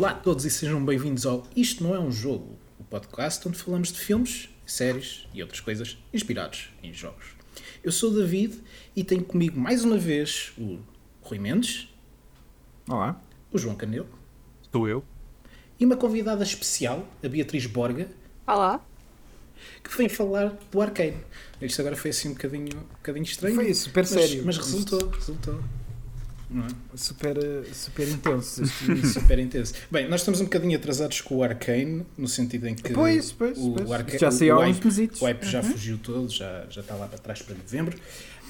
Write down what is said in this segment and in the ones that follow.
Olá a todos e sejam bem-vindos ao Isto Não É Um Jogo, o podcast onde falamos de filmes, séries e outras coisas inspirados em jogos. Eu sou o David e tenho comigo mais uma vez o Rui Mendes, Olá. o João Canelo Sou eu. e uma convidada especial, a Beatriz Borga, Olá. que vem falar do Arcane. Isto agora foi assim um bocadinho, um bocadinho estranho. Foi super mas, sério. Mas resultou, resultou. Não é? Super, super intenso. Super intenso. Bem, nós estamos um bocadinho atrasados com o Arcane, no sentido em que Pois, pois, o, pois. Arca- Já saiu o hype-. O hype já fugiu todo, já, já está lá para trás para novembro.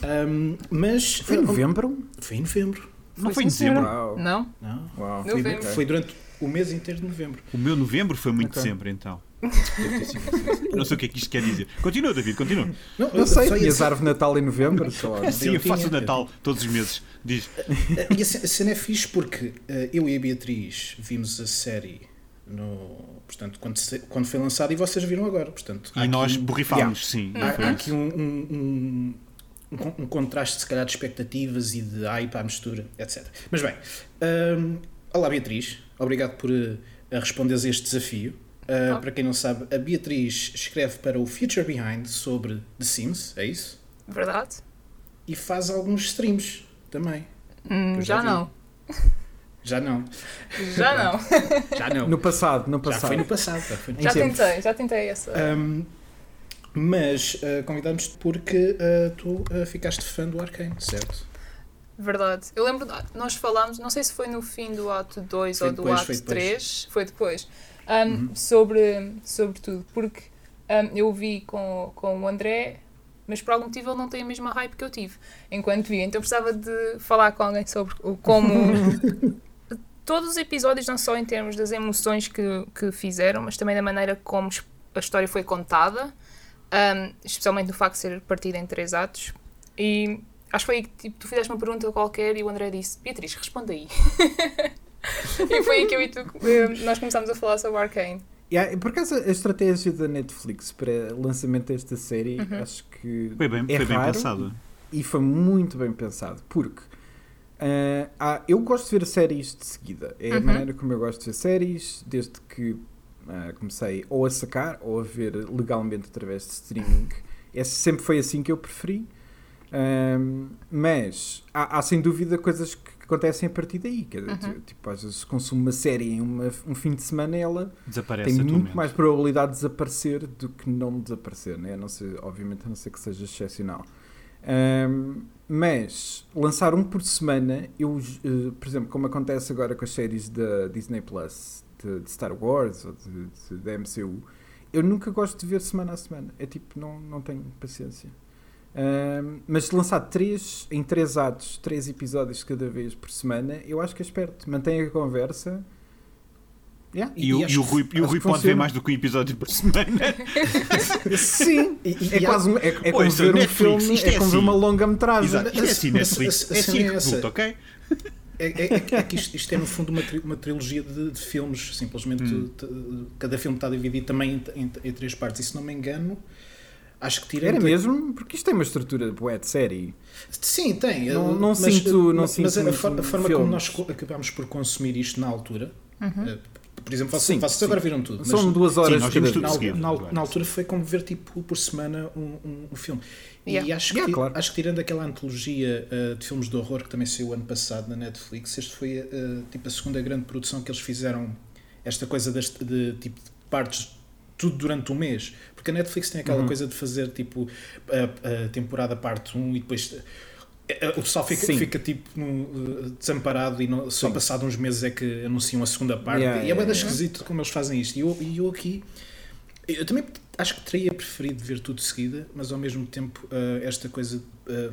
Ahm, mas Foi em novembro? Foi em novembro. Não foi em dezembro? Uau. Não? Não. Uau. Foi, Novembro. foi durante o mês inteiro de novembro. O meu novembro foi muito Ok. dezembro, então. Não sei o que é que isto quer dizer. Continua, David, continua. Não, Não sei, só ia tinhas dizer- árvore de Natal em novembro? Lá. Sim, eu faço tinha- o Natal todos os meses. Diz. E a ce- a cena é fixe porque eh, eu e a Beatriz vimos a série no, portanto, quando, se- quando foi lançada e vocês viram agora. Portanto, há E aqui nós um- borrifámos, sim. Há, há aqui um, um, um, con- contraste, se calhar, de expectativas e de hype à mistura, etc. Mas bem, hum, olá Beatriz, obrigado por uh, responderes a este desafio. Uh. Para quem não sabe, a Beatriz escreve para o Future Behind sobre The Sims, é isso? Verdade? E faz alguns streams também. Hum, já já, não. Já não, Já não. já não. No passado, no já passado. foi no passado. Já foi no Já tentei, já tentei essa. Um, mas uh, convidamos-te porque uh, tu uh, ficaste fã do Arcane, certo? Verdade. Eu lembro, nós falámos, não sei se foi no fim do ato 2 Foi ou do depois, ato depois. Uhum. 3, foi depois, um, sobre, sobre tudo. Porque um, eu vi com, com o André, mas por algum motivo ele não tem a mesma hype que eu tive enquanto vi. Então precisava de falar com alguém sobre como. Todos os episódios, não só em termos das emoções que, que fizeram, mas também da maneira como a história foi contada, um, especialmente no facto de ser partida em três atos. E acho que foi aí que tipo, tu fizeste uma pergunta qualquer e o André disse: Beatriz, responde aí. e foi aí que eu e tu, eh, nós começámos a falar sobre Arcane. Yeah, por acaso, a estratégia da Netflix para lançamento desta série, Uhum. acho que Foi bem, é foi bem raro pensado. e foi muito bem pensado. Porque ah, há- eu gosto de ver séries de seguida. É a Uhum. maneira como eu gosto de ver séries, desde que ah, comecei ou a sacar ou a ver legalmente através de streaming. Esse sempre foi assim que eu preferi. Ahm, mas há, há sem dúvida coisas que acontecem a partir daí. Quer dizer, Uhum. tipo, às vezes consumo uma série em uma- um fim de semana ela Desaparece tem muito mais probabilidade de desaparecer do que não desaparecer, né? a não ser, obviamente, a não ser que seja excepcional. Ahm, mas lançar um por semana, eu, eh, por exemplo, como acontece agora com as séries da Disney Plus, de, de Star Wars ou de, de- da MCU, eu nunca gosto de ver semana a semana. É tipo, não, não tenho paciência. Mas lançar três, em três atos, três episódios cada vez por semana, eu acho que é esperto. Mantém a conversa. Yeah. E, o, acho e o Rui, e o Rui pode ver mais do que um episódio por semana. Sim, E- e- é e quase um, é, é como ver um filme, é é como ver assim. uma longa-metragem. Exato. Isto é assim, Netflix. É assim, puto, ok? É, é- é que- é que isto, isto é no fundo uma, tri- uma trilogia de, de filmes, simplesmente Hum. t- cada filme está dividido também em, em- em três partes. E se não me engano, acho que tirando. Era mesmo? Porque isto tem uma estrutura bué de série. Sim, tem. Não- não mas, sinto- não mas sinto for- a forma como filmes. nós co- acabámos por consumir isto na altura, Uhum. eh, por exemplo, vocês, Sim, vocês sim. agora viram tudo. mas São duas horas nós vez. tudo na, seguido, na agora, na altura foi como ver tipo por semana um, um- um filme. E Yeah. acho, que, Yeah, ti- claro. acho que tirando aquela antologia eh, de filmes de horror que também saiu ano passado na Netflix, este foi eh, tipo a segunda grande produção que eles fizeram esta coisa deste, de tipo de partes tudo durante um mês. Porque a Netflix tem aquela Uhum. coisa de fazer tipo a, a temporada parte 1 e depois eh, o pessoal fica, fica tipo no, eh, desamparado e não- só Sim. passado uns meses é que anunciam a segunda parte. Yeah, e é yeah, bem yeah. esquisito como eles fazem isto. E eu, eu aqui eu também acho que teria preferido ver tudo de seguida, mas ao mesmo tempo eh, esta coisa eh,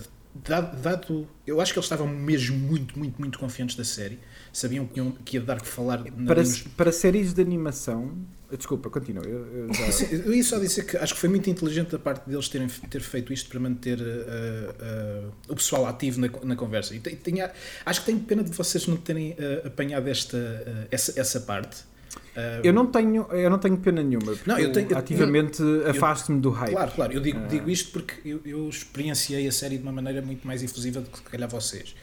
dado, dado- eu acho que eles estavam mesmo muito, muito, muito confiantes da série, sabiam que, iam- que ia dar que falar Para, nos- para séries de animação. Desculpa, continua. Eu, eu já- Eu ia só dizer que acho que foi muito inteligente da parte deles terem ter feito isto para manter eh, eh, o pessoal ativo na, na conversa. E te- tinha, acho que tenho pena de vocês não terem eh, apanhado esta, essa, essa parte. Eu, não tenho, eu não tenho pena nenhuma. Porque Não, eu tenho- eu- ativamente afasto-me do hype. Claro, claro. Eu digo, Ah. digo isto porque eu, eu experienciei a série de uma maneira muito mais efusiva do que se calhar vocês.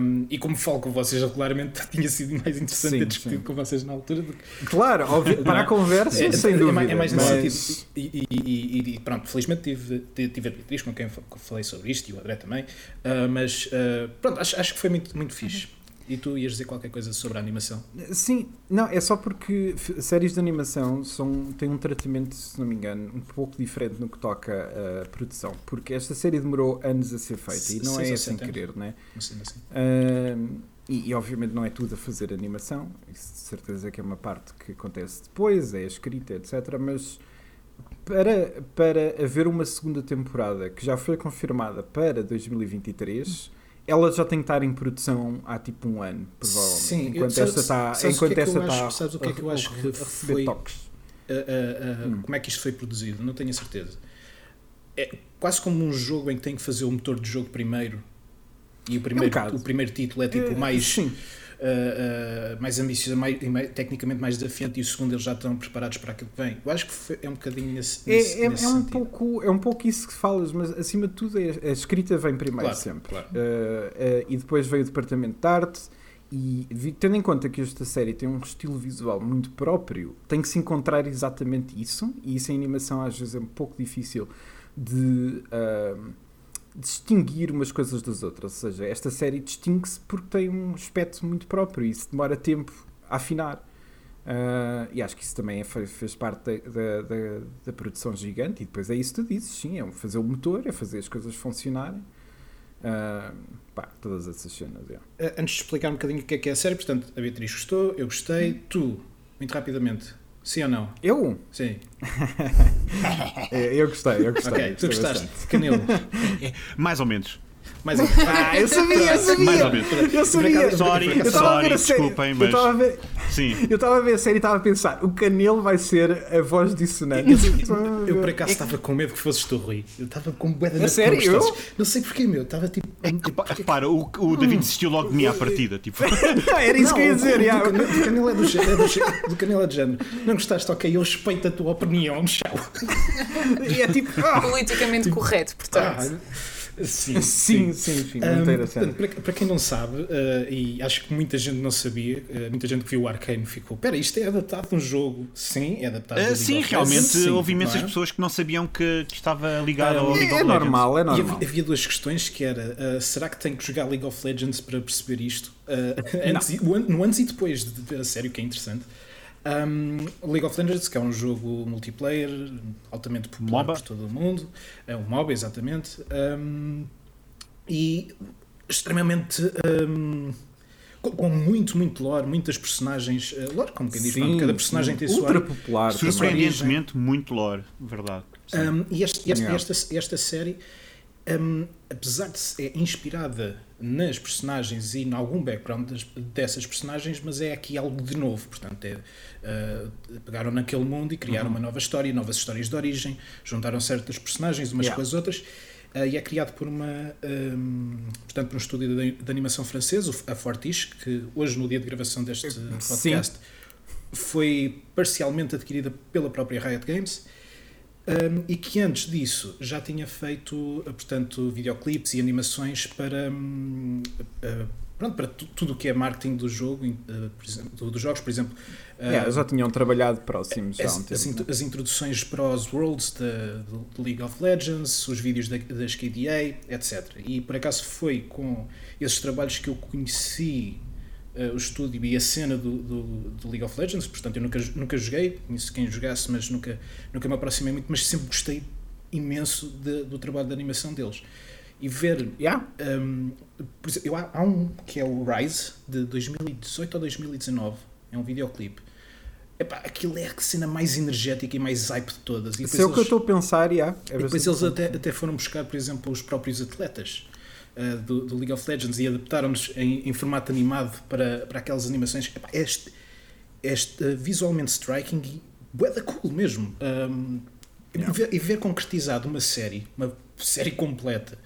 Um, e como falo com vocês regularmente, tinha sido mais interessante Sim, ter discutido sim. com vocês na altura do que Claro, óbvio, para a conversa, é, sem é dúvida. mais- é mais nesse mas- sentido. E, e- e- pronto, felizmente tive, tive, Beatriz com quem fa- falei sobre isto e o André também. Ah, mas ah, pronto, acho, acho que foi muito, muito fixe. E tu ias dizer qualquer coisa sobre a animação? Sim, não, é só porque séries de animação são, têm um tratamento, se não me engano, um pouco diferente no que toca a produção. Porque esta série demorou anos a ser feita e não é assim anos. querer, né? Não sei, não sei. Ahm, e, e obviamente não é tudo a fazer animação, isso de certeza que é uma parte que acontece depois, é a escrita, etc. Mas para, para haver uma segunda temporada que já foi confirmada para 2023, ela já tem que estar em produção há tipo um ano, provavelmente. Sim, enquanto sabes- esta está, que é enquanto esta está sabes o que é que eu acho que foi- toques. Ah, ah, ah, Hum. Como é que isto foi produzido? Não tenho a certeza. É quase como um jogo em que tem que fazer o motor de jogo primeiro. E o primeiro, bocado. o primeiro título é tipo Eh, mais, Sim, ah, mais ambicioso, mais, mais- tecnicamente mais desafiante, e o segundo eles já estão preparados para aquilo que vem. Eu acho que foi- é um bocadinho nesse, nesse, é, é, nesse é um sentido. pouco, é um pouco isso que falas, mas acima de tudo é, a escrita vem primeiro Claro, sempre. claro. Uh, uh, e depois veio o departamento de arte e tendo em conta que esta série tem um estilo visual muito próprio, tem que se encontrar exatamente isso e isso em animação às vezes é um pouco difícil de uh, distinguir umas coisas das outras, ou seja, esta série distingue-se porque tem um aspecto muito próprio e isso demora tempo a afinar. Uh, e acho que isso também é- fe- fez parte da, da, da- produção gigante. E depois é isso que tu dizes: sim, é fazer o motor, é fazer as coisas funcionarem. Uh, pá, todas essas cenas. é. Ah, Antes de explicar um bocadinho o que é que é a série, portanto, a Beatriz gostou, eu gostei, tu, muito rapidamente, sim ou não? Eu? Sim. É, Eu gostei, eu gostei. ok, tu gostei gostaste. bastante. Canelo. Mais ou menos. Mais um. Ah, eu sabia, eu sabia! Mais ou menos. Eu sabia! Sorry, eu estava a ver a sorry, série. desculpem, Eu mas- estava a ver, Sim. eu estava a ver a série e estava a pensar: o Canelo vai ser a voz dissonante. Eu por acaso estava com medo que fosses tu, Rui. Eu estava com bué A sério? Eu? Não sei porquê, meu. Estava tipo. Repa- Repara, o, o David desistiu logo de mim à partida. Tipo, Não, era isso que eu ia dizer. do, já. do, Canelo- do Canelo é do, gé- é do, do Canelo é de género. Não gostaste? Ok, eu respeito a tua opinião. Tchau. E é tipo. ah, Politicamente correto, portanto. Sim, Sim, sim, sim. Um, Muito interessante. portanto, para, para quem não sabe, uh, e acho que muita gente não sabia, uh, muita gente que viu o Arcane ficou: Pera, isto é adaptado de um jogo? Sim, é adaptado de League sim, realmente sim, houve imensas é? pessoas que não sabiam que, que estava ligado ao Ah, League É, of é Legends. normal, é E normal. havia, havia duas questões que era uh, será que tenho que jogar League of Legends para perceber isto? Uh, antes e- no antes e depois de ver a sério, que é interessante. Um, League of Legends, que é um jogo multiplayer, altamente popular MOBA. por todo o mundo, é um MOBA, exatamente, um, e extremamente um, com, muito, muito lore, muitas personagens, uh, lore, como quem diz, pronto, cada personagem tem a sua ultra popular. também. Surpreendentemente, muito lore, verdade. Sim. um, e este- este- esta, esta série, um, apesar de ser inspirada nas personagens e em algum background das- dessas personagens, mas é aqui algo de novo. Portanto, é, uh, pegaram naquele mundo e criaram uma nova história, novas histórias de origem, juntaram certas personagens umas Yeah. com as outras. uh, e é criado por uma um, portanto por um estúdio de, de animação francês, a Fortiche, que hoje no dia de gravação deste Sim. podcast foi parcialmente adquirida pela própria Riot Games um, e que antes disso já tinha feito, uh, portanto, videoclipes e animações para, hum, uh, pronto, para tu- tudo o que é marketing do jogo, uh, exemplo, do- dos jogos, por exemplo. uh, Yeah, já tinham trabalhado próximos já há um as, as, intro- as introduções para os Worlds da- do, do League of Legends, os vídeos da, das KDA, etc. E por acaso foi com esses trabalhos que eu conheci eh, o estúdio e a cena do, do, do League of Legends. Portanto, eu nunca, nunca joguei, conheço quem jogasse, mas nunca, nunca me aproximei muito. Mas sempre gostei imenso de- do trabalho de animação deles. E ver Yeah. um, por exemplo, eu- há, há um que é o Rise de 2018 ou 2019, é um videoclipe. Epá, aquilo é a cena mais energética e mais hype de todas. E Isso é o que eu estou a pensar, yeah. é e depois eles até, até foram buscar, por exemplo, os próprios atletas uh, do, do League of Legends e adaptaram-nos em, em formato animado para, para aquelas animações. Epá, é este, este, uh, visualmente striking e da cool mesmo. Um, e ver- E ver concretizado uma série, uma série completa,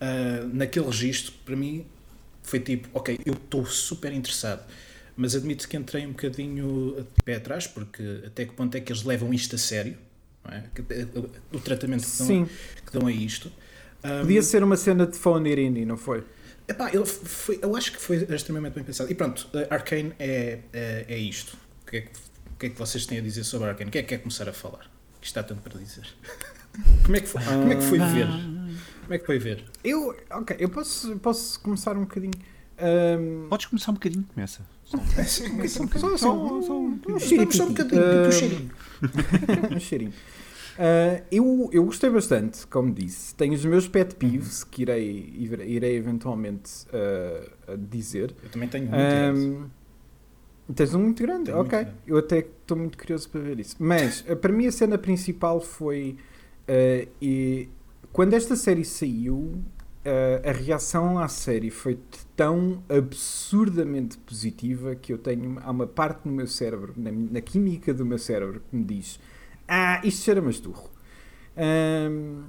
uh, naquele registro, para mim foi tipo, ok, eu estou super interessado. Mas admito que entrei um bocadinho de pé atrás, porque até que ponto é que eles levam isto a sério? é? Que- O tratamento que dão, que dão a isto. Um, podia ser uma cena de Indie, não foi? Epá, ele foi, eu acho que foi extremamente bem pensado. E pronto, uh, Arcane é, é, é isto. O que é, que, o que é que vocês têm a dizer sobre Arcane? O que é que quer começar a falar? Que está tanto para dizer. como, é que foi, como é que foi ver? Como é que foi ver? Eu, ok, eu posso, posso começar um bocadinho. Ahm, Podes começar um bocadinho, começa. só, só, Só- só um Vamos só um bocadinho, um cheirinho. um cheirinho. Ah, eu, eu gostei bastante, como disse. Tenho os meus pet peeves que irei, irei eventualmente ah, dizer. Eu também tenho um muito grande. Ahm, tens um muito grande, Tenho muito ok. grande. Eu até estou muito curioso para ver isso. Mas ah, para mim a cena principal foi ah, e quando esta série saiu, ah, a reação à série foi tão absurdamente positiva que eu tenho há uma parte no meu cérebro, na, na química do meu cérebro, que me diz: Ah, isto cheira masturro. Ahm,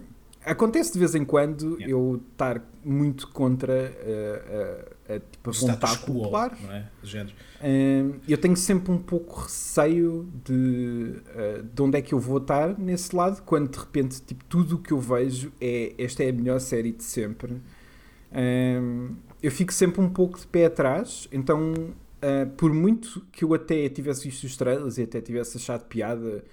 acontece de vez em quando Yeah. eu estar muito contra ah, a, a, a, tipo, a O status vontade quo, popular. não é? Hum, eu tenho sempre um pouco receio de, uh, de onde é que eu vou estar nesse lado, quando de repente tipo, tudo o que eu vejo é esta é a melhor série de sempre. Hum, eu fico sempre um pouco de pé atrás, então uh, por muito que eu até tivesse visto os trailers e até tivesse achado piada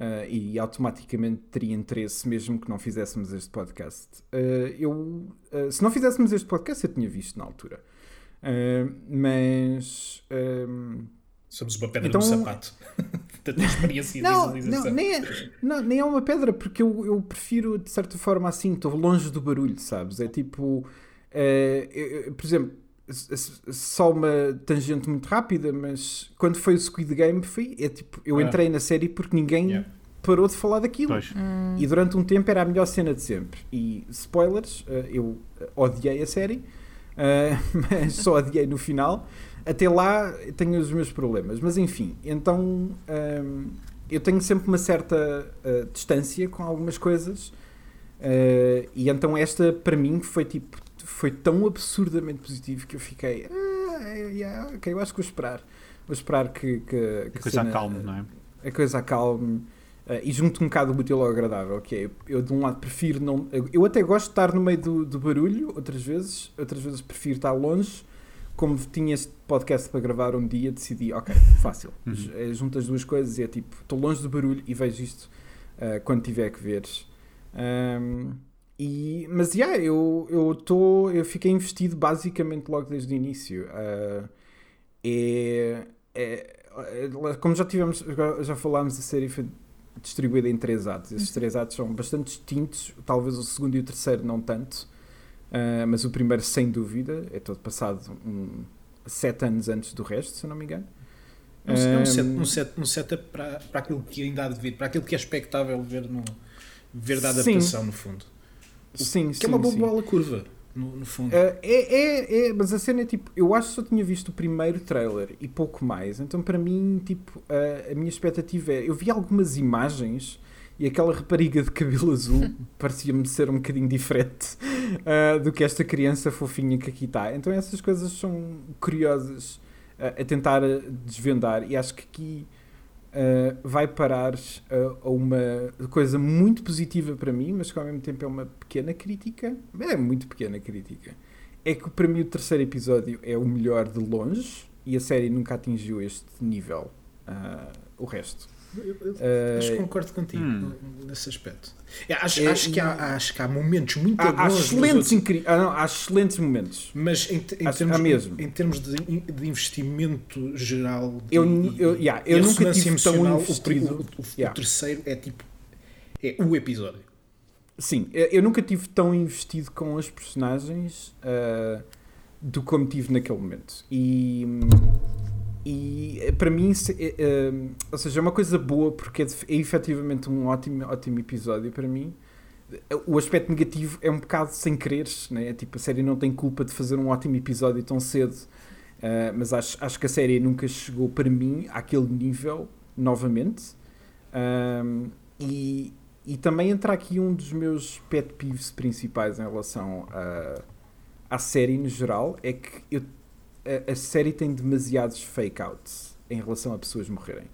uh, e automaticamente teria interesse mesmo que não fizéssemos este podcast, uh, eu, uh, se não fizéssemos este podcast eu tinha visto na altura. Mas Somos uma pedra Então- no sapato. Tanta experiência não, não, nem é, não, nem é uma pedra, porque eu, eu prefiro de certa forma assim, estou longe do barulho, sabes? É tipo, eu- eu- por exemplo, só uma tangente muito rápida, mas quando foi o Squid Game, foi, é tipo, eu Ah. entrei na série porque ninguém Yeah. parou de falar daquilo. Pois. E durante um tempo era a melhor cena de sempre. E spoilers, eh, eu eh, odiei a série, eh, mas só odiei no final. Até lá tenho os meus problemas. Mas enfim, então ehm, eu tenho sempre uma certa distância com algumas coisas. e então esta para mim foi tipo foi tão absurdamente positivo que eu fiquei ah, yeah, ok, eu acho que vou esperar vou esperar que, que, que A coisa acalme, não é? a coisa acalme eh, e junto um bocado o útil ao agradável, que é, eu de um lado prefiro não... Eu, até gosto de estar no meio do, do barulho, outras vezes, outras vezes prefiro estar longe, como tinha este podcast para gravar um dia, decidi, ok, fácil, Uhum. Eh, junto as duas coisas e é tipo, estou longe do barulho e vejo isto eh, quando tiver que ver. Ahm, e, mas, yeah, eu, eu, tô, eu fiquei investido basicamente logo desde o início. Ah, é, é- como já tivemos, já- já falámos, a série foi distribuída em três atos. Esses três atos são bastante distintos, talvez o segundo e o terceiro não tanto, ah, mas o primeiro sem dúvida, é todo passado um, sete anos antes do resto, se eu não me engano. É um, é um, set, Ahm, um, set, um setup para, para aquilo que ainda há de vir, para aquilo que é expectável ver, no, ver da Sim. adaptação, no fundo. Sim, Que sim, é uma boa sim. bola curva, no, no fundo. Uh, é, é, é, mas a cena é tipo, eu acho que só tinha visto o primeiro trailer e pouco mais, então para mim, tipo, uh, a minha expectativa é, eu vi algumas imagens e aquela rapariga de cabelo azul parecia-me ser um bocadinho diferente uh, do que esta criança fofinha que aqui está, então essas coisas são curiosas uh, a tentar desvendar e acho que aqui uh, vai parar uh, a uma coisa muito positiva para mim, mas que ao mesmo tempo é uma pequena crítica. É muito pequena crítica. É que para mim o terceiro episódio é o melhor de longe e a série nunca atingiu este nível. uh, o resto. Eu- eu- Uh, acho que concordo contigo Hum. nesse aspecto. É, acho, É, acho, que há, acho que há momentos muito há, há excelentes, incri- ah, não, há excelentes momentos. mas em, em Acho- termos, mesmo. em termos de, de investimento geral de- Eu, eu, yeah, eu a nunca tive tão o, investido. o- o- o Yeah. terceiro é tipo é o episódio. Sim, eu nunca tive tão investido com os personagens ah, do como tive naquele momento. E, e eh, para mim, eh, eh, ou seja, é uma coisa boa porque é, é efetivamente um ótimo, ótimo episódio para mim. O aspecto negativo é um bocado sem quereres, né? tipo, a série não tem culpa de fazer um ótimo episódio tão cedo, ah, mas acho, acho que a série nunca chegou para mim àquele nível novamente. Ahm, e, e também entra aqui um dos meus pet peeves principais em relação a, à série no geral, é que eu, a, a série tem demasiados fake outs em relação a pessoas morrerem.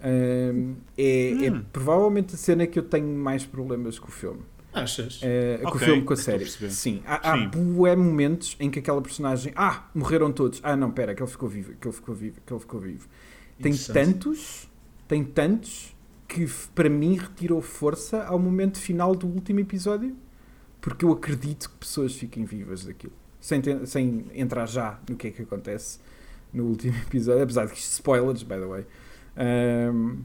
Ahm, é, é Hum. provavelmente a cena que eu tenho mais problemas com o filme. Achas? eh, com o filme, com a série. Sim, há, há Sim. bué momentos em que aquela personagem. Ah, morreram todos. Ah, não, pera, aquele ficou vivo, aquele ficou vivo, aquele ficou vivo. Tem tantos, tem tantos que para mim retirou força ao momento final do último episódio, porque eu acredito que pessoas fiquem vivas daquilo. Sem, sem entrar já no que é que acontece no último episódio, apesar de que isto spoilers, by the way. Ahm,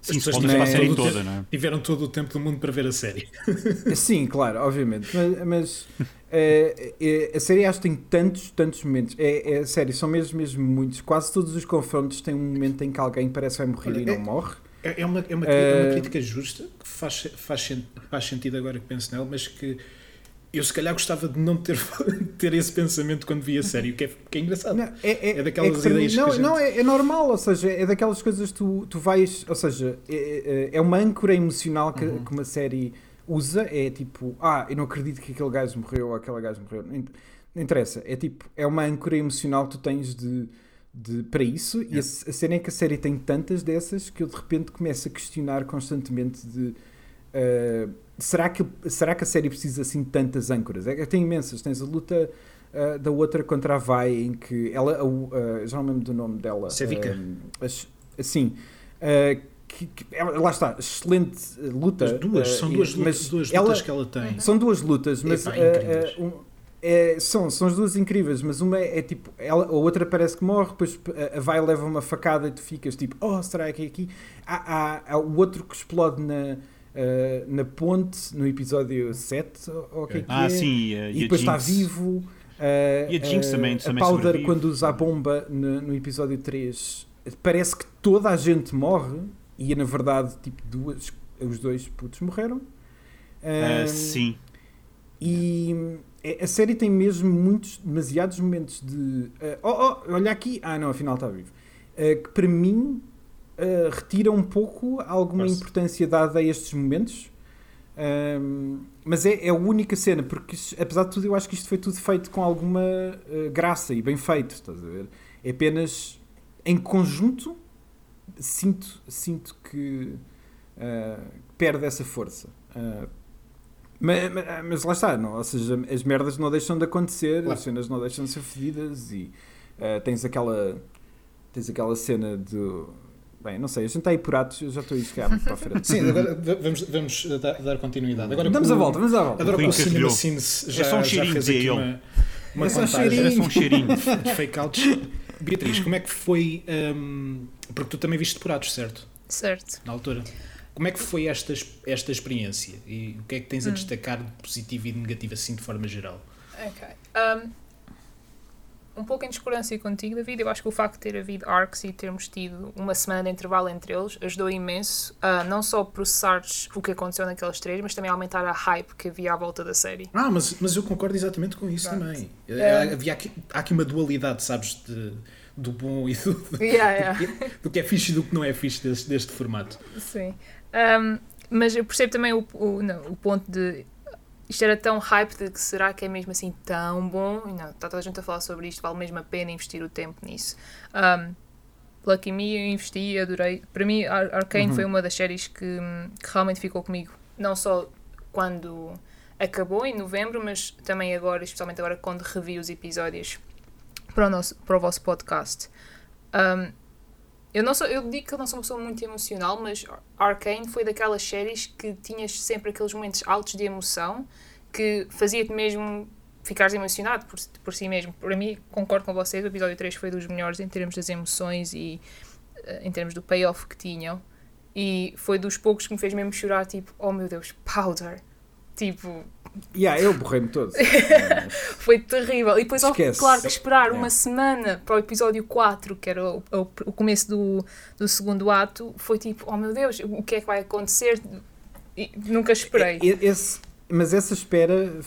Sim, pessoas spoilers para a tiveram série todo o toda, não é? Tiveram todo o tempo do mundo para ver a série. Sim, claro, obviamente. Mas, mas, eh, eh, a série acho que tem tantos, tantos momentos. É, é sério, são mesmo, mesmo muitos. Quase todos os confrontos têm um momento em que alguém parece que vai morrer Olha, e não é- morre. É é uma, é uma, Eh, é uma crítica justa, que faz, faz, faz sentido agora que penso nela, mas que eu se calhar gostava de não ter, ter esse pensamento quando vi a série, o que é, que é engraçado. Não, é, é, É daquelas que mim- ideias que não, a gente- não é, é normal, ou seja, é daquelas coisas que tu, tu vais, ou seja, é, é- é uma âncora emocional que, Uhum. que uma série usa, é tipo, ah, eu não acredito que aquele gajo morreu ou aquela gajo morreu. Não in- não interessa, é tipo, é uma âncora emocional que tu tens de, de, para isso e a, a cena é que a série tem tantas dessas que eu de repente começo a questionar constantemente de ah, será, que, será que a série precisa assim de tantas âncoras? É, tem imensas, tens a luta ah, da outra contra a Vai em que ela, a- já não lembro do nome dela Sevica. assim ah, que, que- ela- lá está, excelente luta As duas, são duas, lutas, duas ela- lutas que ela tem. são duas lutas, mas um- é, são, são as duas incríveis, mas uma é tipo, ela, a outra parece que morre, depois a, a vai leva uma facada e tu ficas tipo, oh, será que é aqui? Há, há, há o outro que explode na, ah, na ponte no episódio 7, ou o que é que Ah, é? sim, e, a- e, e a depois está vivo. ah, E a Jinx ah, também- A também Powder, sobrevive. quando usa a bomba no, no episódio 3, parece que toda a gente morre, e na verdade, tipo, duas, os dois putos morreram. Ah, sim. e é- a série tem mesmo muitos, demasiados momentos de. oh, oh, olha aqui. Ah, não, afinal está vivo. Que para mim ah, retira um pouco alguma importância dada a estes momentos. Ahm, mas é, é a única cena, porque apesar de tudo, eu acho que isto foi tudo feito com alguma ah, graça e bem feito. Estás a ver? É apenas em conjunto sinto, sinto que ah, perde essa força. Ah, mas, mas, mas lá está, não? ou seja, as merdas não deixam de acontecer, Claro. as cenas não deixam de ser fedidas e tens aquela tens aquela cena do bem, não sei, a gente está aí por atos, eu já estou a chegar muito para a frente. Sim, agora vamos, vamos uh, dar, dar continuidade. Agora, Damos o- a volta, vamos à volta. Agora que o Cinema. Sins É já, só um já cheirinho, fez aqui ele. uma, uma É só um contagem cheirinho. Era só um cheirinho. de fake-outs. Beatriz, como é que foi... hum, porque tu também viste por atos, certo? Certo. Na altura. Como é que foi esta, esta experiência? E o que é que tens a destacar de positivo e de negativo assim de forma geral? Ok. Um, um pouco em discordância contigo, David. Eu acho que o facto de ter havido arcs e termos tido uma semana de intervalo entre eles ajudou imenso a não só processares o que aconteceu naquelas três, mas também a aumentar a hype que havia à volta da série. Ah, mas, mas eu concordo exatamente com isso também. É. Havia aqui, há aqui uma dualidade, sabes, de- do bom e do, Yeah, yeah. do que é fixe e do que não é fixe deste, deste formato. Sim. Um, mas eu percebo também o, o, não, o ponto de. Isto era tão hype de que será que é mesmo assim tão bom? E não, está toda a gente a falar sobre isto, vale mesmo a pena investir o tempo nisso. Um, Lucky Me, eu investi, adorei. Para mim, Ar- Arcane Uhum. foi uma das séries que, que realmente ficou comigo. Não só quando acabou, em novembro, mas também agora, especialmente agora, quando revi os episódios para o, nosso, para o vosso podcast. Um, eu, não sou, eu digo que eu não sou uma pessoa muito emocional, mas Arcane foi daquelas séries que tinhas sempre aqueles momentos altos de emoção que fazia-te mesmo ficares emocionado por, por si mesmo. Para mim, concordo com vocês, o episódio 3 foi dos melhores em termos das emoções e eh, em termos do payoff que tinham. E foi dos poucos que me fez mesmo chorar, tipo, oh meu Deus, Powder. Tipo, Yeah, eu borrei-me todo. foi terrível. E depois, Esquece. claro que esperar É. uma semana para o episódio 4, que era o, o, o começo do, do segundo ato, foi tipo, oh meu Deus, o que é que vai acontecer? E nunca esperei. Esse- mas essa espera,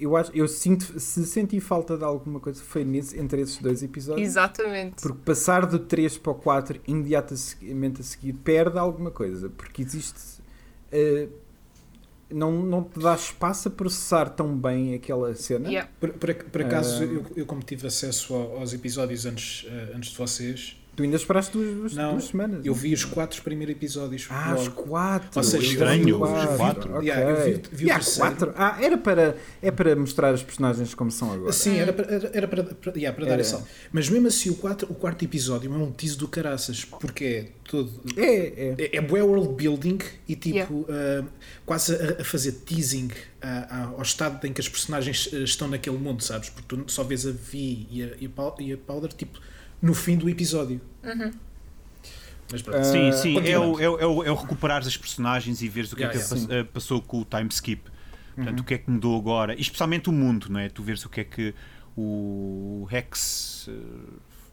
eu, acho, eu sinto, se senti falta de alguma coisa, foi nesse, entre esses dois episódios. Exatamente. Porque passar do 3 para o 4 imediatamente a seguir perde alguma coisa. Porque existe. eh, não, não te dá espaço a processar tão bem aquela cena. Yeah. Por, por, por acaso, Ah. eu, eu como tive acesso ao- aos episódios antes, eh, antes de vocês, Tu ainda esperaste duas, Não, duas semanas. Eu vi os quatro primeiros episódios. Ah, os logo. quatro. Ou seja, Estranho, os os quatro. Yeah, eu vi- Yeah, quatro. Ah, era para, é para mostrar os personagens como são agora. Sim, era para, era, era para, para, yeah, para dar salto. Mas mesmo assim, o, quatro, o quarto episódio é um tease do caraças, porque é todo. É, é. É, é world building e tipo ah, quase a, a fazer teasing ah, ao estado em que as personagens estão naquele mundo, sabes? Porque tu só vês a Vi e a, e a Powder tipo no fim do episódio. Mas pronto. Ah, Sim, sim, é o, é, o, é, o, é o recuperar as personagens e veres o que Yeah, é que yeah. pass- passou com o time skip. Portanto, Uhum. o que é que mudou agora, e especialmente o mundo, não é? Tu vês o que é que o Hex eh,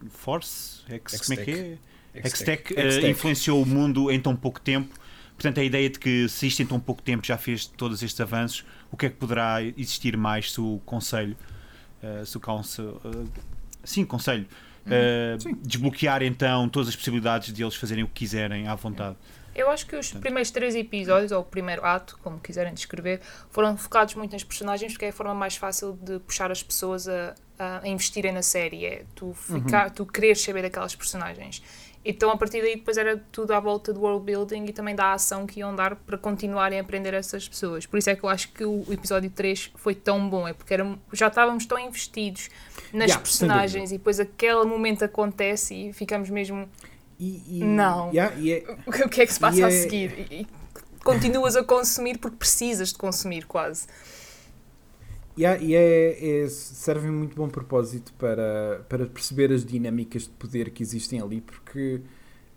Force, Hex, como é que é? Hextech Hextech. influenciou o mundo em tão pouco tempo. Portanto, a ideia de que se isto em tão pouco tempo já fez todos estes avanços, o que é que poderá existir mais se o Conselho, eh, se o Council, eh, sim, Conselho, eh, desbloquear então todas as possibilidades de eles fazerem o que quiserem à vontade. Eu acho que os primeiros três episódios, ou o primeiro ato, como quiserem descrever, foram focados muito nas personagens porque é a forma mais fácil de puxar as pessoas a, a investirem na série. É tu, ficar, tu quereres saber daquelas personagens. Então, a partir daí, depois era tudo à volta do world building e também da ação que iam dar para continuarem a aprender essas pessoas. Por isso é que eu acho que o episódio 3 foi tão bom, é porque era, já estávamos tão investidos nas Yeah, personagens e depois aquele momento acontece e ficamos mesmo. E, e- Não. Yeah, e é- O que é que se passa a é- seguir? E continuas a consumir porque precisas de consumir, quase. E é, é- serve muito bom propósito para, para perceber as dinâmicas de poder que existem ali, porque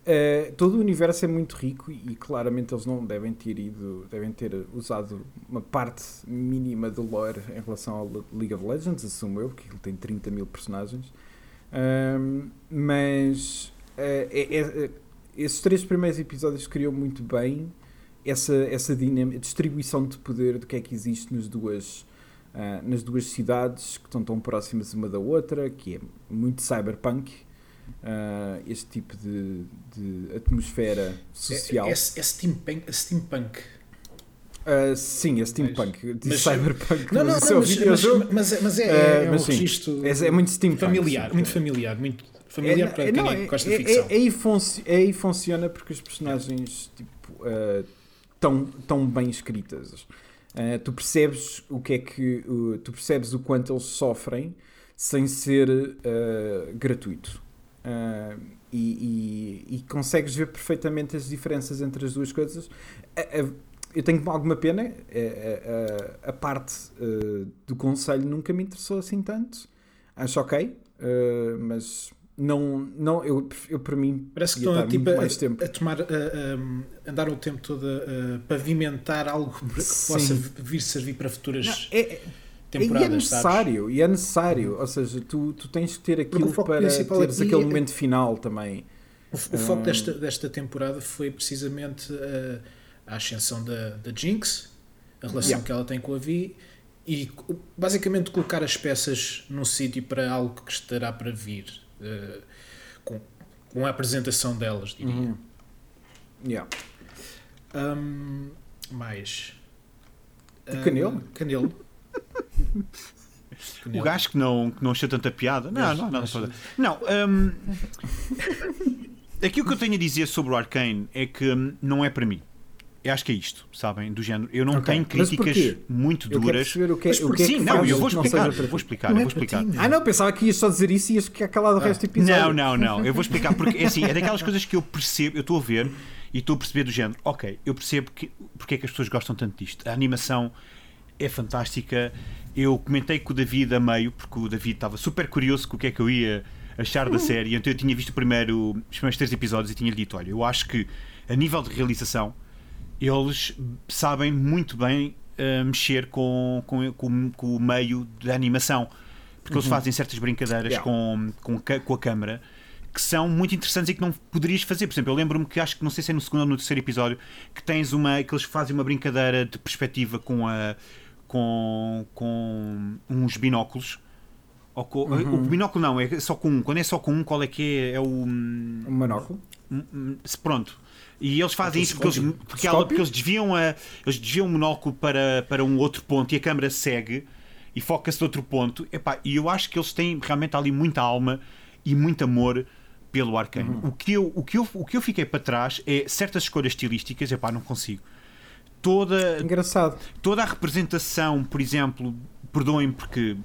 eh, todo o universo é muito rico e, claramente eles não devem ter ido, devem ter usado uma parte mínima do lore em relação ao Le- League of Legends, assumo eu, porque ele tem 30 mil personagens. Ahm, mas eh, é- é- é- esses três primeiros episódios criam muito bem essa, essa dinâmica, distribuição de poder do que é que existe nas duas ah, nas duas cidades que estão tão próximas uma da outra, que é muito cyberpunk, ah, este tipo de, de atmosfera social. É, é, é steampunk. é steampunk. Ah, sim, é steampunk, de mas- cyberpunk, Não, não, mas não, é mas, mas, mas, é- mas é, é, é um sim, registro É, é muito steampunk. familiar, muito familiar, muito familiar É, para é, quem não, é, é- gosta é- de ficção. é- aí, funci- aí funciona porque os personagens tipo, ah, tão, tão bem escritas. Ah, tu percebes o que é que o- tu percebes o quanto eles sofrem sem ser ah, gratuito. Ah, e, e- e consegues ver perfeitamente as diferenças entre as duas coisas. Eu tenho alguma pena, a, parte do conselho nunca me interessou assim tanto. Acho ok, mas não, não eu, eu para mim Parece que estão tipo, muito a, mais tempo. a tomar, a, a- andaram o tempo todo a, a pavimentar algo que Sim. possa vir servir para futuras Não, é, é- temporadas, e é sabes? necessário, e é necessário, ou seja, tu, tu tens que ter aquilo para teres aquele é- momento final também. O, o foco Ah. desta, desta temporada foi precisamente a, a ascensão da, da Jinx, a relação Yeah. que ela tem com a Vi e basicamente colocar as peças num sítio para algo que estará para vir com, com a apresentação delas, diria. Uhum. Yeah. Hum, mais. O Hum, Canelo? Canelo. O Canelo. gajo que não, que não achou tanta piada. Não, não, não. Não, não hum, aquilo que eu tenho a dizer sobre o Arcane é que hum, não é para mim. Eu acho que é isto, sabem? Do género. Eu não Ok, tenho críticas muito Eu duras. o que é, Mas o por- que, é Sim, que não, eu vou explicar. Eu vou explicar, Não eu é vou explicar. Ah não, pensava que ias só dizer isso e ias ficar calado o Ah. resto do episódio. Não, não, não. Eu vou explicar porque é assim, é daquelas coisas que eu percebo, eu estou a ver e estou a perceber do género. Ok, eu percebo que, porque é que as pessoas gostam tanto disto. A animação é fantástica. Eu comentei com o David a meio, porque o David estava super curioso com o que é que eu ia achar da série. Então eu tinha visto o primeiro, os primeiros três episódios e tinha-lhe dito: olha, eu acho que a nível de realização eles sabem muito bem uh, mexer com, com, com, com o meio da animação. Porque eles fazem certas brincadeiras Yeah. com, com, com a câmara que são muito interessantes e que não poderias fazer. Por exemplo, eu lembro-me que acho que não sei se é no segundo ou no terceiro episódio que tens uma. que eles fazem uma brincadeira de perspectiva com a. com, com uns binóculos. Com- O binóculo não, é só com um. Quando é só com um, qual é que é? É o. hum, Um monóculo. Hum, hum, Pronto. E eles fazem isso porque eles, porque, ela- porque eles desviam a, eles desviam o monóculo para, para um outro ponto e a câmera segue e foca-se de outro ponto. Epá, e eu acho que eles têm realmente ali muita alma e muito amor pelo Arcane. O, que eu, o, que eu, o que eu fiquei para trás é certas escolhas estilísticas, epá, não consigo. Toda, Engraçado. toda a representação, por exemplo, perdoem porque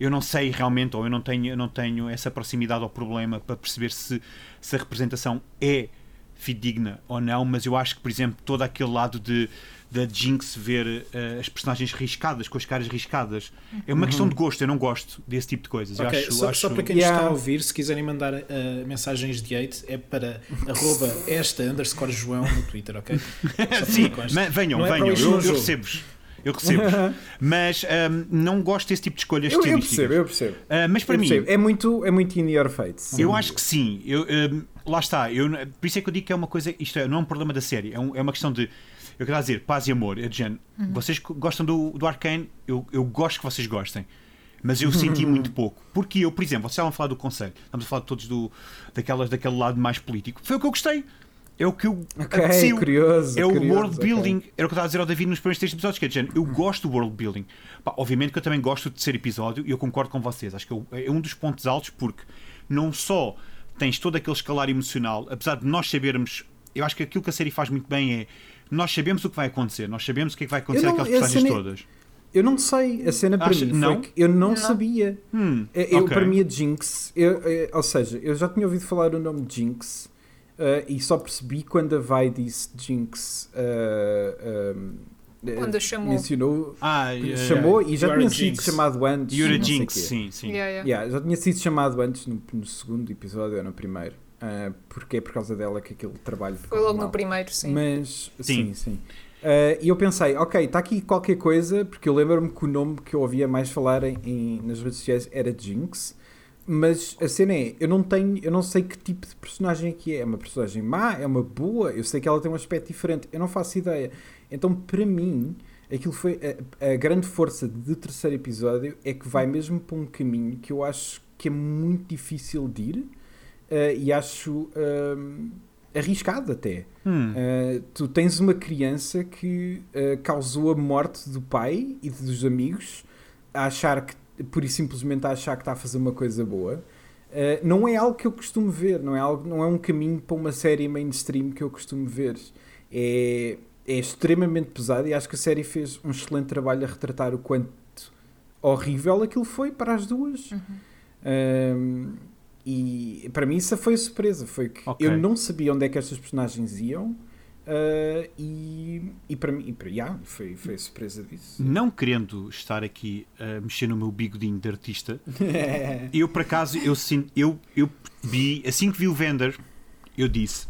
eu não sei realmente, ou eu não tenho, eu não tenho essa proximidade ao problema para perceber se, se a representação é fidedigna ou não, mas eu acho que, por exemplo, todo aquele lado de da Jinx ver uh, as personagens riscadas, com as caras riscadas, é uma questão de gosto, eu não gosto desse tipo de coisas. Eu Ok, acho, só, acho- só para quem Yeah. está a ouvir, se quiserem mandar uh, mensagens de hate, é para arroba esta underscore João no Twitter, ok? Sim, venham, Não é venham, eu, eu recebo-vos. Eu recebo-vos. mas ahm, não gosto desse tipo de escolhas Eu, eu estilísticas. percebo, eu percebo. Ah, mas para Eu mim, percebo. É muito, é muito in your face. Eu acho que sim. Eu, hum, lá está. Eu, por isso é que eu digo que é uma coisa. Isto é, não é um problema da série. É, um- é uma questão de. Eu quero dizer, paz e amor. É de género. Vocês que gostam do, do Arcane, eu, eu gosto que vocês gostem. Mas eu senti muito pouco. Porque eu, por exemplo, vocês estavam a falar do conselho. Estamos a falar todos do, daquelas, daquele lado mais político. Foi o que eu gostei. É o que eu Ok, apeteceu. curioso. É o curioso, world building. Era o que eu estava a dizer ao David nos primeiros três episódios. Que é género, eu gosto do world building. Pá, obviamente que eu também gosto do terceiro episódio e eu concordo com vocês. Acho que é um dos pontos altos porque não só tens todo aquele escalar emocional, apesar de nós sabermos. Eu acho que aquilo que a série faz muito bem é. Nós sabemos o que vai acontecer, nós sabemos o que é que vai acontecer Eu àquelas personagens nem- todas. Eu não sei, a cena para Acha- mim foi não? que eu não, Não. sabia. Hum, É, Eu, ok. Para mim, a Jinx, eu- é, ou seja, eu já tinha ouvido falar o nome de Jinx eh, e só percebi quando a Vi disse Jinx. eh, eh, Quando a chamou. Mencionou, Ah, eh, chamou e já You are tinha sido chamado antes. Yura Jinx, sim, sim. Yeah, yeah. Yeah, já tinha sido chamado antes no, no segundo episódio ou no primeiro. eh, porque é por causa dela que aquele trabalho ficou Foi logo mal. no primeiro, sim. Mas, Sim. sim, sim. Eh, E eu pensei, ok, está aqui qualquer coisa, porque eu lembro-me que o nome que eu ouvia mais falar em, em- nas redes sociais era Jinx, mas a cena é, eu não tenho, eu não sei que tipo de personagem é que é. É uma personagem má, é uma boa, eu sei que ela tem um aspecto diferente, eu não faço ideia. Então, para mim, aquilo foi a, a grande força do terceiro episódio é que vai mesmo para um caminho que eu acho que é muito difícil de ir eh, e acho hum, arriscado até. Hum. Uh, tu tens uma criança que uh, causou a morte do pai e dos amigos a achar que, por e simplesmente a achar que está a fazer uma coisa boa. Uh, não é algo que eu costumo ver, não é, algo, não é um caminho para uma série mainstream que eu costumo ver. É, é extremamente pesado e acho que a série fez um excelente trabalho a retratar o quanto horrível aquilo foi para as duas. Uhum. Um, e para mim isso foi a surpresa. Foi que Ok. eu não sabia onde é que estas personagens iam. uh, e, e para mim, e para, yeah, foi, foi a surpresa disso. Não querendo estar aqui a mexer no meu bigodinho de artista, eu por acaso eu, eu, eu vi, assim que vi o Vender, eu disse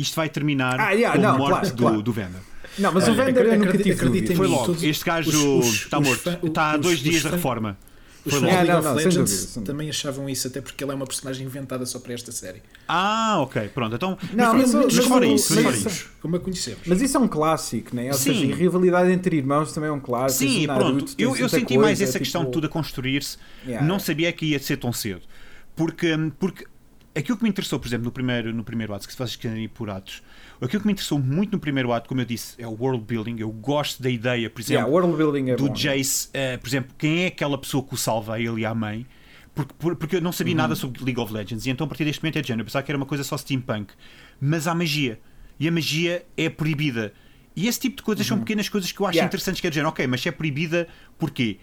isto vai terminar Ah, yeah, com a não, morte claro, do, claro. do Vender. não, mas o Olha, Vander eu nunca acredita- tive dúvida. em Foi logo. todos- este gajo os- os- está os morto. está a os- dois os dias da reforma. Os Foi fãs de Ah, of não, não, Legends dúvida, também achavam isso, até porque ele é uma personagem inventada só para esta série. Ah, ok, pronto. Então, Não, mas, mas o- mas mas fora o- isso, mas isso- isso. Como a conhecemos. Mas isso é um clássico, né? Ou Sim. seja, e rivalidade entre irmãos também é um clássico. Sim, o Naruto, pronto. Eu, eu senti mais essa tipo- questão tudo a construir-se. Yeah. Não sabia que ia ser tão cedo. Porque, porque aquilo que me interessou, por exemplo, no primeiro, no primeiro ato, que se vocês quiserem ir por atos, aquilo que me interessou muito no primeiro ato, como eu disse, é o world building. Eu gosto da ideia, por Yeah, exemplo, building é do bom. Jace, eh, por exemplo, quem é aquela pessoa que o salva, a ele e à mãe. Porque, por- porque eu não sabia nada sobre League of Legends e então a partir deste momento é de género. Eu pensava que era uma coisa só steampunk. Mas há magia. E a magia é proibida. E esse tipo de coisas são pequenas coisas que eu acho Yeah. interessantes. Que é de género, ok, mas se é proibida, porquê?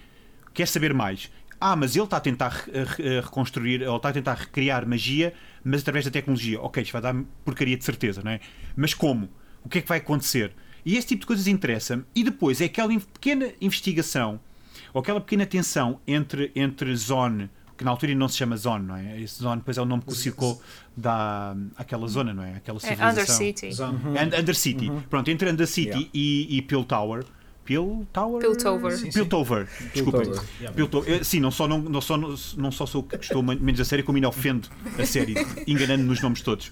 Quer saber mais? Ah, mas ele está a tentar re- re- reconstruir, ou está a tentar recriar magia, mas através da tecnologia. Ok, isto vai dar porcaria de certeza, não é? Mas como? O que é que vai acontecer? E esse tipo de coisas interessa-me. E depois é aquela pequena investigação, ou aquela pequena tensão entre, entre Zone, que na altura não se chama Zone, não é? Esse Zone depois é o nome que o Circo dá àquela zona, não é? Aquela É civilização. Undercity. Zone. And- Undercity. Pronto, entre Undercity Yeah. e, e Piltover. Piltower? Piltover. Sim, sim. Piltover. Desculpem. Piltover. Piltover. Eu, Sim, não só, não, não, só, não só sou que estou menos a série, como ainda ofendo a série, enganando nos nomes todos.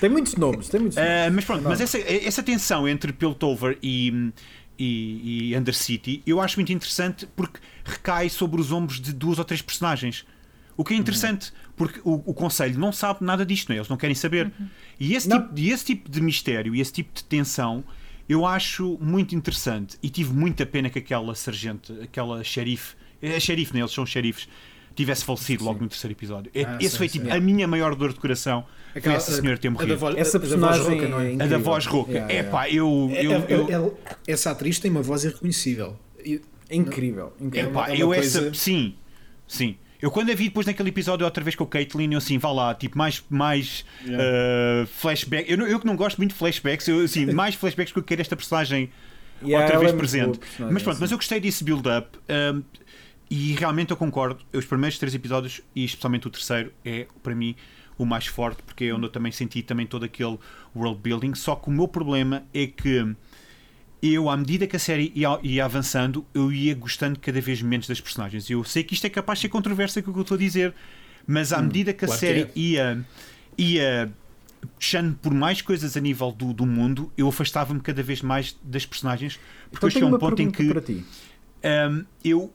Tem muitos nomes, tem muitos nomes. Ah, mas pronto, Não. mas essa, essa tensão entre Piltover e, e, e Undercity eu acho muito interessante porque recai sobre os ombros de duas ou três personagens. O que é interessante, porque o, o Conselho não sabe nada disto, não é? eles não querem saber. E, esse Não. tipo, e esse tipo de mistério e esse tipo de tensão eu acho muito interessante. E tive muita pena que aquela sargento, aquela xerife, é xerife, né? eles são xerifes, tivesse falecido logo Sim. no terceiro episódio. É- Ah, Esse sim, foi sim. tipo a minha maior dor de coração. Aquela- essa senhora ter a da morrido. voz- Essa a da voz personagem rouca, não é? é A da voz rouca. Yeah, É yeah. pá, eu. Eu, essa atriz tem uma voz irreconhecível. E- É incrível. incrível. Epá, é eu coisa- essa. Sim, sim. Eu quando a vi depois naquele episódio outra vez com o Caitlyn, eu assim, vá lá, tipo, mais, mais uh, flashback. Eu, eu que não gosto muito de flashbacks, eu, assim, mais flashbacks que eu quero esta personagem Yeah, outra vez é presente. boa Mas pronto, mas eu gostei desse build-up um, e realmente eu concordo. Os primeiros três episódios, e especialmente o terceiro, é para mim o mais forte, porque é onde eu também senti também todo aquele world building. Só que o meu problema é que eu, à medida que a série ia, ia avançando, eu ia gostando cada vez menos das personagens. Eu sei que isto é capaz de ser controverso com o que eu estou a dizer, mas à medida que a claro que série é. ia, ia puxando por mais coisas a nível do, do mundo, eu afastava-me cada vez mais das personagens, porque Então eu cheguei a um ponto em que um, eu,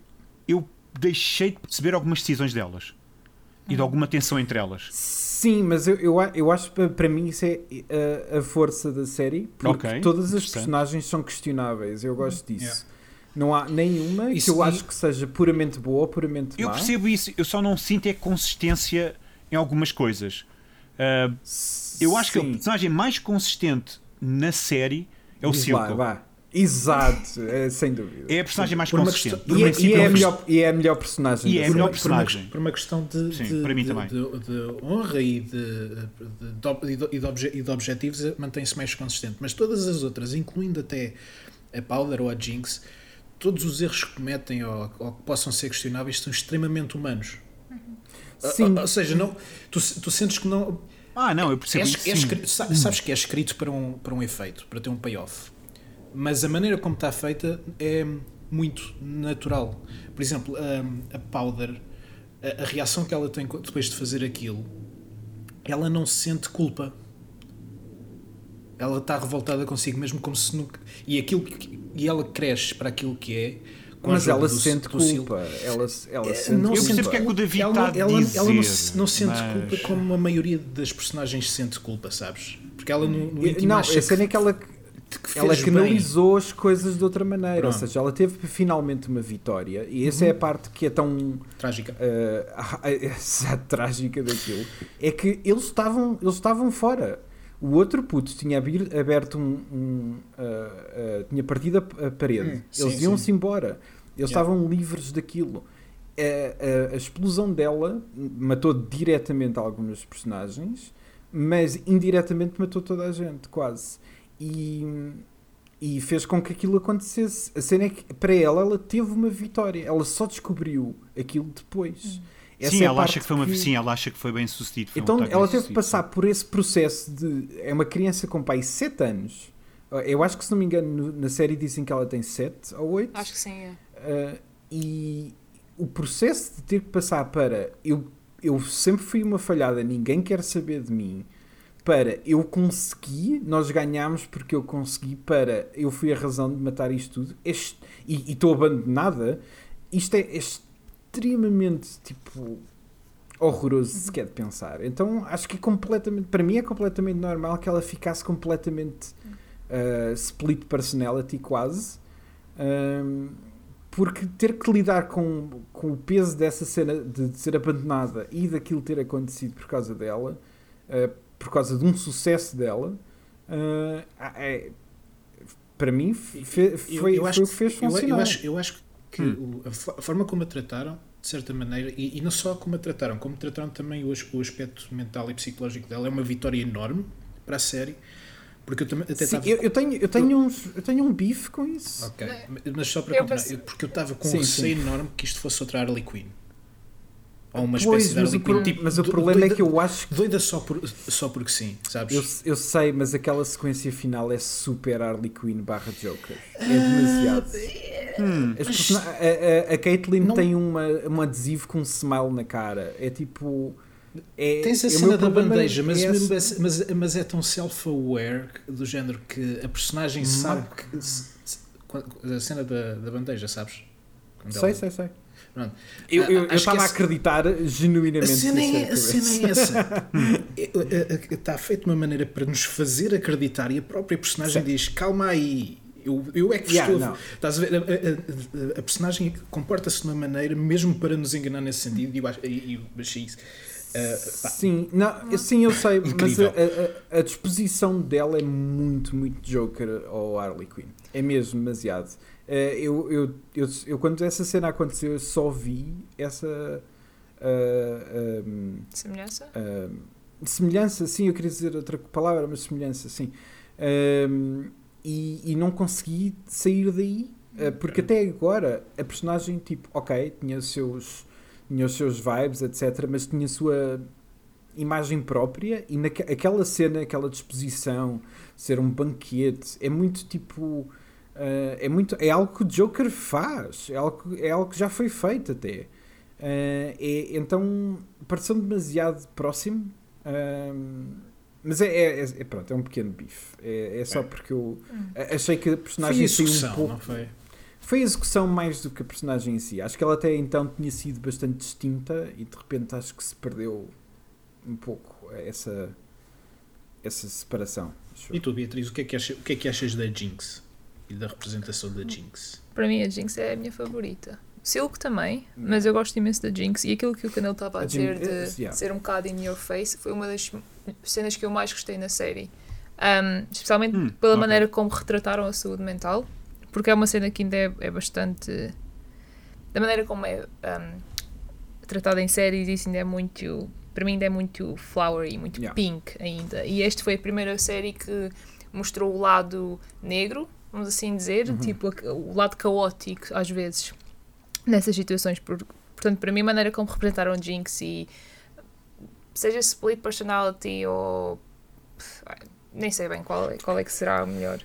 eu deixei de perceber algumas decisões delas e de alguma tensão entre elas. Sim, mas eu, eu, a- eu acho que para mim isso é uh, a força da série, porque Ok, todas as personagens são questionáveis. Eu gosto disso. Yeah. Não há nenhuma que Isso- eu e- acho que seja puramente boa ou puramente Eu má. percebo isso, eu só não sinto é consistência em algumas coisas. Uh, eu acho que o Sim. personagem mais consistente na série é o lá, Silco. vá. Exato, é, sem dúvida. É a personagem mais Por uma consistente. questão- E, é, e é melhor, e é a melhor personagem. E é a melhor por, uma, personagem. por uma questão de, Sim, de- para mim de- também. de- de honra e de, de, de ob- de- de obje- de objetivos, mantém-se mais consistente. Mas todas as outras, incluindo até a Powder ou a Jinx, todos os erros que cometem ou, ou que possam ser questionáveis são extremamente humanos. Sim, Ou, ou seja, não, tu, tu sentes que não. Ah, não, eu percebo É, isso. é escrito- sa- sabes que é escrito para um, para um efeito, para ter um payoff. Mas a maneira como está feita é muito natural. Por exemplo, a, a Powder, a, a reação que ela tem depois de fazer aquilo, ela não sente culpa. Ela está revoltada consigo mesmo, como se nunca. E, aquilo que- e ela cresce para aquilo que é. mas ela do- sente do Sil- culpa. Ela, ela é, sente não Eu culpa. percebo porque é que o David ela, está a ela, ela não, dizer, se- não sente mas- culpa como a maioria das personagens sente culpa, sabes? Porque ela no, no E- íntimo Não, acha a cena é que ela, que ela canalizou as coisas de outra maneira. Ou Pronto. seja, ela teve finalmente uma vitória. E essa é a parte que é tão. bem. Trágica. uh, essa trágica daquilo é que eles estavam eles estavam fora o outro puto tinha aberto um, um, uh, uh, tinha partido a, parede Hum, eles iam-se embora eles Yeah. estavam livres daquilo a, a- a explosão dela matou diretamente alguns personagens mas indiretamente matou toda a gente quase e e fez com que aquilo acontecesse. A cena é que, para ela, ela teve uma vitória. Ela só descobriu aquilo depois. Essa Sim, é ela acha que foi uma, que- sim, ela acha que foi bem sucedido. foi um Então ataque ela teve que passar por esse processo de. É uma criança com pai 7 anos. Eu acho que, se não me engano, no- na série dizem que ela tem 7 ou 8. Acho que sim, é. Uh, e o processo de ter que passar para eu, eu sempre fui uma falhada, ninguém quer saber de mim, para eu consegui, nós ganhámos porque eu consegui, para eu fui a razão de matar isto tudo, este, e estou abandonada, isto é extremamente tipo horroroso sequer de pensar. Então acho que é completamente, para mim é completamente normal que ela ficasse completamente uh, split personality quase. Um, porque ter que lidar com, com o peso dessa cena de, de ser abandonada e daquilo ter acontecido por causa dela, uh, por causa de um sucesso dela, uh, é, para mim fe- foi, Eu- foi, eu acho o que fez Eu, funcionar. eu acho, eu acho que Hum. o- a, fo- a forma como a trataram, de certa maneira, e, e não só como a trataram, como trataram também o, o aspecto mental e psicológico dela, é uma vitória enorme para a série. Porque eu também até Sim, estava. eu, eu tenho, eu, tenho uns, eu tenho um bife com isso. Ok, mas só para Eu continuar, penso- eu- porque eu estava com Sim, um receio sim. enorme que isto fosse outra Harley Quinn. Ou uma Pois, espécie de mas Harley o. Tipo, mas o problema é doida- que eu acho que Doida só, por, só porque sim, sabes? Eu, eu sei, mas aquela sequência final é super Harley Quinn barra Joker. É demasiado. Hum, As persona- a, a, a Caitlyn Não- tem uma, um adesivo com um smile na cara. É tipo. É, Tens a é cena da bandeja, mas, é esse. mas, mas é tão self-aware do género que a personagem sabe que. se- se- quando- A cena da, da bandeja, sabes? Quando Sei, ela- sei, sei. Pronto. Eu Ah, eu- eu acho estava a acreditar A genuinamente cena, nisso é, a cena é essa. Está feito de uma maneira para nos fazer acreditar e a própria personagem Sim. diz: calma aí, Eu, eu é que Yeah, estou. Estás a ver? A, a- a- a personagem comporta-se de uma maneira, mesmo para nos enganar nesse sentido, e eu, eu achei isso. pá, Sim, não, sim, eu sei, mas a, a- a disposição dela é muito, muito Joker ao Harley Quinn. É mesmo demasiado. Eh, eu, eu, eu, eu, quando essa cena aconteceu, eu só vi essa ah, ahm, Semelhança? ahm, semelhança, sim, eu queria dizer outra palavra, mas semelhança, sim. Ahm, e, e não consegui sair daí, eh, porque até agora a personagem, tipo, ok, tinha os seus, tinha os seus vibes, etc., mas tinha a sua imagem própria e naque, aquela cena, aquela disposição, ser um banquete, é muito tipo. Eh, é, muito, é algo que o Joker faz, é algo, é algo que já foi feito até. Eh, é, então pareceu-me demasiado próximo, ehm, mas é, é, é- é- pronto, é um pequeno bife. É, é só É. porque eu Hum. achei que a foi personagem um execução, pouco. não foi? Foi a execução mais do que a personagem em si. Acho que ela até então tinha sido bastante distinta e de repente acho que se perdeu um pouco essa, essa separação. E tu, Beatriz, o que, é que achas, o que é que achas da Jinx? E da representação da Jinx? Para mim, a Jinx é a minha favorita. Silk também, mas eu gosto imenso da Jinx. E aquilo que o Canelo estava a A dizer Jinx, eh, de yeah. ser um bocado in your face foi uma das cenas que eu mais gostei na série. Um, especialmente Hum, pela ok. maneira como retrataram a saúde mental, porque é uma cena que ainda é, é bastante. Da maneira como é um, tratada em séries, isso ainda é muito. Para mim, ainda é muito flowery, muito Yeah. pink ainda. E este foi a primeira série que mostrou o lado negro, vamos assim dizer, Uhum. tipo o lado caótico, às vezes, nessas situações. Por- portanto, para mim, a maneira como representaram Jinx e seja split personality ou nem sei bem qual é, qual é que será o melhor.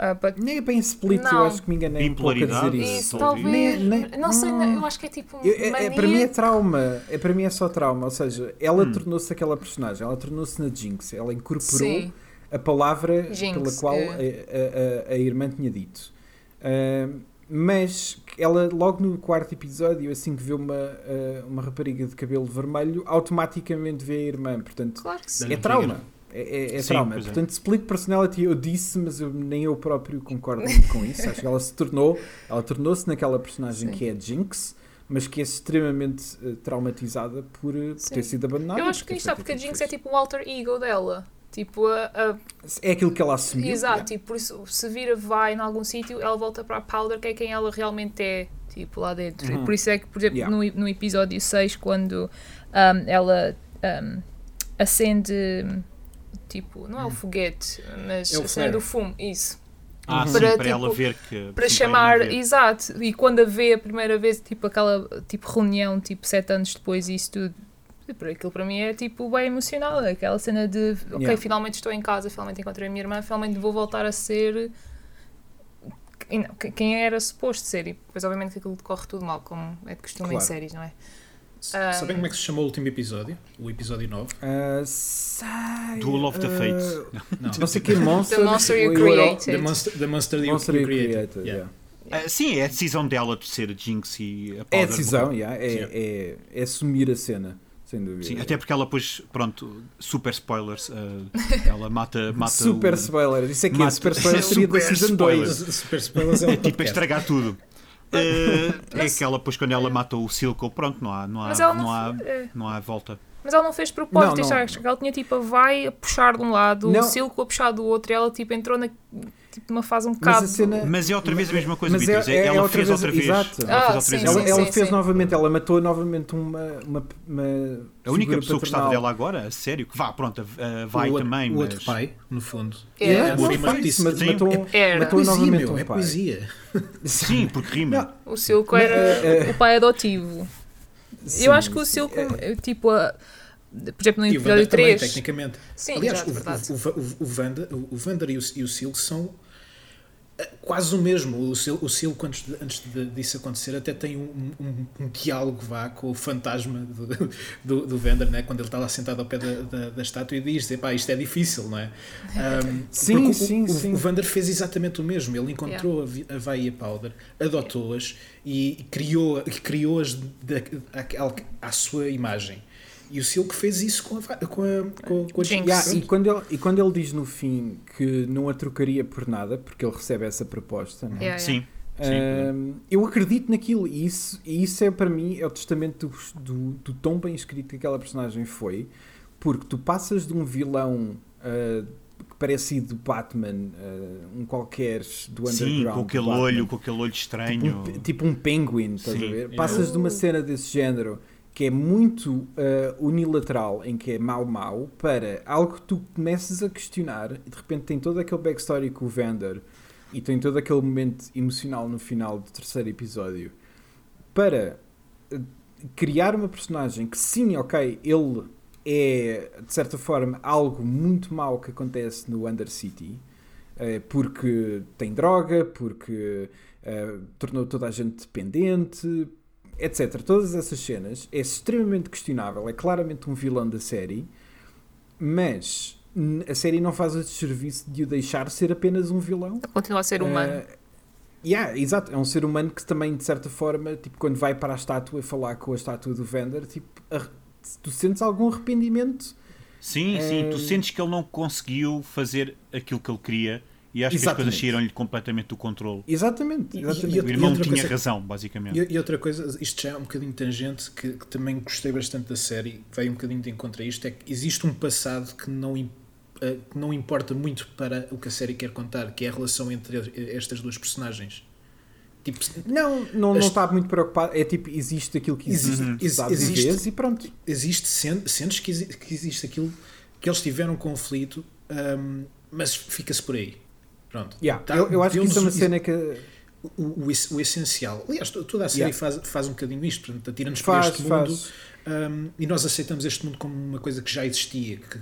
Ah, but- Nem é bem split, eu Não. acho que me enganei um pouco a Bipolaridade. dizer isso. isso, talvez. Nem- nem- não sei, Hum. eu acho que é tipo. Eu- é- é- para mim é trauma, é, para mim é só trauma, ou seja, ela Hum. tornou-se aquela personagem, ela tornou-se na Jinx, ela incorporou Sim, a palavra Jinx, pela qual é. a, a- a- irmã tinha dito. Ahm, mas ela, logo no quarto episódio, assim que vê uma, ah, uma rapariga de cabelo vermelho, automaticamente vê a irmã. Portanto, claro que sim. É um trauma. É, é- é Sim, trauma. é. Portanto, split personality eu disse, mas eu, nem eu próprio concordo muito com isso. Acho que ela se tornou, ela tornou-se naquela personagem Sim. que é a Jinx, mas que é extremamente eh, traumatizada por, por ter sido abandonada. Eu acho que isto é porque a Jinx é tipo um alter ego dela. Tipo, a, a- É aquilo que ela assumiu. exato, tipo, por isso, se vira vai em algum sítio, ela volta para a Powder, que é quem ela realmente é, tipo, lá dentro. Uhum. E por isso é que, por exemplo, Yeah. no, no episódio 6, quando ahm, ela ahm, acende, tipo, não é o foguete, mas É o a cena flare. do fumo, isso. Ah, Uhum. sim, Para, para, ela tipo, ver que. para sim, chamar, ela ver. exato, e quando a vê a primeira vez, tipo aquela tipo reunião, tipo sete anos depois e isso tudo, aquilo para mim é tipo bem emocional, aquela cena de ok, Yeah. finalmente estou em casa, finalmente encontrei a minha irmã, finalmente vou voltar a ser quem era suposto ser, e depois obviamente que aquilo decorre tudo mal, como é de costume em Claro. séries, não é? Sabem Ah. como é que se chamou o último episódio? O episódio 9? Ah, sei, Duel of the ah, Fates. Não. Não sei que Monster. The Monster You Created. The Monster, the monster You Monster You Created. Created. Yeah. yeah. Ah, sim, é a decisão dela de ser a Jinx e a É a decisão, yeah, é, é, é assumir a cena, sem dúvida. Sim, até porque ela depois, pronto, super spoilers, ah, ela mata, mata super o, spoiler. Isso é que é Mata- super spoiler seria da Super Season spoiler. 2. Super spoilers é um É tipo a podcast. estragar tudo. Ah, é Mas- aquela, depois quando ela mata o Silco, pronto, não há, não há, ela não não, há, é. não há volta. Mas ela não fez propósito, Não, não. é, que ela tinha tipo a vai a puxar de um lado, Não. o Silco a puxar do outro, e ela tipo entrou na, tipo, numa fase um Mas bocado. a cena. Mas é outra vez a mesma coisa, Mas Beatriz. é- é ela outra fez vez- outra vez. exato. Ela Ah, fez outra sim, vez Ela, ela fez sim. novamente, ela matou novamente uma. uma, uma A única pessoa que gostava paternal. dela agora, a sério, que vá, pronto, a vai o, outro- também, o mas... outro pai, no fundo. É. É, não foi uma faz, notícia. mas Sim. matou, Era. matou poesia, novamente meu, um é pai. poesia. Sim, porque rima. O Silco Mas, era eh, o pai adotivo. Sim, eu acho que o. Silco, É, tipo, a- por exemplo, no E episódio também, 3. tecnicamente. Sim, Aliás, exato, o, verdade. o, o, o, Vander, o, Vander e o, e o Sil são eh, quase o mesmo. O Sil, o Sil antes, de, antes de, disso acontecer, até tem um, um, um diálogo vá, com o fantasma do, do, do Vander, né? quando ele está lá sentado ao pé da, da, da estátua e diz: Epá, isto é difícil, não é? Um, Sim, o- sim, o, sim. O Vander fez exatamente o mesmo. Ele encontrou a, Vi- a Vai e a Powder, adotou-as e criou- criou-as da- à- à sua imagem. E o Silk fez isso com a, com a, com, com a Jinx. Yeah, e, quando ele, e quando ele diz no fim que não a trocaria por nada, porque ele recebe essa proposta, né? Yeah, yeah. Sim. Eu acredito naquilo e isso, e isso é para mim é o testamento do, do, do tão bem escrito que aquela personagem foi, porque tu passas de um vilão ah, que parece do Batman, ah, um qualquer do Sim, underground. com do aquele Batman, olho, com aquele olho estranho. Tipo um, tipo um penguin, estás a Sim. ver? Passas de uma cena desse género que é muito ah, unilateral, em que é mau-mau, para algo que tu começas a questionar e de repente tem todo aquele backstory com o Vander e tem todo aquele momento emocional no final do terceiro episódio para ah, criar uma personagem que sim, ok, ele é de certa forma algo muito mau que acontece no Undercity eh, porque tem droga, porque eh, tornou toda a gente dependente, etc. Todas essas cenas é extremamente questionável, é claramente um vilão da série, mas a série não faz o serviço de o deixar ser apenas um vilão. Continua a ser humano. Eh, yeah, exato, é um ser humano que também, de certa forma, tipo, quando vai para a estátua falar com a estátua do Vander, tipo, tu sentes algum arrependimento Sim, sim, tu sentes que ele não conseguiu fazer aquilo que ele queria e acho que as Exatamente. coisas saíram-lhe completamente do controle. Exatamente, E- e- exatamente. O irmão tinha coisa- razão, basicamente. E, e outra coisa, isto já é um bocadinho tangente, que, que também gostei bastante da série, veio um bocadinho de encontro a isto, é que existe um passado que não, eh, que não importa muito para o que a série quer contar, que é a relação entre estas duas personagens. Tipo, Não, não, não está muito preocupado. É tipo, existe aquilo que existe, Existe- tu sabes, e existe- e pronto. existe, sen- sentes que, exi- que existe aquilo que eles tiveram conflito, ahm, mas fica-se por aí. Pronto. Yeah, Tá- eu, eu acho que isso é uma cena que o, o, o essencial. Aliás, to- toda a série Yeah. faz, faz um bocadinho isto, portanto, atira-nos para faz, este mundo faz. um, e nós aceitamos este mundo como uma coisa que já existia. Que,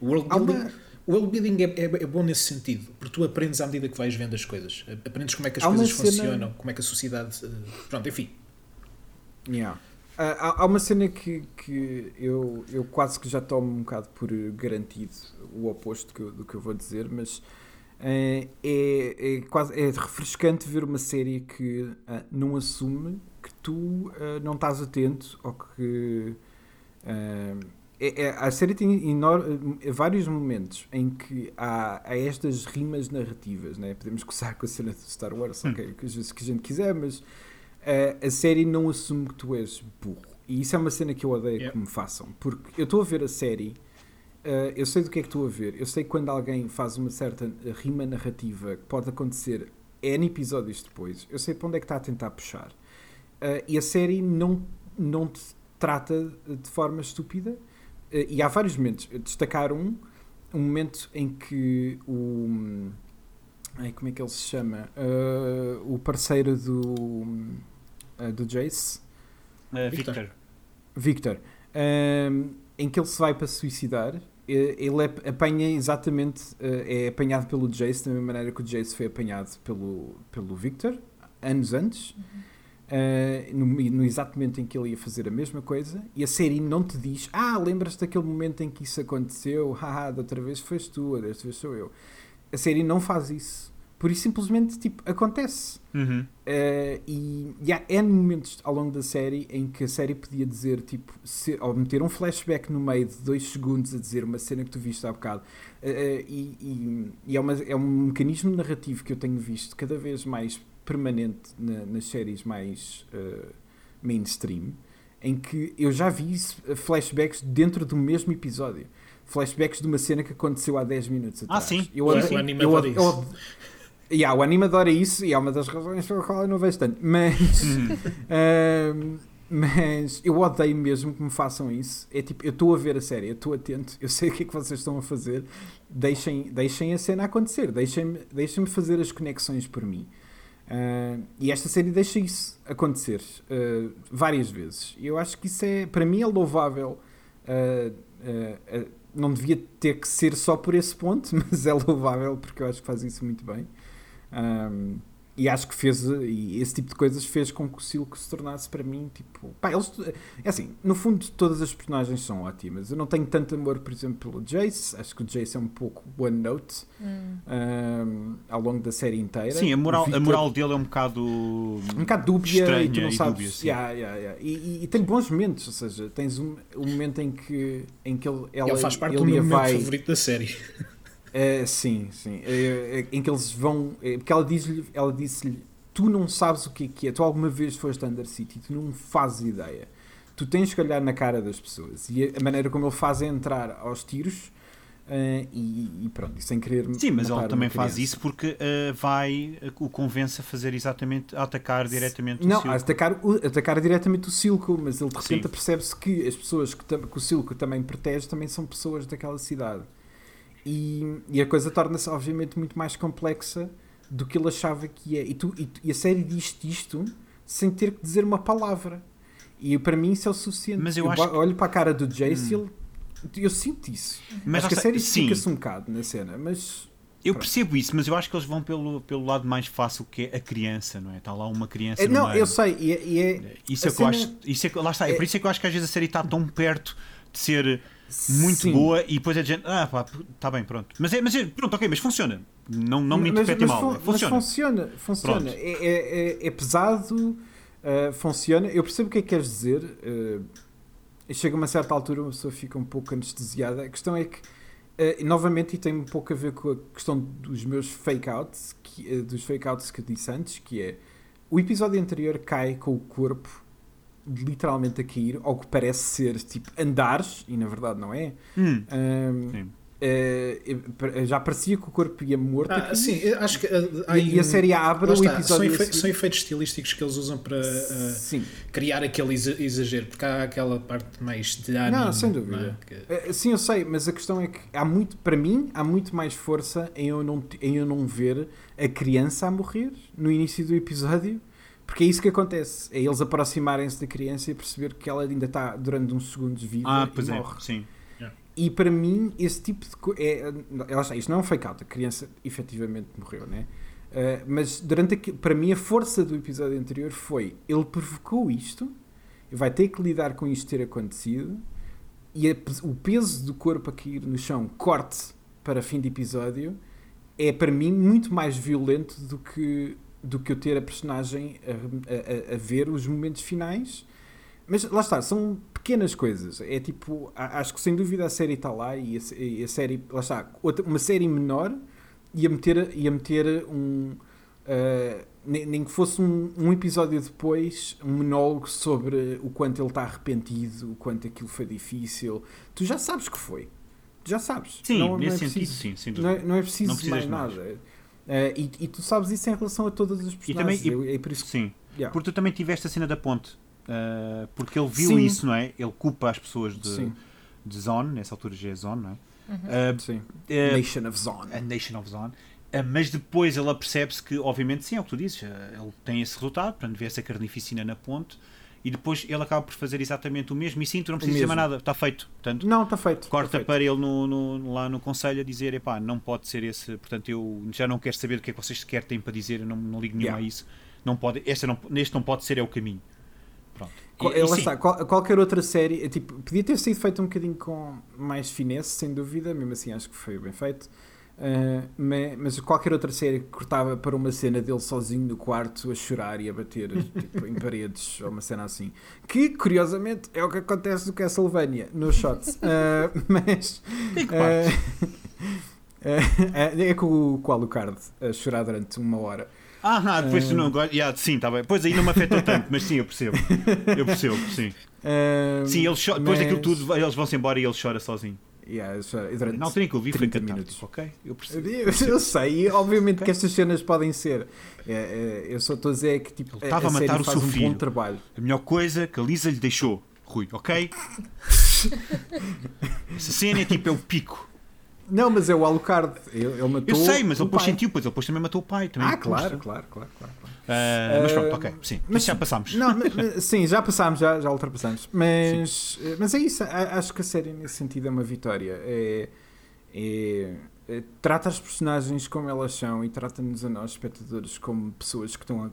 o world Há uma- building, o world building é, é, é bom nesse sentido, porque tu aprendes à medida que vais vendo as coisas. Aprendes como é que as Há coisas cena- funcionam, como é que a sociedade. eh, Pronto, enfim. Yeah. Ah, Há, há uma cena que, que eu, eu quase que já tomo um bocado por garantido o oposto que eu- do que eu vou dizer, mas é, é, quase, é refrescante ver uma série que ah, não assume que tu ah, não estás atento ou que. ah, é- a série tem vários momentos em que há, há estas rimas narrativas, né? podemos começar com a cena do Star Wars, ok, que às vezes que a gente quiser, mas uh, a série não assume que tu és burro. E isso é uma cena que eu odeio Yeah. que me façam. Porque eu estou a ver a série, uh, eu sei do que é que estou a ver, eu sei que quando alguém faz uma certa rima narrativa que pode acontecer N episódios depois, eu sei para onde é que está a tentar puxar. Uh, e a série não, não te trata de forma estúpida. Uh, e há vários momentos. Destacar um, um momento em que o. Ai, como é que ele se chama? Uh, o parceiro do, uh, do Jace, Eh, Victor. Victor. Victor, um, em que ele se vai para suicidar. Eh, Ele é- apanha exatamente, eh, é apanhado pelo Jace, da mesma maneira que o Jace foi apanhado pelo, pelo Victor, anos antes, eh, no, no exato momento em que ele ia fazer a mesma coisa, e a série não te diz: Ah, lembras-te daquele momento em que isso aconteceu? Haha, da outra vez foste tu, desta vez sou eu. A série não faz isso. Por isso, simplesmente, tipo, acontece. Uhum. Uh, e, e há N momentos ao longo da série em que a série podia dizer, tipo, se, ou meter um flashback no meio de dois segundos a dizer uma cena que tu viste há bocado. Uh, uh, e e, e é, uma, é um mecanismo narrativo que eu tenho visto cada vez mais permanente na- nas séries mais mainstream, em que eu já vi flashbacks dentro do mesmo episódio. Flashbacks de uma cena que aconteceu há 10 minutos Ah, atrás. sim. Eu, anime eu, ode- eu, isso. ode- Yeah, o anime adora isso e é uma das razões pela qual eu não vejo tanto. Mas, ahm, mas eu odeio mesmo que me façam isso. É tipo, eu estou a ver a série, eu estou atento, eu sei o que é que vocês estão a fazer. Deixem, deixem a cena acontecer, deixem-me deixem fazer as conexões por mim. Ah, e esta série deixa isso acontecer ah, várias vezes. E eu acho que isso é, para mim, é louvável. Ah, não devia ter que ser só por esse ponto, mas é louvável porque eu acho que faz isso muito bem. Um, e acho que fez, e esse tipo de coisas fez com que o Silco se tornasse para mim, tipo, pá, eles, é assim, no fundo todas as personagens são ótimas. Eu não tenho tanto amor, por exemplo, pelo Jace, acho que o Jace é um pouco one note Hum. um, ao longo da série inteira. Sim, a moral, O a Victor- moral dele é um bocado. um bocado dúbia e tu não estranha e sabes. dúbia. Yeah, yeah, yeah. E, e- e tem bons momentos, ou seja, tens um, um momento em que, em que ele, ela, Ele faz parte do ele e meu a momento vai. favorito da série. É, sim, sim. É, é, em que eles vão. é, porque ela diz-lhe, ela disse-lhe: Tu não sabes o que é que é. Tu alguma vez foste a Undercity, tu não fazes ideia. Tu tens que olhar na cara das pessoas. E a, maneira como ele faz é entrar aos tiros eh, e, e pronto, sem querer. Sim, mas ele também faz isso porque eh, vai, eh, o convence a fazer exatamente, a atacar diretamente Não, o Silco. atacar, o- atacar diretamente o Silco, mas ele de repente percebe-se que as pessoas que, que o Silco também protege também são pessoas daquela cidade. E, e a coisa torna-se, obviamente, muito mais complexa do que ele achava que é. E, tu, e, e a série diz-te isto sem ter que dizer uma palavra. E para mim isso é o suficiente. Mas eu ba- olho para a cara do Jace e ele. Eu sinto isso. Mas acho que a série fica-se um bocado na cena, mas. eu pronto. percebo isso, mas eu acho que eles vão pelo, pelo lado mais fácil que é a criança, não é? Está lá uma criança É, não, meio. eu sei, e é. e é- Isso é que eu cena- acho. Isso é que, lá está, é, é- por isso é que eu acho que às vezes a série está tão perto de ser muito Sim. boa e depois é de gente, ah pá, está bem, pronto. Mas é, mas é, pronto, ok, mas funciona. Não, não me interpretem mal. fun- funciona. Mas funciona, funciona. É, é, é- é pesado, uh, funciona. Eu percebo o que é que queres dizer. uh, chega a uma certa altura, uma pessoa fica um pouco anestesiada. A questão é que, uh, novamente, e tem um pouco a ver com a questão dos meus fake-outs, uh, dos fake-outs que eu disse antes, que é o episódio anterior cai com o corpo literalmente a cair, ao que parece ser tipo andares, e na verdade não é. Hum, Um, Sim. uh, já parecia que o corpo ia morto. Ah, sim, acho que uh, E, aí e a série abre o episódio. são, efe- seguir. são efeitos estilísticos que eles usam para uh, Sim, criar aquele exa- exagero, porque há aquela parte mais de ânimo. Não, sem não é? dúvida. Que- Eh, sim, eu sei, mas a questão é que há muito, para mim, há muito mais força em eu não, em eu não ver a criança a morrer no início do episódio, porque é isso que acontece. É eles aproximarem-se da criança e perceber que ela ainda está durante uns segundos viva ah, e é, morre. sim. E para mim, esse tipo de coisa. É, está, isto não é um fake out, a criança efetivamente morreu, né? Uh, mas durante aqui, para mim, a força do episódio anterior foi ele provocou isto, vai ter que lidar com isto ter acontecido, e a o peso do corpo a cair no chão, corte para fim de episódio, é para mim muito mais violento do que, do que eu ter a personagem a, a- a ver os momentos finais. Mas lá está, são pequenas coisas. É tipo, acho que sem dúvida a série está lá e a, e a série, lá está, outra- uma série menor ia meter, ia meter um. ah, nem, nem que fosse um, um episódio depois, um monólogo sobre o quanto ele está arrependido, o quanto aquilo foi difícil. Tu já sabes que foi. Tu já sabes. Sim, Não- não nesse é sentido, preciso- sim, sem não dúvida. é, não é preciso Não mais mais. nada. Ah, e, e tu sabes isso em relação a todas as também- personagens. e- é, é por isso que. Sim. Yeah. Porque tu também tiveste a cena da ponte. ah, porque ele viu Sim. isso, não é? Ele culpa as pessoas de, Sim, de Zone, nessa altura já é Zone, não é? Uhum. Ah, sim. Nation of Zone. a Nation of Zone. Mas depois ele apercebe-se que, obviamente, sim, é o que tu dizes, ele tem esse resultado, portanto, vê essa carnificina na ponte e depois ele acaba por fazer exatamente o mesmo. E sim, tu não precisas dizer mais nada, está feito. Portanto, Não, está feito. corta tá feito. para ele no, no- lá no conselho a dizer: epá, não pode ser esse, portanto, eu já não quero saber o que é que vocês sequer têm para dizer, eu não, não ligo nenhum Yeah. a isso. Não pode, esta não, neste não pode ser, é o caminho. Pronto. E- e lá sim, está, qual- qualquer outra série, é tipo, podia ter sido feita um bocadinho com mais finesse, sem dúvida, mesmo assim acho que foi bem feito. Uh, ma- mas, qualquer outra série que cortava para uma cena dele sozinho no quarto a chorar e a bater tipo, em paredes ou uma cena assim, que curiosamente é o que acontece no Castlevania, no Shots. Uh, mas que parte. uh, uh, é com o, Alucard a chorar durante uma hora. Ah, depois tu não gosta. Yeah, sim, está bem. Pois aí não me afetou tanto, mas sim, eu percebo. Eu percebo, sim. Sim, ele depois mas- daquilo tudo, eles vão-se embora e ele chora sozinho. Yeah, durante Na altura em que eu vi foi 30 catártico, minutos. ok? Eu percebo. Eu, eu sei, e obviamente que estas cenas podem ser. É, é, eu só estou a dizer que tipo, Ele estava a série matar o seu um bom filho. trabalho. A melhor coisa que a Lisa lhe deixou, Rui, ok? Essa cena é tipo, é o pico. Não, mas é o Alucard. Ele, ele matou. Eu sei, mas ele depois pai. sentiu, pois ele depois também matou o pai. Também Ah, claro, claro, claro, claro. claro. Ah, mas pronto, Ah, ok, sim. Mas mas- já passámos. Não, mas- sim, já passámos, já, já ultrapassamos. Mas, mas é isso, acho que a série nesse sentido é uma vitória. É, É, é, trata as personagens como elas são e trata-nos a nós, espectadores, como pessoas que estão a,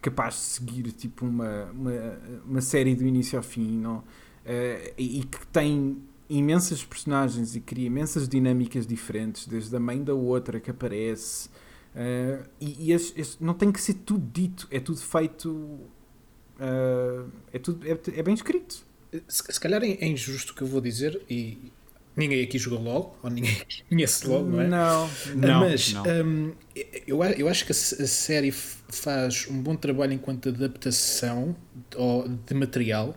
capazes de seguir tipo uma, uma, uma série do início ao fim não? Uh, e, e que tem imensas personagens e cria imensas dinâmicas diferentes, desde a mãe da outra que aparece. Uh, e, e este, este, não tem que ser tudo dito, é tudo feito. Uh, é, tudo, é, é, bem escrito. Se, se calhar é injusto o que eu vou dizer, e ninguém aqui jogou LOL, ou ninguém conhece LOL, não é? Não, não. Mas não. Um, eu, eu acho que a, a série faz um bom trabalho enquanto adaptação de material,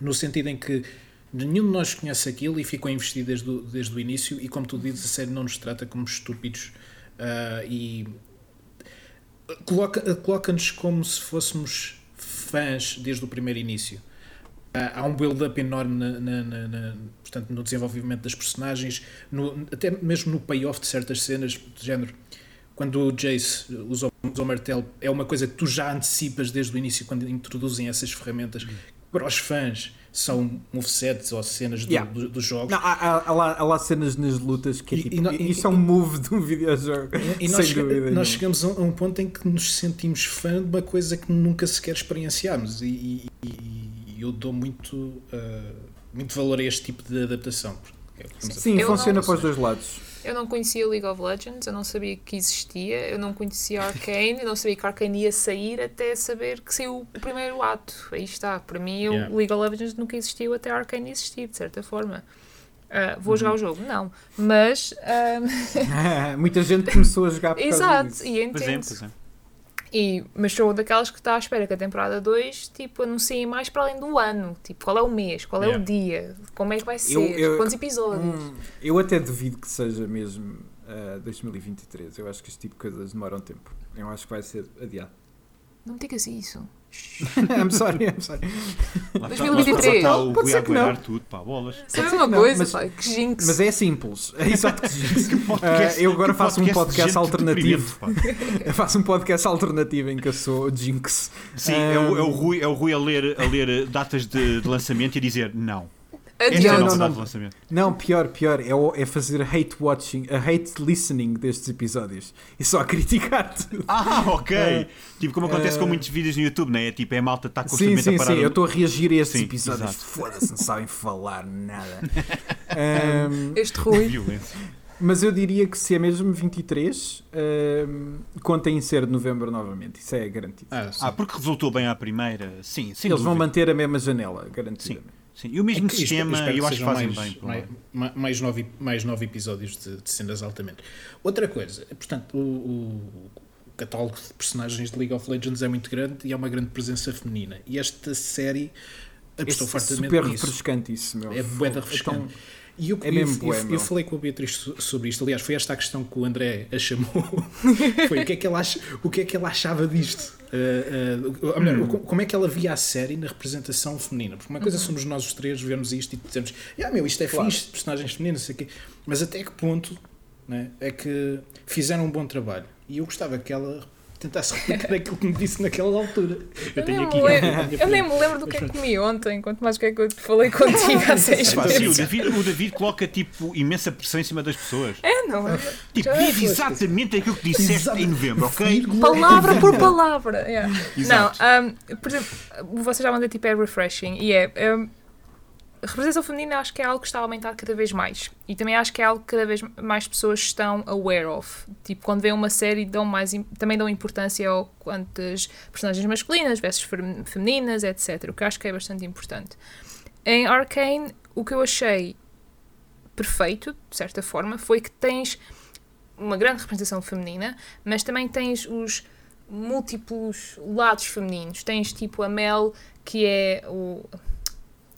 no sentido em que nenhum de nós conhece aquilo e ficou investido desde o, desde o início, e como tu dizes, a série não nos trata como estúpidos uh, e coloca-nos coloca como se fôssemos fãs desde o primeiro início. Uh, há um build-up enorme na, na, na, portanto, no desenvolvimento das personagens, no, até mesmo no payoff de certas cenas, de género. Quando o Jace usa, usa o martelo, é uma coisa que tu já antecipas desde o início, quando introduzem essas ferramentas, uhum. para os fãs são movesets ou cenas do, yeah. do, dos jogos. Não, há, há, há, lá, há, lá, cenas nas lutas que é tipo, e, e, isso é um move de um videojogo. E, nós, dúvida, nós chegamos a um ponto em que nos sentimos fã de uma coisa que nunca sequer experienciámos e, eu dou muito, uh, muito valor a este tipo de adaptação. É Sim, funciona para os dois lados. Eu não conhecia League of Legends, eu não sabia que existia, eu não conhecia Arcane, eu não sabia que Arcane ia sair até saber que saiu o primeiro ato. Aí está. Para mim, o yeah. League of Legends nunca existiu até Arcane existir, de certa forma. Uh, vou uhum. jogar o jogo? Não. Mas. Um... Muita gente começou a jogar por Exato, e entendo. E, mas sou daquelas que está à espera que a temporada 2 tipo, anuncie mais para além do ano. Tipo, qual é o mês, qual é yeah. o dia, como é que vai ser, eu, eu, quantos episódios. Hum, eu até duvido que seja mesmo uh, 2023. Eu acho que este tipo de coisas demoram tempo. Eu acho que vai ser adiado. Não me digas isso. I'm sorry, I'm sorry. 2023. Não, pode ser que não. Tudo, pá, bolas. Sabe uma coisa, mas, pá, que jinx. Mas é simples. É exato que jinx. uh, eu agora faço um podcast alternativo. eu faço um podcast alternativo em que eu sou jinx. Sim, um, é, o, é, o Rui, é o Rui a ler, a ler datas de, de lançamento e a dizer não. Este não, não, não, não, pior, pior, é, é fazer hate watching, a hate listening destes episódios e só criticar tudo. Ah, ok. Uh, tipo, como acontece uh, com muitos vídeos no YouTube, não é? Tipo, é a malta está constantemente sim, sim, a parar. Sim, eu estou a reagir a estes sim, episódios. Foda-se, não sabem falar nada. um, este Rui. Mas eu diria que se é mesmo 23, um, conta em ser de novembro novamente. Isso é garantido. Ah, ah porque resultou bem à primeira. Sim, sim. Eles vão manter a mesma janela, garantidamente. Sim. Sim, e o mesmo é sistema, eu, eu acho que fazem mais, bem. Mais, mais, nove, mais nove episódios de, de cenas altamente. Outra coisa, portanto, o, o, catálogo de personagens de League of Legends é muito grande e há uma grande presença feminina. E esta série apostou fortemente super nisso. refrescante isso, meu. É bué refrescante. Então, e eu, é eu, eu, eu, eu, falei com a Beatriz sobre isto. Aliás, foi esta a questão que o André a chamou. foi o que, é que ela ach, o que é que ela achava disto? Uh, uh, melhor, hum. como é que ela via a série na representação feminina? Porque uma coisa uhum. somos nós os três vermos isto e dizemos, ah, meu, isto é claro. fixe, personagens femininas, sei quê. mas até que ponto né, é que fizeram um bom trabalho? E eu gostava que ela tentasse replicar aquilo que me disse naquela altura. Eu, tenho aqui. eu nem me lembro do que é que comi ontem, quanto mais o que é que eu falei contigo há seis meses. o, David, o David coloca tipo imensa pressão em cima das pessoas. É, não é? Tipo, diz exatamente aquilo que disseste Exato. em novembro, ok? Palavra por palavra. Yeah. Não, um, por exemplo, vocês já dizer tipo é refreshing e é. Um, a representação feminina acho que é algo que está a aumentar cada vez mais. E também acho que é algo que cada vez mais pessoas estão aware of. Tipo, quando vêem uma série, dão mais, também dão importância ao quantas personagens masculinas versus femininas, etc. O que acho que é bastante importante. Em Arcane, o que eu achei perfeito, de certa forma, foi que tens uma grande representação feminina, mas também tens os múltiplos lados femininos. Tens tipo a Mel, que é o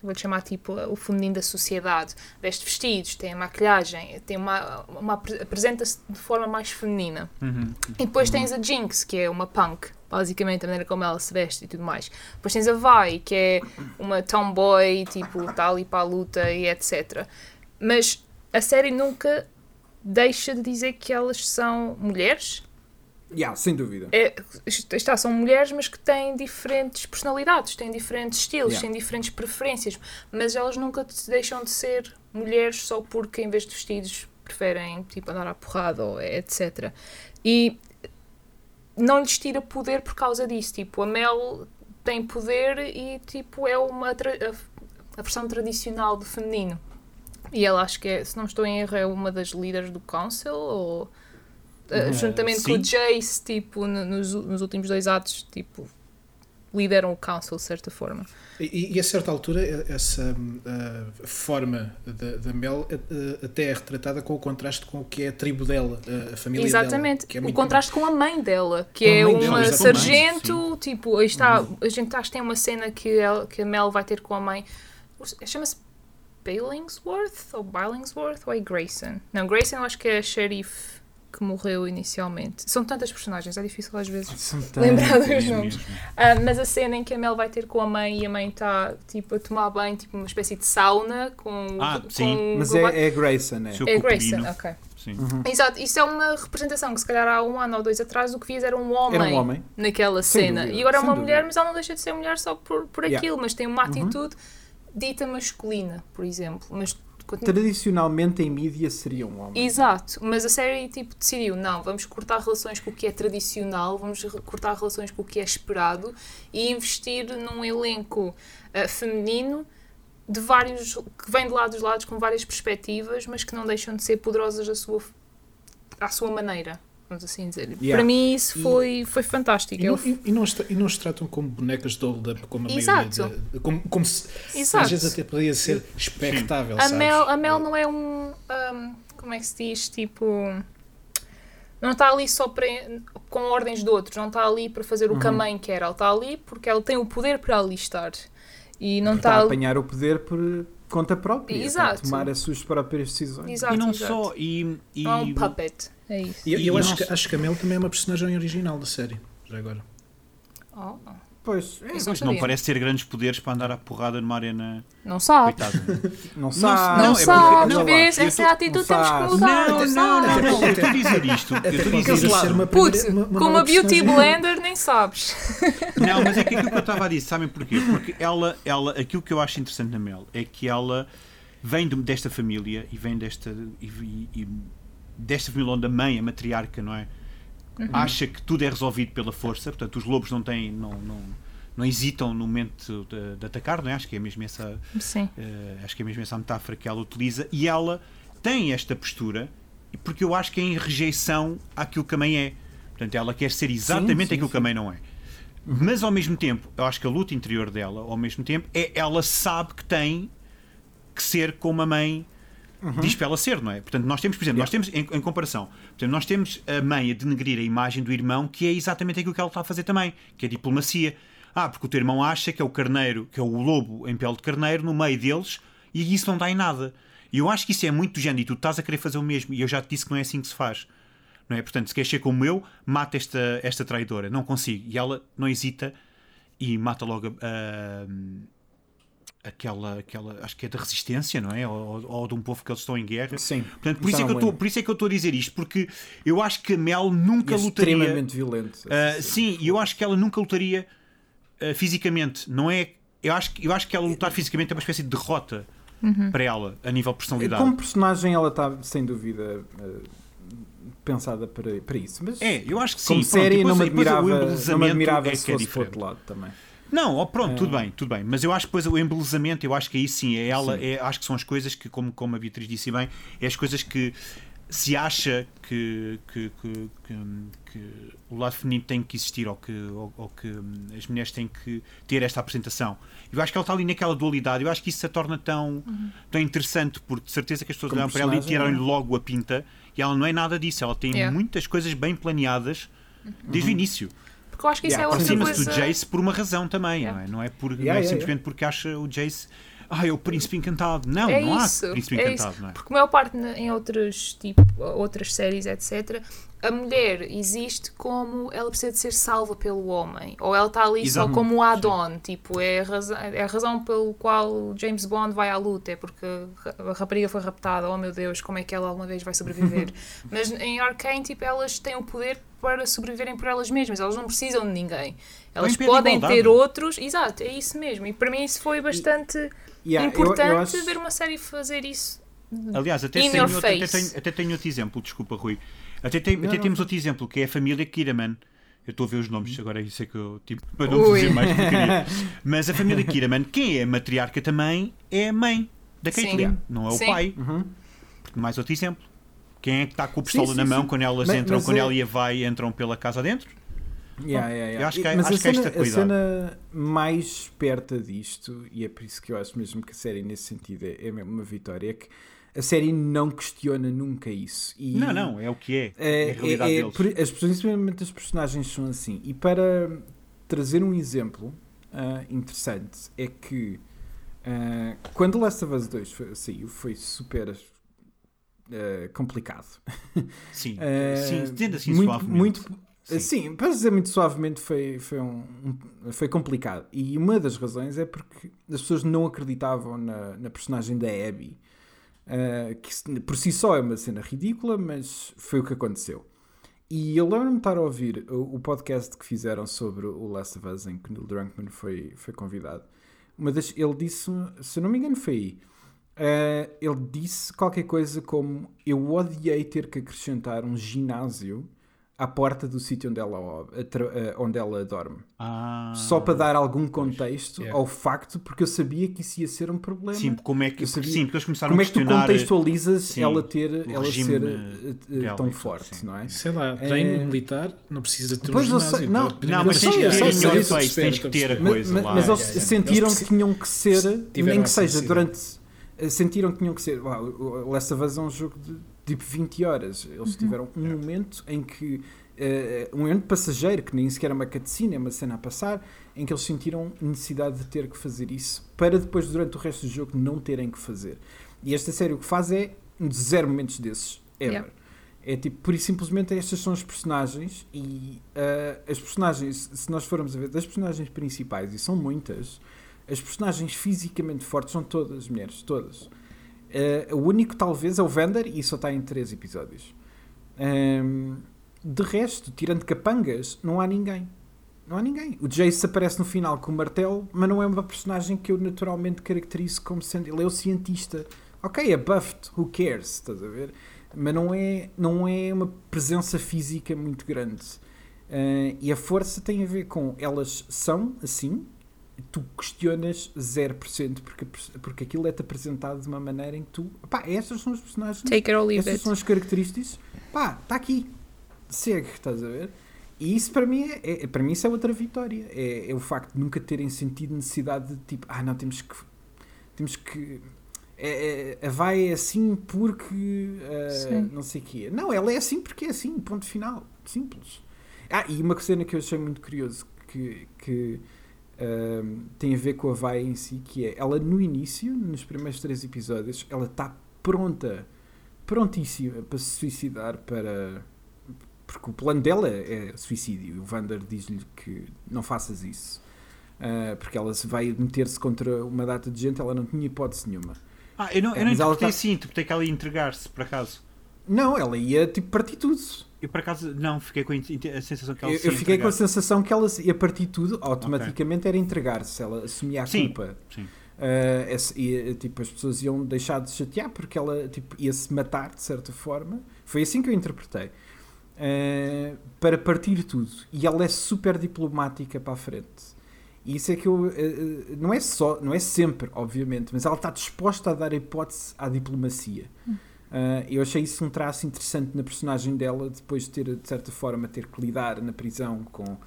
vou-lhe chamar tipo o feminino da sociedade, veste vestidos, tem a maquilhagem, tem uma, uma apresenta-se de forma mais feminina. Uhum. E depois tens a Jinx, que é uma punk, basicamente a maneira como ela se veste e tudo mais. Depois tens a Vi, que é uma tomboy, tipo, está ali para a luta e etc. Mas a série nunca deixa de dizer que elas são mulheres, Yeah, sem dúvida. É, está, são mulheres, mas que têm diferentes personalidades, têm diferentes estilos, yeah. têm diferentes preferências, mas elas nunca deixam de ser mulheres só porque em vez de vestidos preferem tipo andar à porrada ou etc. E não lhes tira poder por causa disso. Tipo, a Mel tem poder e tipo é uma a versão tradicional do feminino. E ela acho que é, se não estou em erro, é uma das líderes do Council ou uh, Ah, juntamente com sim. o Jace, tipo, no- nos, nos últimos dois atos, tipo, lideram o Council de certa forma. E, e a certa altura, essa a forma da, da Mel eh, até é retratada com o contraste com o que é a tribo dela, a- família Exatamente. dela. que é o contraste com a mãe dela, que Com é dela, uma exatamente. sargento, tipo, aí está, a gente acho que tem uma cena que, ela, que a Mel vai ter com a mãe. Chama-se Billingsworth ou Billingsworth ou é Grayson? Não, Grayson eu acho que é a xerife que morreu inicialmente. São tantas personagens, é difícil às vezes lembrar dos nomes. mesmo. Ah, mas a cena em que a Mel vai ter com a mãe e a mãe está tipo, a tomar banho, tipo uma espécie de sauna com. Ah, com sim. Mas é, é Grayson, é. Seu é. Grayson, ok. Sim. Exato, isso é uma representação que se calhar há um ano ou dois atrás o que vias era um homem, Era um homem. naquela Sem cena. dúvida, e agora é uma dúvida. mulher, mas ela não deixa de ser mulher só por, por Yeah. aquilo, mas tem uma Uhum. atitude dita masculina, por exemplo. Mas continua- Tradicionalmente em mídia seria um homem. Exato, mas a série tipo, decidiu, não, vamos cortar relações com o que é tradicional, vamos cortar relações com o que é esperado e investir num elenco ah, feminino de vários, que vem de lá dos lados com várias perspectivas, mas que não deixam de ser poderosas à sua, à sua maneira, vamos assim dizer. Yeah. Para mim isso E- foi, foi fantástico. E Eu- não, e- e não tra- e não tratam como bonecas de hold-up, como a Exato. maioria. da- como, como se Exato. às vezes até poderia ser expectável. A sabes? Mel, a Mel não é um, um, Como é que se diz? Tipo. Não está ali só para, com ordens de outros, não está ali para fazer o que a mãe quer. Ela está ali porque ela tem o poder para ali estar. E não Está está a ali. apanhar o poder por conta própria. Exato. Para tomar as suas próprias decisões. Exato, E não exato. só. E, e- Não é um puppet. É isso. E eu, eu acho, não que, acho que a Mel também é uma personagem original da série. Já agora. Oh, Pois, não Mas não parece ter grandes poderes para andar à porrada numa arena. Não sabe. Coitado. não Não, sabe. Não, é porque- sabe. não, vês? Essa tô- atitude não temos que mudar. Não, não, não, não, não, eu estou a dizer isto. Eu estou a dizer isto. ser uma Putz, uma- uma como nova a Beauty. Blender, nem sabes. Não, mas é que aquilo que eu estava a dizer, sabem porquê? Porque ela, ela, aquilo que eu acho interessante na Mel é que ela vem de- desta família e vem desta e, e- e desta família onde a mãe, a matriarca, não é? Acha que tudo é resolvido pela força, portanto os lobos não têm, não, não, não hesitam no momento de, de atacar, não é? Acho que é mesmo essa, Sim. eh, acho que é mesmo essa metáfora que ela utiliza e ela tem esta postura porque eu acho que é em rejeição àquilo que a mãe é. Portanto, ela quer ser exatamente sim, aquilo que a mãe não é. Mas ao mesmo tempo, eu acho que a luta interior dela, ao mesmo tempo, é ela sabe que tem que ser como a mãe diz para ela ser, não é? Portanto, nós temos, por exemplo, nós temos, em, em comparação, portanto, nós temos a mãe a denegrir a imagem do irmão, que é exatamente aquilo que ela está a fazer também, que é diplomacia. Ah, porque o teu irmão acha que é o carneiro, que é o lobo em pele de carneiro, no meio deles, e isso não dá em nada. E eu acho que isso é muito do género, e tu estás a querer fazer o mesmo, e eu já te disse que não é assim que se faz. Não é? Portanto, se queres ser como eu, mata esta, esta traidora. Não consigo. E ela não hesita e mata logo a- a- aquela, aquela, acho que é da resistência, não é? Ou, ou de um povo que eles estão em guerra. Sim. Portanto, por isso, Está é que eu estou, por isso é que eu estou a dizer isto, porque eu acho que a Mel nunca E é lutaria. extremamente violento. Ah, sim, e eu acho que ela nunca lutaria ah, fisicamente. Não é. Eu acho, que- eu acho que ela lutar fisicamente é uma espécie de derrota para ela, a nível de personalidade. Como personagem, ela está sem dúvida eh, pensada para, para isso. Mas É, eu acho que sim. como Pronto, série, depois- não me admirava, não me admirava é se que é fosse para outro lado também. Não, ó, pronto, É. tudo bem, tudo bem. Mas eu acho que depois o embelezamento, eu acho que aí sim, é ela, Sim. É, acho que são as coisas que, como, como a Beatriz disse bem, é as coisas que se acha que, que, que, que- que o lado feminino tem que existir ou que, ou, ou que hum, as mulheres têm que ter esta apresentação. Eu acho que ela está ali naquela dualidade, eu acho que isso a torna tão, tão interessante, porque de certeza que as pessoas Como olham para ela e tiraram-lhe não logo a pinta, e ela não é nada disso, ela tem Yeah. muitas coisas bem planeadas desde o início. Porque eu acho que isso Yeah, é outra coisa. do Jace por uma razão também, Yeah. não é? Não é, por, não Yeah, é yeah, simplesmente porque acha o Jace. Ah, é o príncipe encantado. Não, É não isso, há príncipe é encantado, isso. não é? Porque a maior parte em outros, tipo, outras séries, etc., a mulher existe como ela precisa de ser salva pelo homem, ou ela está ali Exato. só como um add-on, tipo, é a, razão, é a razão pelo qual James Bond vai à luta, é porque a rapariga foi raptada, oh meu Deus, como é que ela alguma vez vai sobreviver? Mas em Arcane, tipo, elas têm o poder para sobreviverem por elas mesmas, elas não precisam de ninguém. Elas podem ter outros, exato, é isso mesmo. E para mim isso foi bastante Yeah, eu- importante eu acho- ver uma série fazer isso. Aliás, até tenho, até, tenho, até tenho outro exemplo, desculpa, Rui. Até, tem- Não, até não, temos outro exemplo, que é a família Kiraman. Eu estou a ver os nomes, agora isso é que eu tipo, para não Ui. dizer mais porcaria. Mas a família Kiraman, quem é a matriarca também é a mãe da. Caitlyn, não é o Sim. pai. Uhum. Mais outro exemplo. Quem é que está com a pistola Sim, na sim, mão sim. quando elas Mas- entram, mas quando é- ela e a vai entram pela casa dentro? Yeah, yeah, yeah. eu acho que- Mas acho a que esta cena, a cena mais esperta disto, e é por isso que eu acho mesmo que a série nesse sentido é, é mesmo uma vitória, é que a série não questiona nunca isso. E Não, não, é o que é. É, é- a realidade é- é- as, principalmente as personagens são assim. E para trazer um exemplo ah, interessante, é que ah, quando Last of Us 2 foi- saiu, foi super ah, complicado. Sim, sim, assim muito, suavemente. muito Sim. Sim. para dizer muito suavemente, foi, foi, um, um- foi complicado. E uma das razões é porque as pessoas não acreditavam na, na personagem da Abby. Uh, que por si só é uma cena ridícula, mas foi o que aconteceu. E eu lembro-me de estar a ouvir o, o podcast que fizeram sobre o Last of Us, em que Neil Druckmann foi, foi convidado. Uma das, ele disse, se não me engano, foi aí. Uh, ele disse qualquer coisa como: Eu odiei ter que acrescentar um ginásio à porta do sítio onde ela, eh, onde ela dorme. Ah, Só para dar algum contexto Yeah. ao facto, porque eu sabia que isso ia ser um problema. Sim, como é que, Eu sabia- sim, porque eles começaram Como a é que tu contextualizas sim, ela ter, ela ser eh, eh, eh, dela tão forte, sim. não é? Sei lá, treino É. militar não precisa ter Pois um eu ginásio. sei- não, pá. Não, mas tens que ter que a coisa mas- lá. mas eles sentiram Eles que tinham que ser, nem que seja durante. eh, Sentiram que tinham que ser. uau, o Last of Us é um jogo de tipo 20 horas. Eles tiveram um momento em que. eh, um momento passageiro, que nem sequer é uma cutscene, é uma cena a passar, em que eles sentiram necessidade de ter que fazer isso para depois, durante o resto do jogo, não terem que fazer. E esta série o que faz é zero momentos desses, ever. Yeah. É tipo, por simplesmente estas são as personagens e ah, as personagens, se nós formos a ver, das personagens principais, e são muitas, as personagens fisicamente fortes são todas mulheres, todas. Ah, o único talvez é o Vander e só está em três episódios. Ahm, de resto, tirando capangas, não há ninguém. Não há ninguém. O Jace aparece no final com o martelo, mas não é uma personagem que eu naturalmente caracterizo como sendo. Ele é o cientista. Ok, é buffed, who cares? Estás a ver? Mas não é, não é uma presença física muito grande. Ah, e a força tem a ver com elas são assim, tu questionas 0% porque, porque aquilo é-te apresentado de uma maneira em que tu. Pá, estas são as personagens. Take it or leave Estas it. são as características. Pá, está aqui. Segue, estás a ver? E isso para mim é, é- para mim isso é outra vitória. É, é o facto de nunca terem sentido necessidade de tipo, ah não, temos que. Temos que. É, é, a vai é assim porque. Sim. não sei o quê. Não, ela é assim porque é assim, ponto final. Simples. Ah, e uma cena que eu achei muito curioso que, que ahm, tem a ver com a vai em si, que é ela no início, nos primeiros três episódios, ela está pronta, prontíssima para se suicidar para. Porque o plano dela é suicídio. E o Vander diz-lhe que não faças isso. Ah, porque ela se vai meter-se contra uma data de gente, ela não tinha hipótese nenhuma. Ah, eu não, eu É, não ela interpretei tá- assim, interpretei que ela ia entregar-se, por acaso. Não, ela ia tipo partir tudo. Eu, por acaso, não, fiquei com a, sensação que ela Eu, se eu ia fiquei com a entregar. sensação que ela ia partir tudo, automaticamente era entregar-se, ela assumia a Sim. culpa. Sim. Uh, e, tipo, as pessoas iam deixar de chatear porque ela tipo, ia se matar de certa forma. Foi assim que eu interpretei. Uh, para partir tudo. E ela é super diplomática para a frente. E isso é que eu. uh, não é só, não é sempre, obviamente, mas ela está disposta a dar a hipótese à diplomacia. Uh, eu achei isso um traço interessante na personagem dela, depois de ter, de certa forma, ter que lidar na prisão com uh,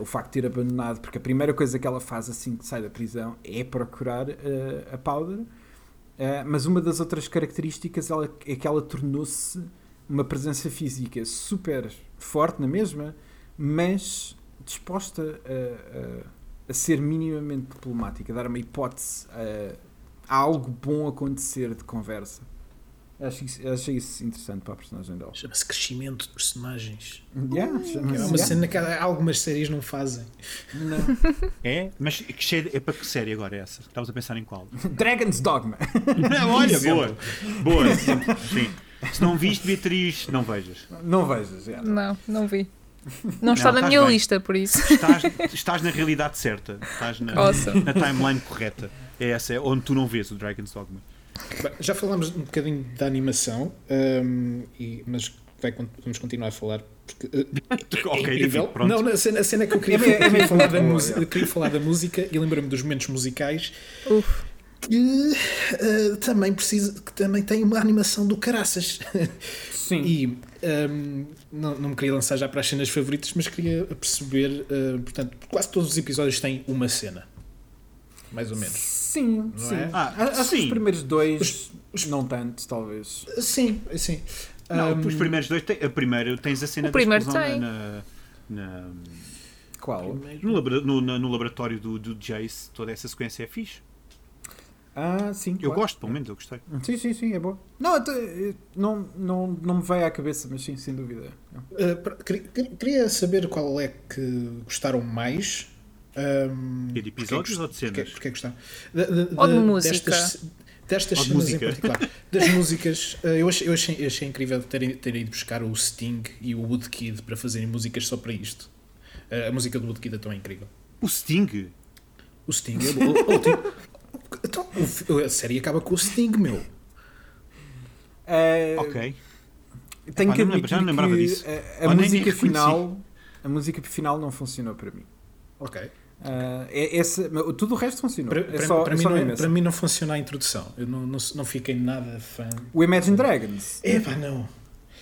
o facto de ter abandonado, porque a primeira coisa que ela faz assim que sai da prisão é procurar uh, a Powder. Mas uma das outras características ela, é que ela tornou-se uma presença física super forte na mesma, mas disposta a, a- a ser minimamente diplomática, a dar uma hipótese a, a algo bom acontecer de conversa. Acho achei isso interessante para a personagem dela. Chama-se crescimento de personagens. Yeah, É uma yeah. cena que algumas séries não fazem. Não. É? Mas que série, é para que série agora é essa? Estavas a pensar em qual? Dragon's Dogma. Não, olha, boa. Boa. Sim. Se não viste, Beatriz, não vejas. Não vejas. yeah. Não, não vi. Não está Não, na estás minha bem. lista, por isso. Estás, estás na realidade certa. Estás na, Awesome. na timeline correta. É essa, é onde tu não vês o Dragon's Dogma. Bem, já falámos um bocadinho da animação, hum, e, mas vai, vamos continuar a falar. Porque, uh, é Ok, incrível. Não, a cena, a cena é que eu queria, É bem- é queria falar da música, eu queria falar da música e lembro-me dos momentos musicais Uf. que uh, também precisa, que também tem uma animação do caraças. Sim. E hum, não, não me queria lançar já para as cenas favoritas, mas queria perceber, uh, portanto, quase todos os episódios têm uma cena. Mais ou menos. Sim, Não sim. é? Ah, Acho que os sim. primeiros dois, não tanto, talvez. Sim, sim. Não, Hum, os primeiros dois, tem, a primeiro tens a cena O primeiro da explosão tem. na, na- Qual? no, labora- no- na- no laboratório do, do Jace, toda essa sequência é fixe. Ah, sim. Eu claro. gosto, pelo menos, eu gostei. Sim, sim, sim, é boa. Não, não, não, não me veio à cabeça, mas sim, sem dúvida. Uh, queria saber qual é que gostaram mais. Um, E de episódios porque- ou de cenas? Porque, porque gostaram? De, de- Ou de de- música. Destas, destas de cenas música. em particular. Das músicas, uh, eu achei, eu achei, achei incrível terem ter ido buscar o Sting e o Woodkid para fazerem músicas só para isto. Uh, a música do Woodkid é tão incrível. O Sting. O Sting é. Oh, tipo, então, o a série acaba com o Sting, meu. Eh, Ok. Tenho Epá, que admitir já não lembrava que disso. a, a música final a música final não funcionou para mim. Ok. É, essa, mas tudo o resto funcionou. Para, é só, para é mim só não, essa. para mim não funciona a introdução. Eu não, não, não fiquei nada fã. O Imagine Dragons. É pá, não.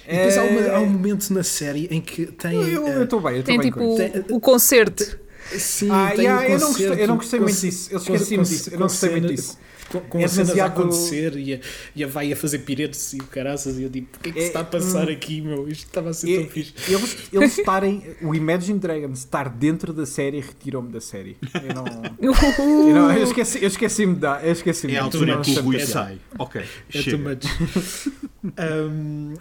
E É- depois há, uma- há um momento na série em que tem. Eu eh, estou bem, eu estou bem tipo com isso. Tem- o, o concerto. Sim, Ah, tem yeah, um eu não gostei- eu não gostei muito disso. Eu com- esqueci-me com- disso. Eu com não gostei muito disso. Com, com É a cena a acontecer e a, e a vai a fazer piretes e o caraças. E eu digo: o que é que se É- está a passar hum. aqui, meu? Isto estava a ser E- tão fixe. Eles, eles estarem. O Imagine Dragons estar dentro da série retirou-me da série. Eu não. Eu, não, eu esqueci- eu esqueci-me da. Eu esqueci-me É a altura não que o Rui sai. Ok. É chega. too much. Um,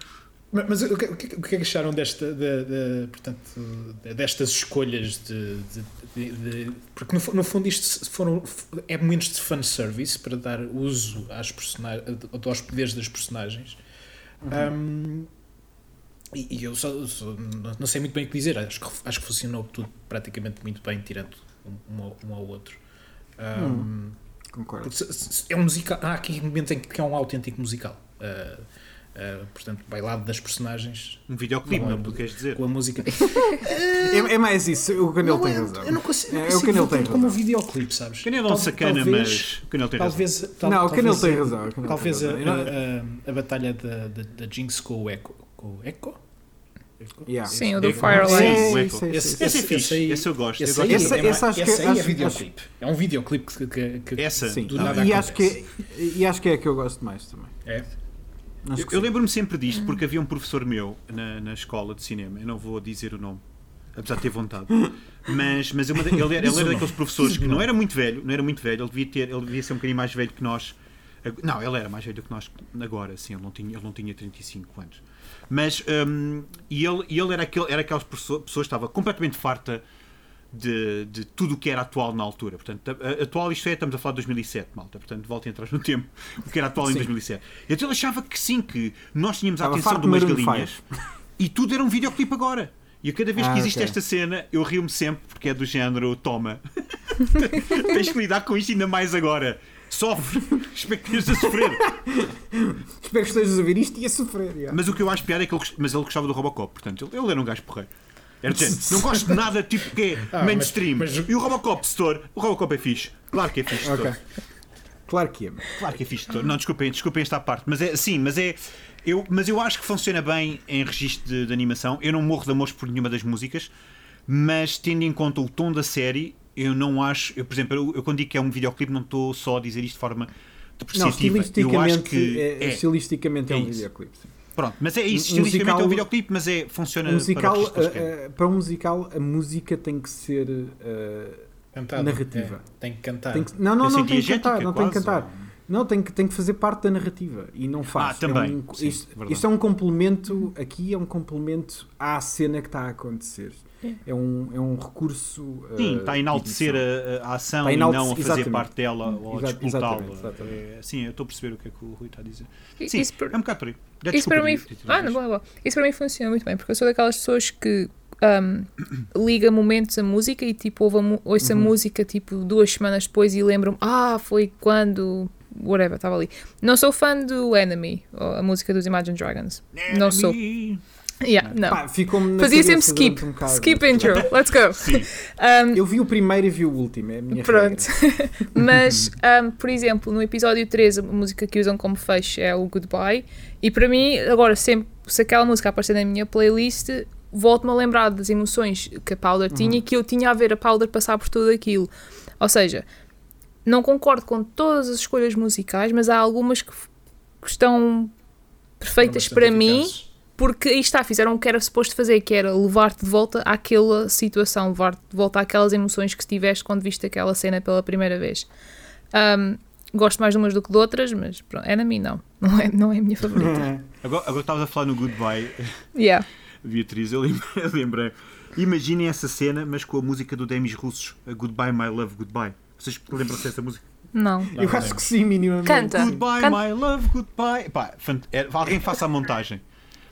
mas o que, o que- é que acharam desta, da- da- portanto, de- destas escolhas de, de- de- de- porque no, no fundo isto foram é momentos de fanservice para dar uso às personagens, aos poderes das personagens Um, e, e eu só, só não- sei muito bem o que dizer acho que, acho que funcionou tudo praticamente muito bem tirando um, um ao- um ao outro Um, Concordo. se- se- é um musical. Há aqui momentos em que é um autêntico musical. Ah, ah, portanto, bailado das personagens Um videoclipe, Não, não, é- tu queres dizer? com a música. É, é mais isso. O Canelo tem é- razão. Eu não consigo, É, não o consigo tem tanto como um razão. videoclipe, sabes? Canelo é um sacana, talvez- mas. Canelo tem razão. Talvez, tal, Não, o Canelo tem a- razão. o Talvez tem a, razão. Eu não- a, a, a batalha da, da, da Jinx com o Echo. Com o Echo? Yeah. Sim, o do. Firelight. Sim, o Sim, Esse, é esse, fixe, esse eu gosto, eu Esse gosto desse. é, Esse- esse acho que- esse aí é acho- videoclipe. É um videoclipe que, que, que Essa? Sim. do nada E acho, acontece. que, e acho que é a que eu gosto mais também. É. Eu, eu lembro-me sempre disto porque havia um professor meu na, na escola de cinema, eu não vou dizer o nome, apesar de ter vontade, mas, mas uma da- ele, era- ele era daqueles professores que não era muito velho, não era muito velho, ele devia, ter, ele devia ser um bocadinho mais velho que nós. Não, ele era mais velho que nós agora, sim, ele não tinha, ele não tinha 35 anos. Mas, hum, e ele, e ele era, aquele, era aquelas pessoas que estava completamente farta de, de tudo o que era atual na altura. Portanto, atual, isto é, estamos a falar de 2007, malta. Portanto, voltem atrás no tempo, o que era atual em Sim. 2007. Então ele achava que sim, que nós tínhamos a Estava atenção de umas galinhas e tudo era um videoclipe agora. E a cada vez que Ah, existe ok. esta cena, eu rio-me sempre porque é do género toma. Tens que lidar com isto ainda mais agora. Sofre. Espero que estejas a sofrer. Espero que estejas a ver isto e a sofrer. yeah. Mas o que eu acho pior é que ele, mas ele gostava do Robocop. Portanto, ele, ele era um gajo porreiro. Género, não gosto de nada tipo que é Ah, mainstream. mas- mas- E o Robocop, setor, o Robocop é fixe. Claro que é fixe. Ok. Claro que é. Claro que é fixe. Não, desculpem, desculpem esta parte, mas é sim, mas é. Eu, mas eu acho que funciona bem em registro de, de animação. Eu não morro de amores por nenhuma das músicas, mas tendo em conta o tom da série, eu não acho. Eu, por exemplo, eu, eu quando digo que é um videoclipe, não estou só a dizer isto de forma Não, depreciativa. eu acho estilisticamente, que é, é. estilisticamente é, É um isso. videoclipe. sim. Pronto, mas é isso. Estilisticamente musical- é um videoclipe, mas é, funciona musical, para o eh, eh, para um musical, a música tem que ser. Cantado. Narrativa. É, tem que cantar. tem que- não, não, Tem não ser tem que cantar. Não tem que cantar. Não, tem que, tem que fazer parte da narrativa e não faz. Ah, também. É um- Sim, isto, isto é um complemento, aqui é um complemento à cena que está a acontecer. É um, é um recurso. Sim, uh, está a enaltecer a, a ação a e não a fazer exatamente. parte dela ou a Exa- disputá-la. É, sim, eu estou a perceber o que é que o Rui está a dizer. Sim, Isso, por- é um bocado por aí. Já, isso desculpa, para mim, ah, não, boa, boa. isso para mim funciona muito bem, porque eu sou daquelas pessoas que um, liga momentos a música e tipo ouve a, ouço Uhum. a música tipo duas semanas depois e lembro-me, ah, foi quando whatever, estava ali. Não sou fã do Enemy, ou a música dos Imagine Dragons. Não sou. Yeah, não. Pá, ficou-me na Fazia sempre skip. um bocado. skip intro, let's go. Um, Eu vi o primeiro e vi o último, é a minha Pronto. regra. Mas, um, por exemplo, no episódio 3, a música que usam como fecho é o Goodbye. E para mim, agora, sempre se aquela música aparecer na minha playlist, volto-me a lembrar das emoções que a Powder tinha e que eu tinha a ver a Powder passar por tudo aquilo. Ou seja, não concordo com todas as escolhas musicais, mas há algumas que, que estão perfeitas para mim eficazes. Porque aí está, fizeram o que era suposto fazer, que era levar-te de volta àquela situação, levar-te de volta àquelas emoções que tiveste quando viste aquela cena pela primeira vez. Um, gosto mais de umas do que de outras, mas pronto, é na mim não. Não é, não é a minha favorita. Agora, agora estavas a falar no Goodbye, yeah. Beatriz, eu lem- eu lembrei. Imaginem essa cena, mas com a música do Demis Russos, a Goodbye, My Love, Goodbye. Vocês lembram-se dessa música? Não. Não, Eu não acho que sim, minimamente. Canta. Goodbye, Can- my love, goodbye. Pá, fant- é- alguém faça a montagem.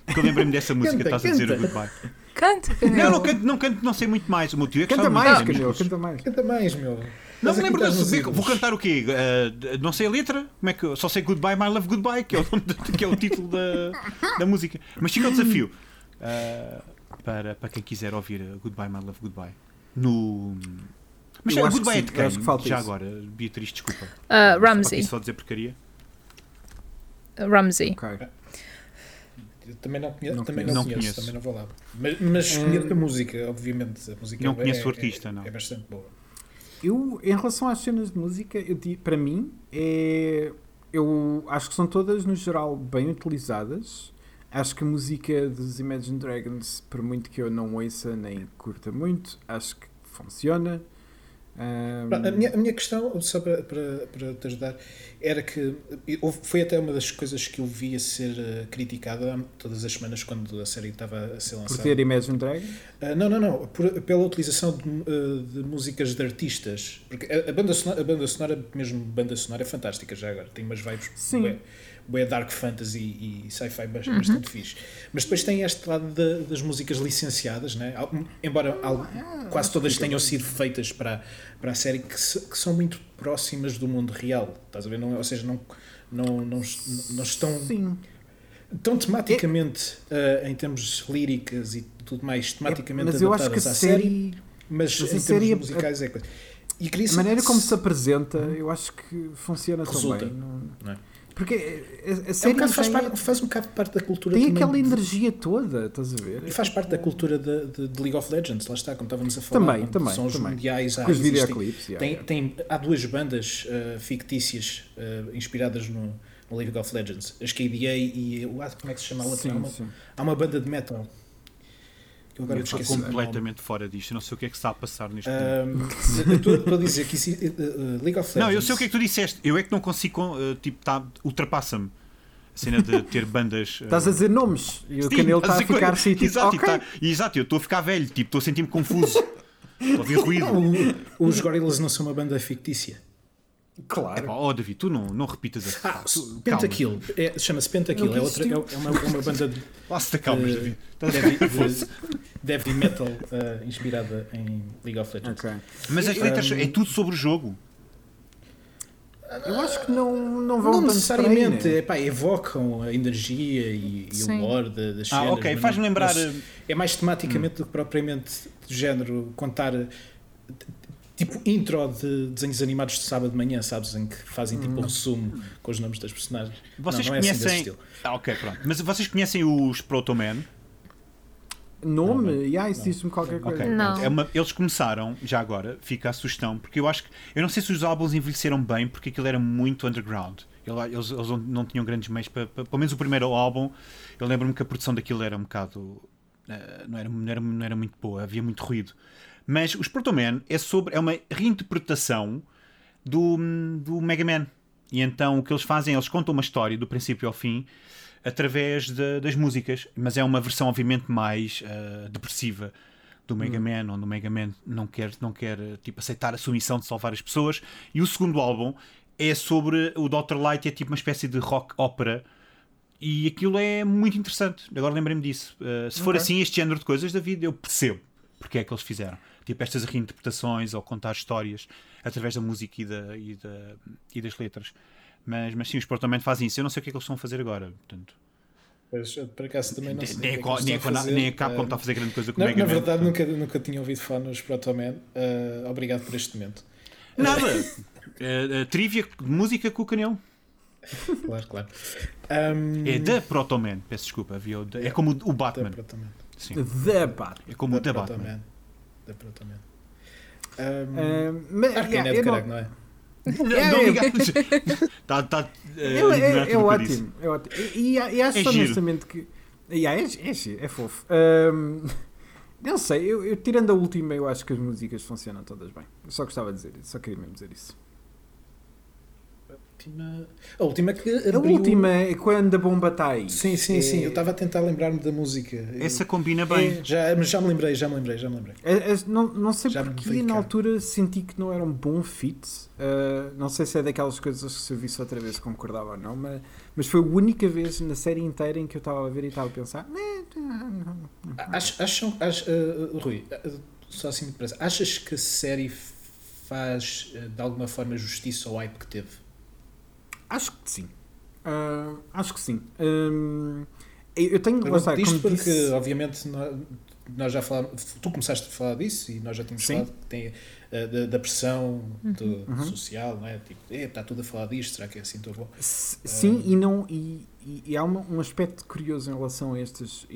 Porque eu lembrei-me dessa música, Canta, estás a dizer o goodbye. Canta, Camilo. Não, não canto, não canto, não sei muito mais. O meu tio é que Canta mais, Camilo, russos. canta mais. Canta mais, meu. Não me lembro nos Vou cantar o quê? Uh, não sei a letra? Como é que Só sei Goodbye, My Love, Goodbye, que é o, nome de- que é o título da, da música. Mas fica o desafio uh, para, para quem quiser ouvir uh, Goodbye, My Love, Goodbye. No. Mas Eu uh, acho que Goodbye é de quem? que falta Já isso. agora, Beatriz, desculpa. Ah, Só Ramsey. só dizer porcaria. Ramsey. Ok. Eu também não conheço, Não também conheço. não Não conheço, conheço. também não vou lá. Mas, mas Hum. conheço a música, obviamente. A música Não é, conheço o é- artista, é- não. É bastante boa. Eu, em relação às cenas de música, eu, para mim, é, eu acho que são todas, no geral, bem utilizadas. Acho que a música dos Imagine Dragons, por muito que eu não ouça nem curta muito, acho que funciona. Pá, A minha, a minha questão, só para, para, para te ajudar, era que foi até uma das coisas que eu vi a ser eh, criticada todas as semanas quando a série estava a ser por lançada. ter Imagine Dragons. Ah, não, não, não. Por- pela utilização de, eh, de músicas de artistas. Porque a, a banda sonora, a banda sonora, mesmo banda sonora, é fantástica já agora. Tem umas vibes Sim. bué, bué dark fantasy e sci-fi bas- bastante fixe. Mas depois tem este lado da- das músicas licenciadas, né? Embora al- quase todas tenham sido feitas para, para a série, que, se- que são muito próximas do mundo real. Estás a ver? Não, ou seja, não, não, não, não estão Sim. tão tematicamente, ah, em termos líricas e tudo mais, tematicamente mas eu acho que a adaptadas à série, série, mas, mas em a termos série- musicais é coisa. E a maneira como se apresenta, eu acho que funciona Resulta. tão bem. Não- Não é? Porque a, a- a se é um faz, tem, parte, faz um bocado parte da cultura tem aquela energia toda, estás a ver? E faz parte da cultura de, de- de League of Legends, lá está, como estávamos a falar. Também, onde também, São os também. mundiais, há, Com os videoclipes. yeah, tem, yeah. tem, há duas bandas ah, fictícias ah, inspiradas no, no League of Legends, as KDA e o- como é que se chama a outra? há, uma, há uma banda de metal que eu agora Eu me estou esqueci. completamente fora disto. Eu não sei o que é que está a passar neste momento. Ahm, eu estou estou a dizer que isso, uh, League of Legends. Não, eu sei o que é que tu disseste. Eu é que não consigo. con- uh, tipo, tá, ultrapassa-me. A cena de ter bandas. uh, Estás a dizer nomes e o Canelo está a dizer ficar assim, tipo, Exato, e ok. tá- exato, eu estou a ficar velho. Tipo, estou a sentir-me confuso. Estou a ouvir ruído. Os Gorillaz não são uma banda fictícia. Claro. Epá, oh, David, tu não, não repitas essa. Ah, tu-. Pentakill. É, Chama-se Pentakill. É, outra, é, é uma, é uma banda de, Lá-se calmas, Eh, David. Estás a de, ficar nervoso. de heavy metal uh, inspirada em League of Legends. Ok. Mas as letras é tudo sobre o jogo. Eu acho que não, não vão Não necessariamente, aí, né? epá, evocam a energia e, e o lore da- das Ah, cenas. ok. mas Faz-me lembrar. uh, se- É mais tematicamente do que propriamente do género contar uh, tipo intro de desenhos animados de sábado de manhã, sabes? Em que fazem tipo um resumo com os nomes das personagens. Vocês não, não é assim desse conhecem. estilo. ah, ok, pronto. Mas vocês conhecem os Proto Man? Nome? Não, yeah, isso diz-me qualquer coisa. Ok, Não. É uma- eles começaram, já agora, fica a sugestão, porque eu acho que. Eu não sei se os álbuns envelheceram bem, porque aquilo era muito underground. Ele- Eles, eles não- tinham grandes meios para, para- Pelo menos o primeiro álbum, eu lembro-me que a produção daquilo era um bocado. eh, não, era, não, era, não era muito boa, havia muito ruído. Mas os Proto Man é sobre. É uma reinterpretação do, do Mega Man. E então o que eles fazem, eles contam uma história do princípio ao fim através de- das músicas, mas é uma versão obviamente mais uh, depressiva do Mega Man, onde o Mega Man não quer, não quer tipo, aceitar a sua missão de salvar as pessoas. E o segundo álbum é sobre o Dr. Light, é tipo uma espécie de rock ópera. E aquilo é muito interessante. Agora lembrei-me disso. Uh, se for Ok. assim, este género de coisas, David, eu percebo porque é que eles fizeram. Tipo estas reinterpretações ou contar histórias através da música e, da, e, da, e das letras. Mas, mas sim, os também fazem isso. Eu não sei o que é que eles estão a fazer agora. Portanto, Pois, por acaso também não sei. o que nem, é a que nem, a fazer. nem a Capcom Ah, está a fazer grande coisa com o Na, Mega na Man. verdade, nunca, nunca tinha ouvido falar nos Protoman. Ah, obrigado por este momento. Nada! Eh, eh, trivia de música com o canhão. Claro, claro. Ahm, É da Protoman. Peço desculpa. Da- é como o da Batman. Protoman. Sim. The Bat. É como o Da da Batman. Protoman. Ahm, Ah, mas, Arkane yeah, é de eu não- caralho, não é? Não ligados. Está tá, eh, É, é, é do ótimo, é ótimo. E, e- e acho É honestamente que. Yeah, é, é, é fofo. Ahm, não sei, eu, eu, tirando a última, eu acho que as músicas funcionam todas bem. Eu só gostava de dizer isso, só queria mesmo dizer isso. Última- A última que A abriu... última é quando a bomba está aí. Sim, sim, É- sim. Eu estava a tentar lembrar-me da música. Essa combina bem. Já, mas já me lembrei, já me lembrei, já me lembrei. É- é- não, não sei Já porque na altura senti que não era um bom fit. Uh, não sei se é daquelas coisas que se eu visse outra vez concordava ou não, mas, mas foi a única vez na série inteira em que eu estava a ver e estava a pensar. "Né, não, não, não." Ach- Acham, ach- ah, Rui, só assim me parece, achas que a série faz de alguma forma justiça ao hype que teve? Acho que sim. Uh, acho que sim. Um, eu eu tenho. lá Pergunto está, isto como porque, disse- obviamente, nó- nós já falámos, tu começaste a falar disso e nós já tínhamos Sim. falado que tem, ah, da, da pressão do- Uhum. social, não é? Tipo, "Eh, está tudo a falar disto, será que é assim tão bom? S- Sim, e não e, e- e há uma- um aspecto curioso em relação a estas,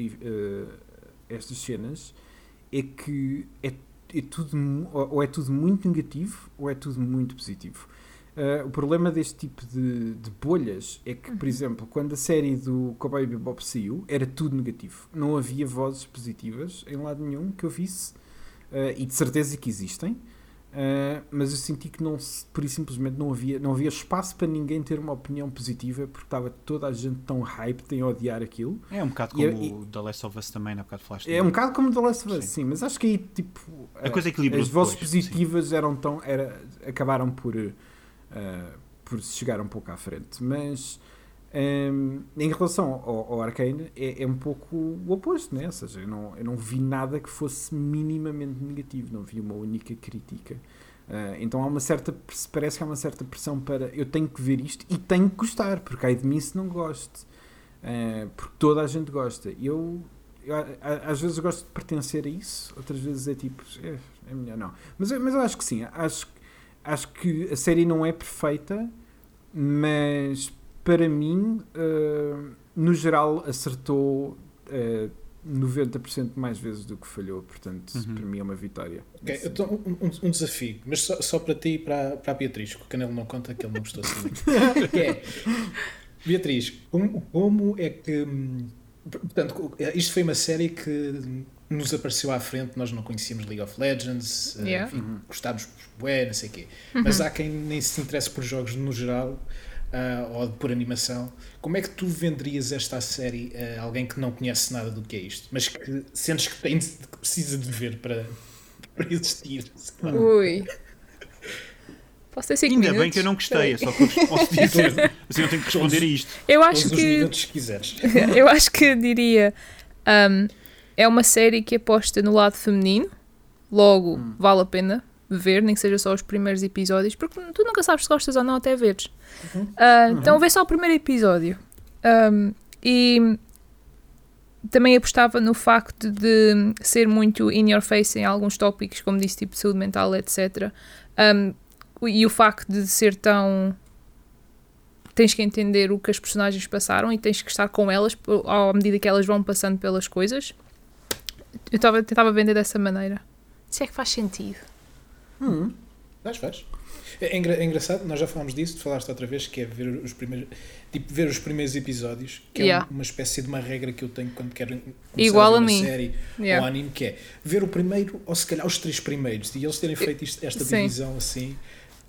estas cenas é que é, é tudo ou é tudo muito negativo ou é tudo muito positivo. Eh, o problema deste tipo de, de bolhas é que, por exemplo, quando a série do Cowboy Bebop saiu, era tudo negativo. Não havia vozes positivas em lado nenhum que eu visse, eh, e de certeza que existem. Uh, mas eu senti que não por isso simplesmente não havia, não havia espaço para ninguém ter uma opinião positiva porque estava toda a gente tão hyped em odiar aquilo. É um bocado como e- o The Last of Us também, na bocado falaste. É um bocado como The Last of Us, Sim. sim, mas acho que aí tipo A coisa equilibrou as vozes depois, positivas eram tão era, acabaram por uh, por chegar um pouco à frente, mas um, em relação ao, ao Arcane é, é um pouco o oposto, né? ou seja, eu não, eu não vi nada que fosse minimamente negativo, não vi uma única crítica. Uh, então há uma certa, parece que há uma certa pressão para eu tenho que ver isto e tenho que gostar, porque ai de mim se não goste, Uh, porque toda a gente gosta. Eu, eu, às vezes gosto de pertencer a isso, outras vezes é tipo, é, é melhor não. Mas, mas eu acho que sim, acho, acho que a série não é perfeita, mas para mim, uh, no geral, acertou uh, 90% mais vezes do que falhou, portanto, Uhum. para mim é uma vitória. Ok, Nesse então, um, um- desafio, mas só, só para ti e para, para a Beatriz, que o Canelo não conta que ele não gostou assim é, Beatriz, como, como é que. hum, Portanto, isto foi uma série que nos apareceu à frente, nós não conhecíamos League of Legends, eh, Yeah. enfim, gostávamos por bué, não sei o quê. Mas há quem nem se interesse por jogos no geral, ah, ou por animação. Como é que tu venderias esta série a alguém que não conhece nada do que é isto, mas que sentes que, tem, que precisa de ver para, para existir? Ui. Posso ter 5 Ainda minutos? bem que eu não gostei, é só que eu posso dizer. Assim eu tenho que responder a isto. Eu Todos acho os que minutos que quiseres. eu acho que diria um, é uma série que aposta no lado feminino, logo Hum. vale a pena ver, nem que seja só os primeiros episódios, porque tu nunca sabes se gostas ou não até veres. Uhum. Ah, Então vê só o primeiro episódio. Um, e também apostava no facto de ser muito in your face em alguns tópicos, como disse, tipo saúde mental, etc. Um, e o facto de ser tão tens que entender o que as personagens passaram e tens que estar com elas à medida que elas vão passando pelas coisas. Eu tava, tentava vender dessa maneira. Se é que faz sentido. Hum. Faz, faz. É, engra- é engraçado, nós já falámos disso, tu falaste outra vez, que é ver os primeiros, tipo, ver os primeiros episódios, que Yeah. é uma espécie de uma regra que eu tenho quando quero começar Igual a, a ver mim. uma série Yeah. ou anime, que é ver o primeiro, ou se calhar os três primeiros, e eles terem feito isto- esta Sim. divisão assim.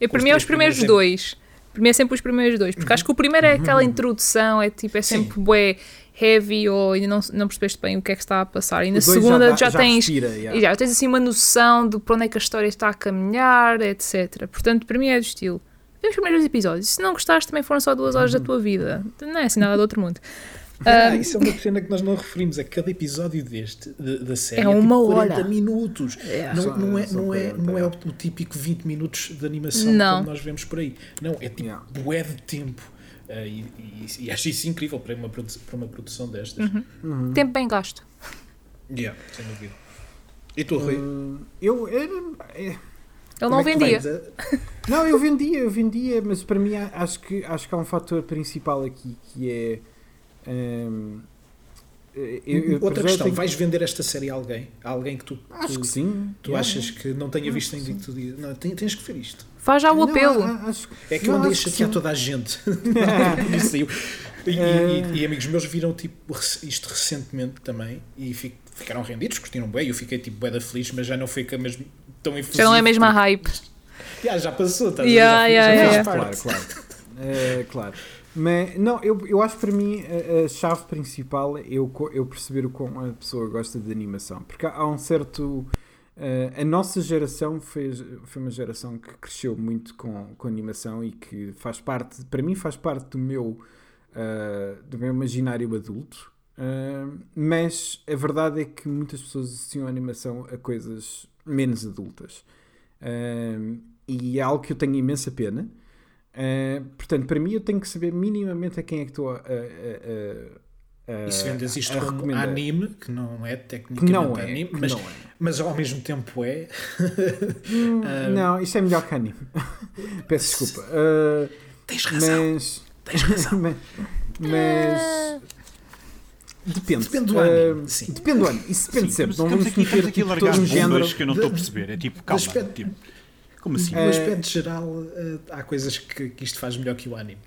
Eu, para mim é os primeiros primeiros dois. Para mim é sempre os primeiros dois, porque acho que o primeiro é aquela introdução, é tipo, é sempre bué heavy ou ainda não, não percebeste bem o que é que está a passar. E na segunda dá- já, tens. respira, yeah. Já tens assim uma noção de para onde é que a história está a caminhar, etc. Portanto, para mim é do estilo. Vê os primeiros episódios. Se não gostaste, também foram só duas horas da tua vida. Não é assim nada do outro mundo. Ah, isso é uma cena que nós não referimos. É que cada episódio deste, de- da série É tipo uma 40 hora. minutos. Não, Só- não é, não, é, 40, não é é. o, o típico 20 minutos de animação Não. como nós vemos por aí. Não, é tipo Yeah. bué de tempo. Ah, e, e- e acho isso incrível para uma, produ- para uma produção destas. Uhum. Tempo bem gasto. Yeah, sem dúvida. E tu, Rui? Hum, eu, era- é- Ele Como não é tu vendia. a- Não, eu vendia, eu vendia, mas para mim acho que, acho que há um fator principal aqui que é. hum, eu- eu- Outra questão, tenho- vais vender esta série a alguém? A alguém que tu, Acho tu, que sim. tu Yeah, achas que não tenha visto ainda que que tu dizes? Não, tem- tens que ver isto. Faz já o apelo. acho, É que eu não, andei a chatear toda a gente. Por isso saiu. E, e- É. e- e amigos meus viram tipo, isto recentemente também e fi- ficaram rendidos, curtiram bem. Eu fiquei tipo bué da feliz, mas já não foi com a mesma, tão efusivo. Já não é mesmo a hype. Já, já passou, estás a ver? Yeah, Já yeah, já yeah. faz Claro, claro. É, claro. Mas, não, eu, eu acho que para mim a, a chave principal é eu, eu perceber o como a pessoa gosta de animação. Porque há, há um certo. Eh, a nossa geração foi, uma geração que cresceu muito com, com animação e que faz parte, para mim, faz parte do meu, eh, do meu imaginário adulto. Eh, mas a verdade é que muitas pessoas associam a animação a coisas menos adultas. E é algo que eu tenho imensa pena. Uh, portanto, para mim, eu tenho que saber minimamente a quem é que estou a, a, a E se vendes isto a como recomendar. anime, que não é tecnicamente não é. anime, mas, não, é. mas ao mesmo tempo é. Hum, não, isto é melhor que anime. Peço desculpa. Uh, Tens razão. mas. Tens razão. mas. mas- Depende. Depende do Uh, anime, sim. Depende do ano. Isso depende Sim, sempre. Não vamos aqui, meter aqui tipo, largar todo um género. que eu não estou a perceber. É tipo, calma. aspecto- Tipo, como assim? No Eh, aspecto geral, eh, há coisas que, que isto faz melhor que o anime.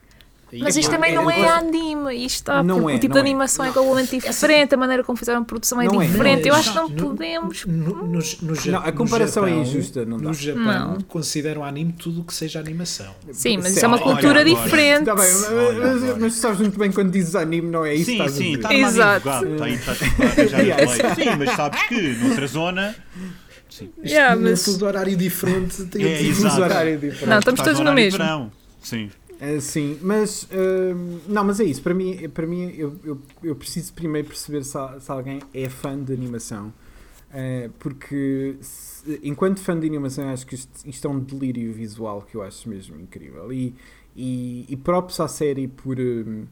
Mas isto também não é é- anime. Isto está, Não porque é, o tipo não de é. animação é completamente diferente. A maneira como fizeram a produção é Não é, diferente. é. Eu acho que não No- podemos. No, no, no a no comparação é Japão- injusta, não dá. No Japão, Não. consideram anime tudo o que seja animação. Sim, mas isso é uma cultura diferente. Tá bem, mas, Olha, mas- sabes muito bem quando dizes anime, não é isso que Sim, estás a sim, está Exato. está aí, está as leis. Sim, mas sabes que noutra zona. Sim. Isto Yeah, mas- horário diferente tem É, exato. horário diferente. Não, estamos Estás todos no mesmo. Sim. É, sim, mas hum, não, mas é isso. Para mim, para mim eu, eu, eu preciso primeiro perceber se, se alguém é fã de animação. Eh, porque se- enquanto fã de animação acho que isto, isto é um delírio visual que eu acho mesmo incrível. E, e, e props à série por, hum,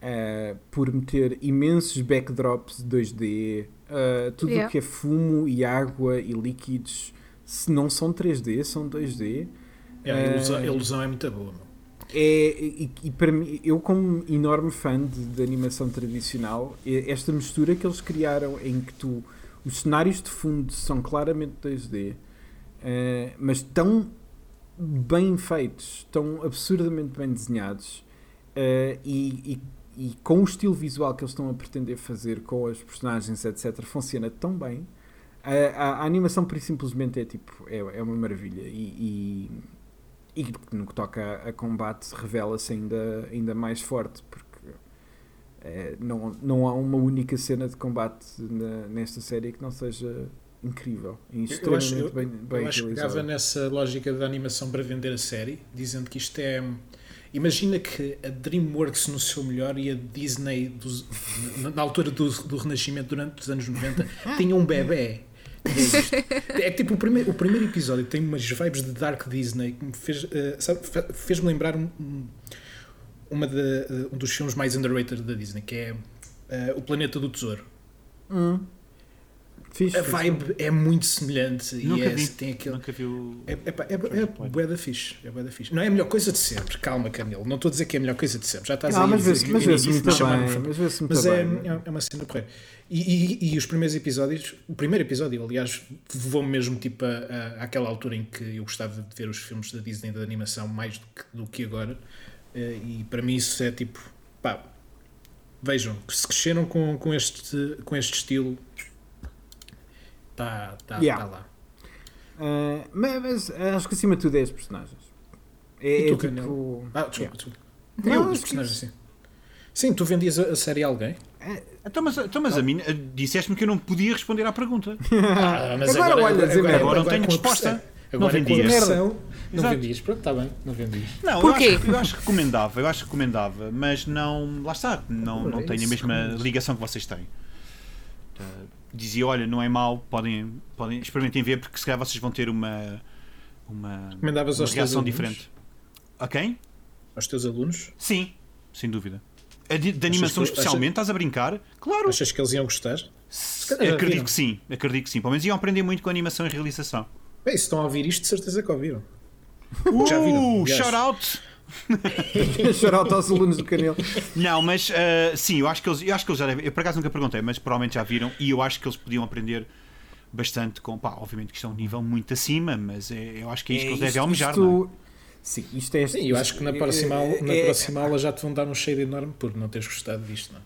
eh, por meter imensos backdrops 2D, eh, tudo o Yeah. que é fumo e água e líquidos, se não são 3D, são 2D. É, a, ilusão, a Eh, ilusão é muito boa. meu. É, e, e para mim, eu como enorme fã de, de animação tradicional, é esta mistura que eles criaram em que tu os cenários de fundo são claramente 2D, eh, mas tão bem feitos, tão absurdamente bem desenhados eh, e, e, e com o estilo visual que eles estão a pretender fazer com as personagens, etc., funciona tão bem. A, a- animação, por simplesmente, é tipo, é, é uma maravilha. E, e no que toca a, combate, revela-se ainda, ainda mais forte, porque eh, não, não há uma única cena de combate na- nesta série que não seja incrível e Eu acho, extremamente eu, bem, bem eu acho que pegava nessa lógica da animação para vender a série, dizendo que isto é. Imagina que a DreamWorks no seu melhor e a Disney dos- na, na altura do, do Renascimento durante os anos 90 tinha um bebê. É. É tipo o primeiro, o primeiro episódio tem umas vibes de Dark Disney que me fez, eh, sabe, fe- fez-me lembrar um, um- uma de, eh, um dos filmes mais underrated da Disney, que é eh, O Planeta do Tesouro. Hum. Fixe, A fixe. vibe é muito semelhante Nunca e é, vi. tem aquele. Nunca viu. É, é, pá, é, é bué da fixe, é fixe. Não é a melhor coisa de sempre, calma, Camilo. Não estou a dizer que é a melhor coisa de sempre. Já estás Não, aí a mas dizer vê-se que- mas vê-se muito de chamar-me bem. Mas Mas é, bem. é uma cena porreira. E, e, e os primeiros episódios, o primeiro episódio, aliás, levou-me mesmo tipo a, a- àquela altura em que eu gostava de ver os filmes da Disney da animação mais do que, do que agora. Eh, E para mim isso é tipo, pá, vejam, que se cresceram com, com, este, com este estilo, está tá, Yeah. tá lá. Ah, mas, mas acho que acima de tudo é as personagens. É, E é tu, tipo. Ah, desculpa, desculpa. Não, Eu, os que personagens assim. Sim, tu vendias a, a série a alguém? Então, mas, então, mas a mim eh, disseste-me que eu não podia responder à pergunta. Ah, mas Agora olha, Zé Merda. Agora não tenho resposta. Não Agora a vendias. Não vendias, pronto, está bem, não vendias. Não, eu Porquê? acho, eu acho que recomendava, eu acho que recomendava, mas não, lá está, não, não tenho a mesma ligação que vocês têm. Uh, dizia, olha, não é mau, podem, podem, experimentem ver, porque se calhar vocês vão ter uma, uma, uma aos teus reação alunos? diferente. A quem? Aos teus alunos? Sim, sem dúvida. A de, de animação que- especialmente, estás a brincar? Claro. Achas que eles iam gostar? calhar já Acredito viram. que sim, acredito que sim. Pelo menos iam aprender muito com animação e realização. Bem, se estão a ouvir isto, de certeza que ouviram. Já viram, Uh, shout out! Chorar aos alunos do canil. Não, mas uh, sim, eu acho que eles, eu acho que eles já devem. Eu por acaso nunca perguntei, mas provavelmente já viram e eu acho que eles podiam aprender bastante com. Pá, obviamente que isto é um nível muito acima, mas é- eu acho que é isto que eles devem almejar. não é? Sim, isto é. Sim, eu acho que na próxima, aula, na é- próxima aula já te vão dar um cheiro enorme por não teres gostado disto. Não?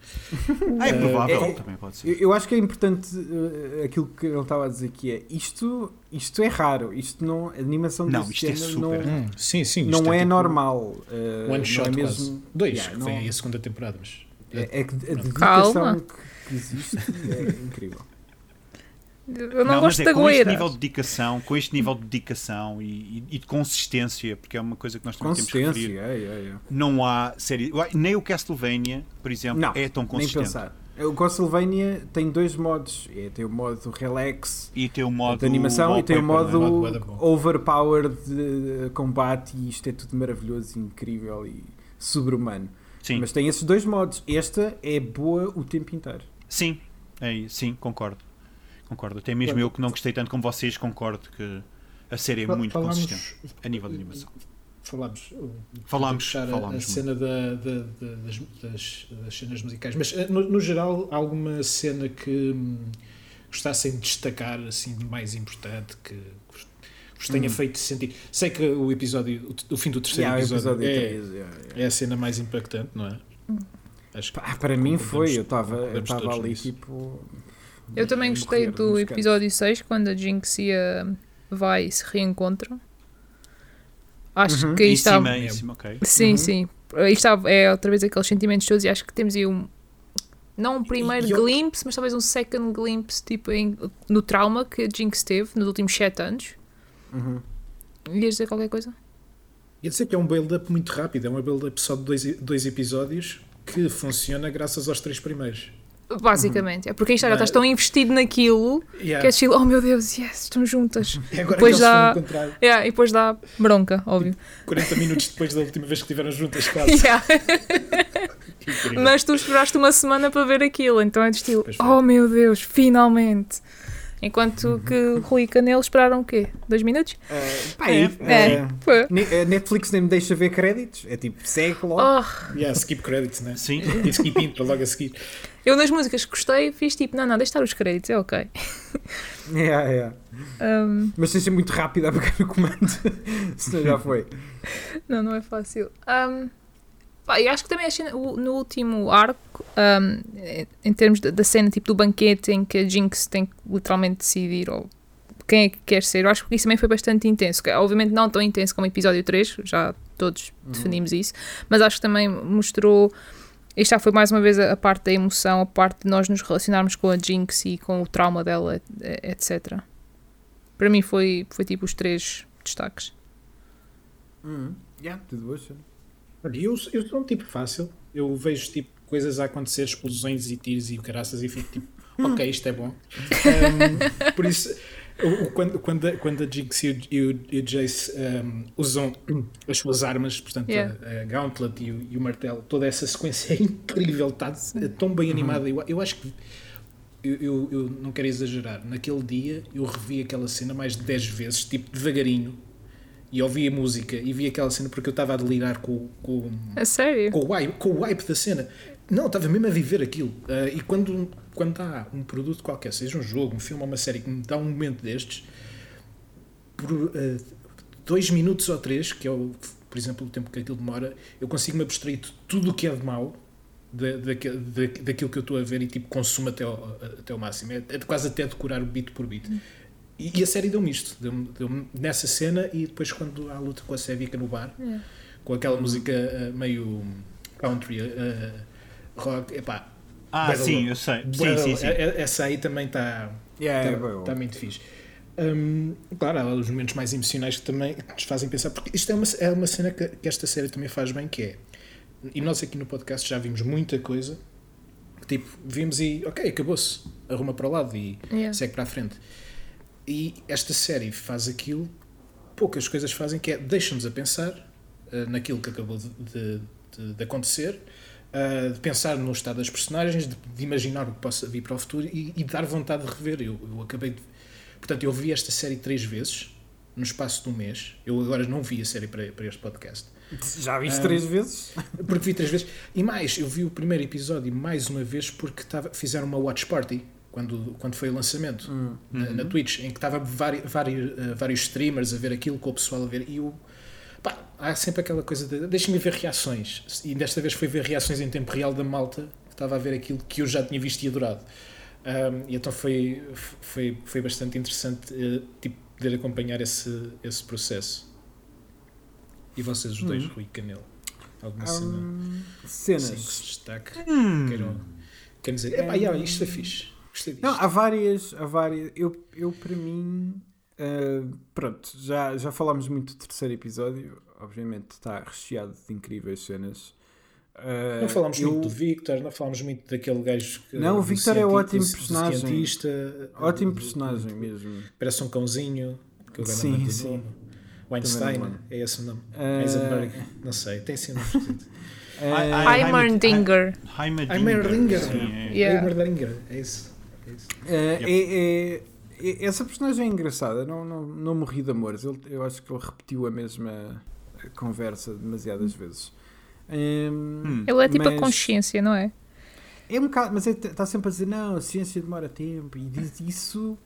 Ah, é provável, é- também pode ser. Eu, eu acho que é importante uh, aquilo que ele estava a dizer que é isto, isto é raro, isto não, a animação Não, isto é super não, Hum, sim, sim. não isto é, tipo normal. uh, One não shot é quase. mesmo. Dois, Yeah, que não- vem aí a segunda temporada, mas. É, é que a dedicação Calma. que existe é incrível. Eu não, mas gosto é da com este goeira. nível de dedicação, com este nível de dedicação e, e- e de consistência, porque é uma coisa que nós também temos que Consistência, referir. é, é, é. Não há série. Nem o Castlevania, por exemplo, Não, é tão nem consistente. pensar. O Castlevania tem dois modos. É, tem o modo relax E tem o modo de animação e tem o modo bom. overpowered de combate e isto é tudo maravilhoso, incrível e sobre-humano. Sim, Mas tem esses dois modos. Esta é boa o tempo inteiro. sim, é, sim, concordo. Concordo. Até mesmo eu que não gostei tanto como vocês, concordo que a série é Fal- muito falámos- consistente a nível de animação. Falámos. Falámos, puxar a- falámos a, muito. cena da, da- da- das, das- das cenas musicais. Mas, uh, no, no geral, alguma cena que hum, gostassem de destacar, assim, de mais importante, que vos- tenha Hum. feito sentir. Sei que o episódio, o, o fim do terceiro Yeah, episódio, episódio é, três, yeah, yeah. é a cena mais impactante, não é? Acho que Pá, para mim foi, eu estava ali nisso. tipo. Eu também gostei do episódio 6, quando a Jinx e a Vi se reencontram. Acho Uhum. que aí está. cima, em cima, ok. Sim, Uhum. sim. Aí está, é outra vez aqueles sentimentos todos e acho que temos aí um. Não um primeiro E eu- glimpse, mas talvez um second glimpse tipo, em- no trauma que a Jinx teve nos últimos 7 anos. Uhum. Ias dizer qualquer coisa? Ia dizer que é um build-up muito rápido, é um build-up só de dois, dois episódios que funciona graças aos três primeiros. Basicamente. É porque aí está, já Mas- estás tão investido naquilo Yeah. que é estilo, oh meu Deus, yes, estão juntas. É agora depois encontrar Yeah, e depois dá bronca, óbvio. 40 minutos depois da última vez que estiveram juntas, quase. Yeah. Mas tu esperaste uma semana para ver aquilo, então é de estilo, oh meu Deus, finalmente. Enquanto que Rui e Canelo esperaram o quê? Dois minutos? Uh, pá, É, é. a Netflix nem me deixa ver créditos. É tipo, segue logo. Oh, Yeah, skip credits, né? Sim. E skip intro logo a seguir. Eu nas músicas que gostei fiz tipo, não, não, deixa estar os créditos, é ok. Yeah, yeah. Um, Mas seja muito rápido a pegar no comando. Senão já foi. não, não é fácil. Um, pá, e acho que também a cena- o- no último arco, um, em- termos da, cena tipo do banquete em que a Jinx tem que literalmente decidir ou quem é que quer ser, eu acho que isso também foi bastante intenso. Que, Obviamente não tão intenso como o episódio 3, já todos definimos isso, mas acho que também mostrou. Isto já foi mais uma vez a, parte da emoção, a parte de nós nos relacionarmos com a Jinx e com o trauma dela, et- etc. Para mim foi, foi tipo os três destaques. Uhum. Yeah, tudo. Olha, eu, eu sou um tipo fácil. Eu vejo tipo coisas a acontecer, explosões e tiros e caraças e fico tipo, ok, isto é bom. Um, por isso, quando, quando, a- quando a Jinx e o, e o, e o Jace um, usam as suas armas, portanto, Yeah. a, a Gauntlet e o, e o martelo, toda essa sequência é incrível, está tão bem animada. Eu, eu acho que eu, eu, eu não quero exagerar. Naquele dia eu revi aquela cena mais de 10 vezes, tipo devagarinho, e ouvi a música e vi aquela cena porque eu estava a delirar com, com, A sério? com, o, hype, com o hype da cena. Não, estava mesmo a viver aquilo. Ah, e quando, quando há um produto qualquer, seja um jogo, um filme ou uma série, que me dá um momento destes, por ah, dois minutos ou três, que é, o, por exemplo, o tempo que aquilo demora, eu consigo-me abstrair de tudo o que é de mau. Da, daque- da- daquilo que eu estou a ver e tipo consumo até ao, até ao máximo é, é quase até decorar o bit por bit E, e a série deu-me isto. Deu-me deu nessa cena e depois quando há a luta com a Sevica no bar, É. com aquela música uh, meio country, uh, rock, epá. Ah, sim, eu sei. Bué Sim, sim, sim. É- é- Essa aí também está Yeah, é Está bom. tá muito fixe. Hum, claro, há os momentos mais emocionais que também nos fazem pensar, porque isto é uma, é uma cena que, que esta série também faz bem, que é, e nós aqui no podcast já vimos muita coisa, que, tipo, vimos e, ok, acabou-se, arruma para o lado e Yeah. segue para a frente. E esta série faz aquilo, poucas coisas fazem, que é, deixa-nos a pensar eh, naquilo que acabou de, de- de- de acontecer, eh, de pensar no estado das personagens, de, de imaginar o que possa vir para o futuro e, e dar vontade de rever. Eu, eu acabei de. Portanto, eu vi esta série três vezes no espaço de um mês. Eu agora não vi a série para, para este podcast. Já viste Ah. três vezes? Porque vi três vezes. E mais, eu vi o primeiro episódio mais uma vez porque tava, fizeram uma watch party quando, quando foi o lançamento Hum. na, na Twitch, em que estava vari, vari- eh, vários streamers a ver aquilo com o pessoal a ver. E eu, há sempre aquela coisa de deixa-me ver reações. E desta vez foi ver reações em tempo real da malta que estava a ver aquilo que eu já tinha visto e adorado. Um, e então foi, foi, foi bastante interessante eh, tipo, poder acompanhar esse, esse processo. E vocês os dois, Hum. Rui Canelo? Alguma cena Hum, assim cenas. que se destaque? Hum. Queiram, queiram dizer, epá, yeah, isto é fixe. Gostei disto. Não, há várias, há várias. Eu, eu para mim, ah, pronto, já, já falámos muito do terceiro episódio. Obviamente está recheado de incríveis cenas. Ah, Não falámos eu- muito do Victor, não falámos muito daquele gajo que. Não, o Victor é ótimo personagem. cientista, Ótimo do- personagem mesmo. Parece um cãozinho. Que eu Sim, sim. nome. Weinstein, é esse o nome. Ah, Heisenberg, não sei, tem sim um nome esquisito. Ah, Heimerdinger. Heimerdinger. Heimerdinger. Sim, é. Yeah. Heimerdinger, é isso. É isso. Ah, é- é- é- essa personagem é engraçada, não, não, não morri de amores. Ele- eu acho que ele repetiu a mesma conversa demasiadas vezes. Hum, Hum. Ele é tipo a mas- consciência, não é? É um bocado, mas está sempre a dizer: não, a ciência demora tempo e diz isso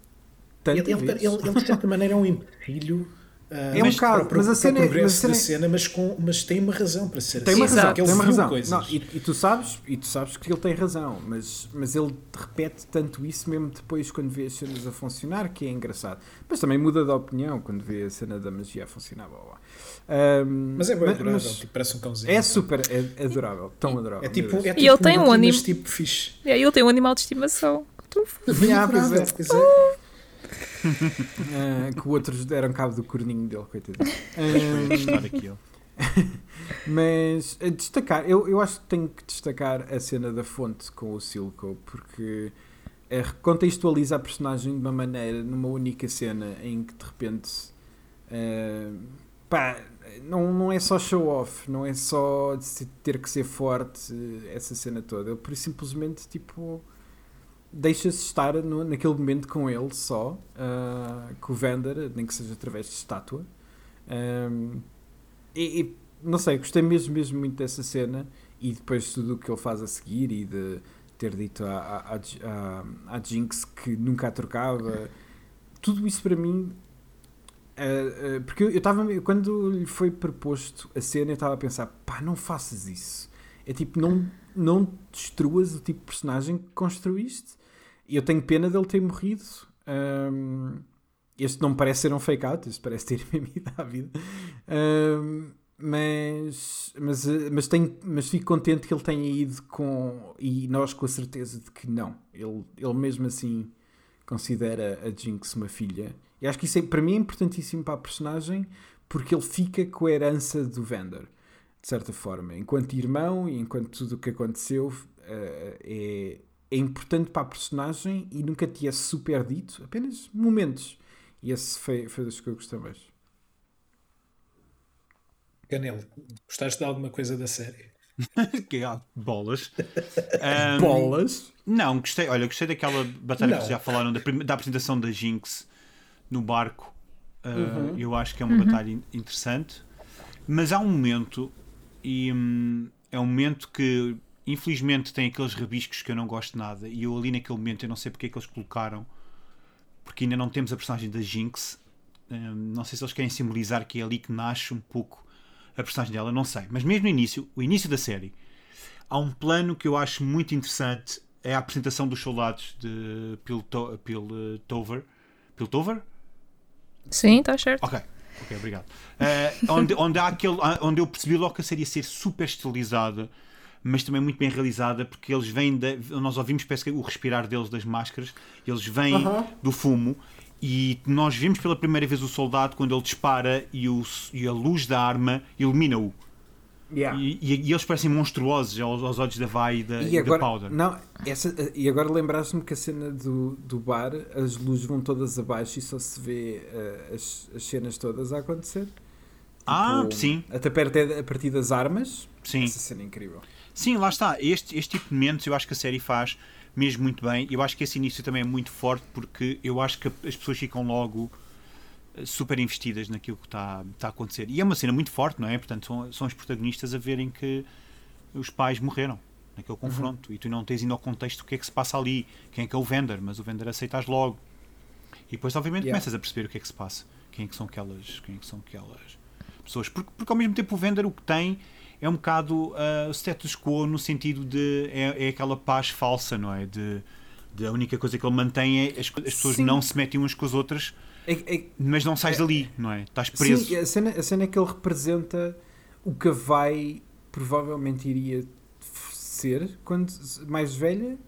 tanto Ele, ele, ele, ele, de certa maneira, é um empilho. É um bocado, mas a cena é- mas a cena da é- cena, mas, com, mas tem uma razão para ser Tem uma assim. razão, porque tem ele uma razão. coisas. Não, e, e tu sabes, e tu sabes que ele tem razão, mas, mas ele repete tanto isso mesmo depois quando vê as cenas a funcionar, que é engraçado. Mas também muda de opinião quando vê a cena da magia a funcionar. Blá, blá. Ahm, Mas é bem adorável, mas tipo, parece um cãozinho. é super é adorável, tão adorável. É tipo, é tipo E ele tem um anim- mas tipo fixe. E aí ele tem um animal de estimação. Pois é. Pois é. Ah, que o outros deram cabo do corninho dele, coitado. Daquilo. Mas a destacar, eu, eu acho que tenho que destacar a cena da fonte com o Silco, porque é, contextualiza a personagem de uma maneira, numa única cena, em que de repente eh, pá, não, não é só show off, não é só ter que ser forte, essa cena toda. Ele por simplesmente tipo deixa-se estar no- naquele momento com ele só, ah, com o Vander, nem que seja através de estátua. Ahm, e, e, não sei, gostei mesmo, mesmo muito dessa cena e depois tudo o que ele faz a seguir e de ter dito à, à, à, Jinx que nunca a trocava, tudo isso para mim. ah, ah, porque eu estava quando lhe foi proposto a cena, eu estava a pensar: pá, não faças isso. É tipo, não, não destruas o tipo de personagem que construíste. E eu tenho pena dele ter morrido. Ahm, este não me parece ser um fake out, este parece ter mesmo ido à vida. Ahm, mas, mas, eh, mas, tenho, mas fico contente que ele tenha ido com. E nós com a certeza de que não. Ele, ele mesmo assim considera a Jinx uma filha. E acho que isso é, para mim é importantíssimo para a personagem porque ele fica com a herança do Vander, de certa forma. Enquanto irmão e enquanto tudo o que aconteceu eh, é, é importante para a personagem e nunca te é super dito, apenas momentos. E esse foi, foi das que eu gostei mais. Canelo, gostaste de alguma coisa da série? Que bolas. Ahm, Bolas! Não, gostei. Olha, gostei daquela batalha Não. que já falaram, da, da apresentação da Jinx no barco. Uh, Uhum. Eu acho que é uma batalha in- interessante. Mas há um momento, e hum, é um momento que infelizmente tem aqueles rabiscos que eu não gosto nada. E eu ali naquele momento, eu não sei porque é que eles colocaram, porque ainda não temos a personagem da Jinx. Hum, não sei se eles querem simbolizar que é ali que nasce um pouco a personagem dela, não sei. Mas mesmo no início, o início da série, há um plano que eu acho muito interessante. É a apresentação dos soldados de Pilto- Piltover. Piltover? Sim, está certo. Ok, ok, obrigado. Eh, onde, onde, há aquele, onde eu percebi logo que a série ia ser super estilizada, mas também muito bem realizada, porque eles vêm da. Nós ouvimos, parece que o respirar deles das máscaras, eles vêm Aham. do fumo. E nós vimos pela primeira vez o soldado quando ele dispara e, o, e a luz da arma ilumina-o. Yeah. E, e- e eles parecem monstruosos aos, aos olhos da Vai e da, e E da agora, Powder. não, essa, e agora lembraste-me que a cena do, do bar, as luzes vão todas abaixo e só se vê eh, as, as cenas todas a acontecer. Ah, Tipo, sim, Até perto a partir das armas. sim. Essa cena é incrível. Sim, lá está. Este, este tipo de momentos eu acho que a série faz mesmo muito bem. Eu acho que esse início também é muito forte porque eu acho que as pessoas ficam logo eh, super investidas naquilo que está, está a acontecer. E é uma cena muito forte, não é? Portanto, são, são os protagonistas a verem que os pais morreram naquele confronto e tu não tens ainda o contexto do que é que se passa ali, quem é que é o Vender, mas o Vender aceitas logo. E depois, obviamente, Yeah. começas a perceber o que é que se passa, quem é que são aquelas, quem é que são aquelas pessoas. Porque, porque ao mesmo tempo o Vender o que tem é um bocado o status quo no sentido de é, é aquela paz falsa, não é? De, de a única coisa que ele mantém é as, as pessoas Sim. não se metem umas com as outras, É, é, mas não sais dali, não é? Estás preso. Sim, a cena, a cena é que ele representa o que a Vai provavelmente iria ser quando mais velha.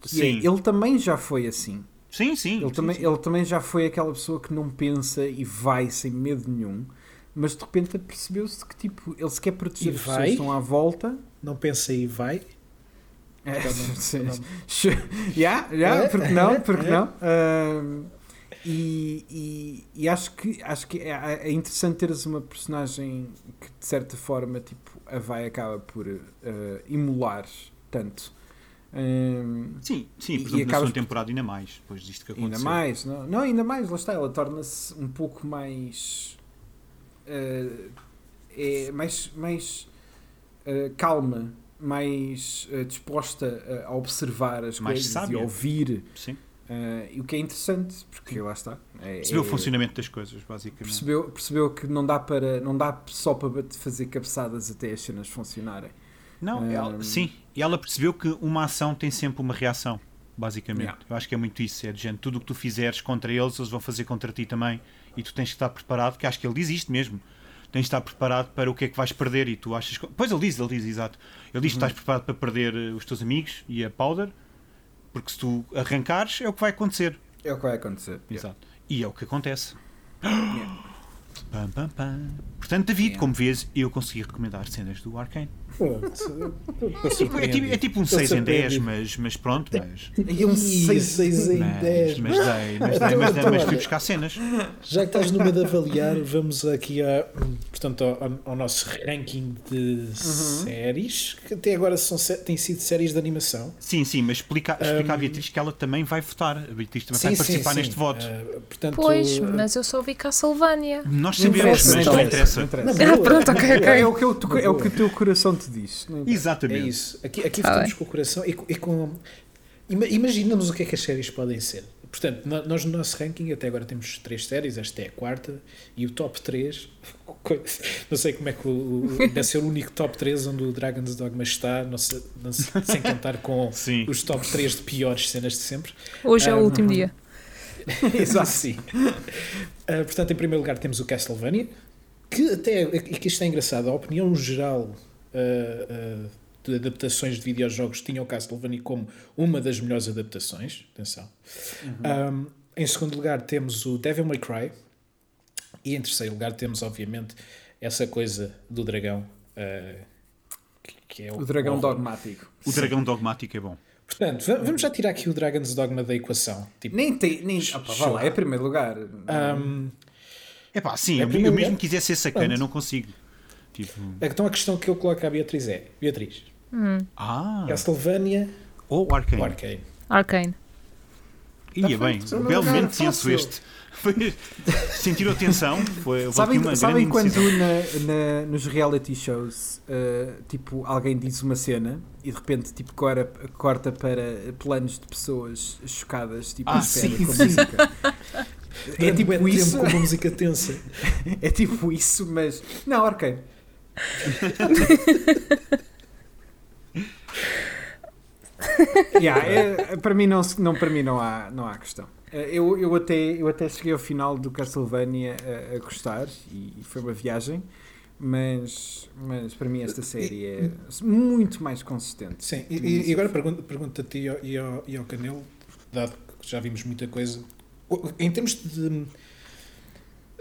Que é, Sim. ele também já foi assim. Sim, sim. Ele, sim, também, sim. ele também já foi aquela pessoa que não pensa e vai sem medo nenhum. Mas de repente percebeu-se que tipo, ele se quer proteger E as pessoas vai? que estão à volta. Não pensa e vai. É, não- sim. não- Já, já, É, porque não, é, porque é. não. Ahm, e, e, e acho que, acho que é, é interessante teres uma personagem que de certa forma tipo, a vai acaba por emular tanto. Ahm, Sim, sim, por e exemplo, na segunda por- temporada ainda mais, depois disto que aconteceu. ainda mais, não, não, ainda mais, lá está, ela torna-se um pouco mais. ah, é mais, mais ah, calma, mais ah, disposta a, a observar as Mais coisas sábia. e ouvir. Sim. Ah, e o que é interessante, porque lá está. É, Percebeu é- o funcionamento das coisas, basicamente. Percebeu, percebeu que não dá, para, não dá só para fazer cabeçadas até as cenas funcionarem. Não, Ahm. ela- sim. E ela percebeu que uma ação tem sempre uma reação, basicamente. Yeah. Eu acho que é muito isso. É de gente, tudo o que tu fizeres contra eles, eles vão fazer contra ti também. E tu tens que estar preparado, que acho que ele diz isto mesmo. Tens de estar preparado para o que é que vais perder e tu achas. que- Pois ele diz, ele diz, exato. Ele diz que estás preparado para perder eh, os teus amigos e a Powder, porque se tu arrancares é o que vai acontecer. É o que vai acontecer. Exato. E é o que acontece. Yeah. Pam, pam, pam. Portanto, David, Yeah. como vês, eu consegui recomendar cenas do Arkane. É tipo, é tipo- é tipo um 6 em 10, mas, mas pronto, mas. E um Ih, 6 seis em Mas, 10. mas dei, mas dei, mas, dei, mas fui buscar cenas. Já que estás no meio de avaliar, vamos aqui a, portanto, ao, ao nosso ranking de séries, que até agora são, têm sido séries de animação. Sim, sim, mas explica, explica à Um, Beatriz que ela também vai votar. A Beatriz também vai participar neste voto. Uh, portanto, Pois, mas eu só vi Castlevania. Nós Não sabemos, mas não não interessa. Não interessa. boa, pronto, ok, ok. boa. É o, que o, Na é o que o teu coração te diz. Não interessa. É Exatamente. isso. Aqui, aqui Tá votamos bem. com o coração e, com- e com. ima- Imaginamos o que é que as séries podem ser. Portanto, nós no nosso ranking até agora temos três séries, esta é a quarta, e o top 3, não sei como é que o, deve ser o único top 3 onde o Dragon's Dogma está, não sei- não sei- sem contar com Sim. os top 3 de piores cenas de sempre. Hoje é o Ah, último dia. Exato. Sim. Ah, portanto, em primeiro lugar temos o Castlevania, que até e que isto é engraçado, a opinião geral ah, ah, de adaptações de videojogos tinha o Castlevania como uma das melhores adaptações. Atenção. Um, em segundo lugar temos o Devil May Cry e em terceiro lugar temos obviamente essa coisa do dragão ah, que- é O dragão horror. dogmático. O dragão dogmático é bom. Portanto, va- vamos já tirar aqui o Dragon's Dogma da equação. Tipo, Nem tem. Nem, opa, vá lá, é primeiro lugar. um, É pá, sim, É eu, eu mesmo quisesse ser sacana, Pronto. não consigo. Tipo, Então a questão que eu coloco à Beatriz é: Beatriz, ah, Castlevania ou Arcane. Arcane? Arcane. Ia bem, um momento tenso este. Sentiram a tensão? Foi, Sabem, uma sabem quando na, na- nos reality shows uh, tipo, alguém diz uma cena e de repente tipo, cora- corta para planos de pessoas chocadas tipo, Ah, à espera sim, com sim. música? É tipo isso, tempo com uma música tensa. é tipo isso, mas não, ok. Yeah, é- para mim não, não para mim não há não há questão. Eh, Eu, eu, até, eu até cheguei ao final do Castlevania a, a gostar e, foi uma viagem, mas, mas para mim esta série é muito mais consistente. Sim, e, e- agora pergunto, pergunto a ti e ao, e ao, Canelo, dado que já vimos muita coisa, em termos de.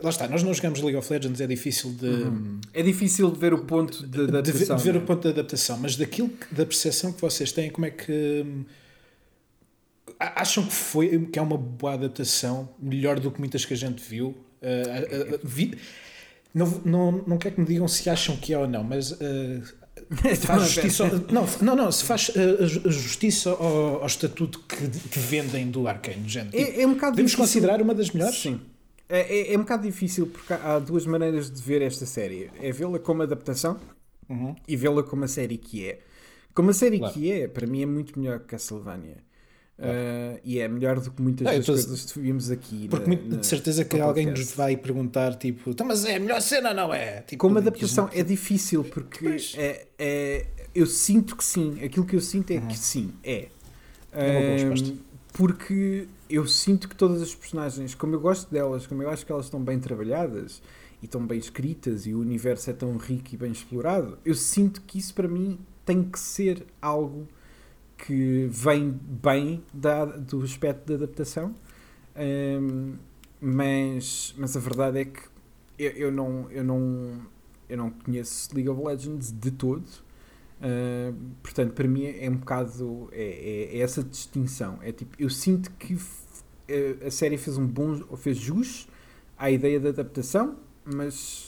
Lá está, nós não jogamos League of Legends, é difícil de. Uhum. É difícil de ver o ponto de de, ver- adaptação. de ver não o é? ponto de adaptação, mas daquilo que- da percepção que vocês têm, como é que hum, acham que foi que é uma boa adaptação, melhor do que muitas que a gente viu? Uh, a- a- vi- não, não, não quero que me digam se acham que é ou não, mas uh, faz justiça ao, não, não, não, se faz uh, a a justiça ao, ao estatuto que, que vendem do Arcane. Tipo, É, é um bocado Podemos difícil- considerar uma das melhores? Sim. É, é, é um bocado difícil porque há há duas maneiras de ver esta série. É vê-la como adaptação Uhum. e vê-la como a série que é. Como a série Claro. que é, para mim é muito melhor que Castlevania. Uh, e é melhor do que muitas eu das tô- coisas que vimos aqui. Porque na- na- de certeza que alguém podcast. nos vai perguntar, tipo, "Então, mas é a melhor cena ou não é? Tipo, Como adaptação é difícil porque é, é- eu sinto que sim. Aquilo que eu sinto é que sim, é. É uma boa Ahm, resposta. porque eu sinto que todas as personagens, como eu gosto delas, como eu acho que elas estão bem trabalhadas e estão bem escritas e o universo é tão rico e bem explorado, eu sinto que isso para mim tem que ser algo que vem bem da, do aspecto da adaptação. Ahm, mas, mas a verdade é que eu, eu não, eu, não, eu não conheço League of Legends de todo. Uh, portanto, para mim é um bocado é, é- é essa distinção. É tipo, eu sinto que a série fez um bom ou fez jus à ideia da adaptação, mas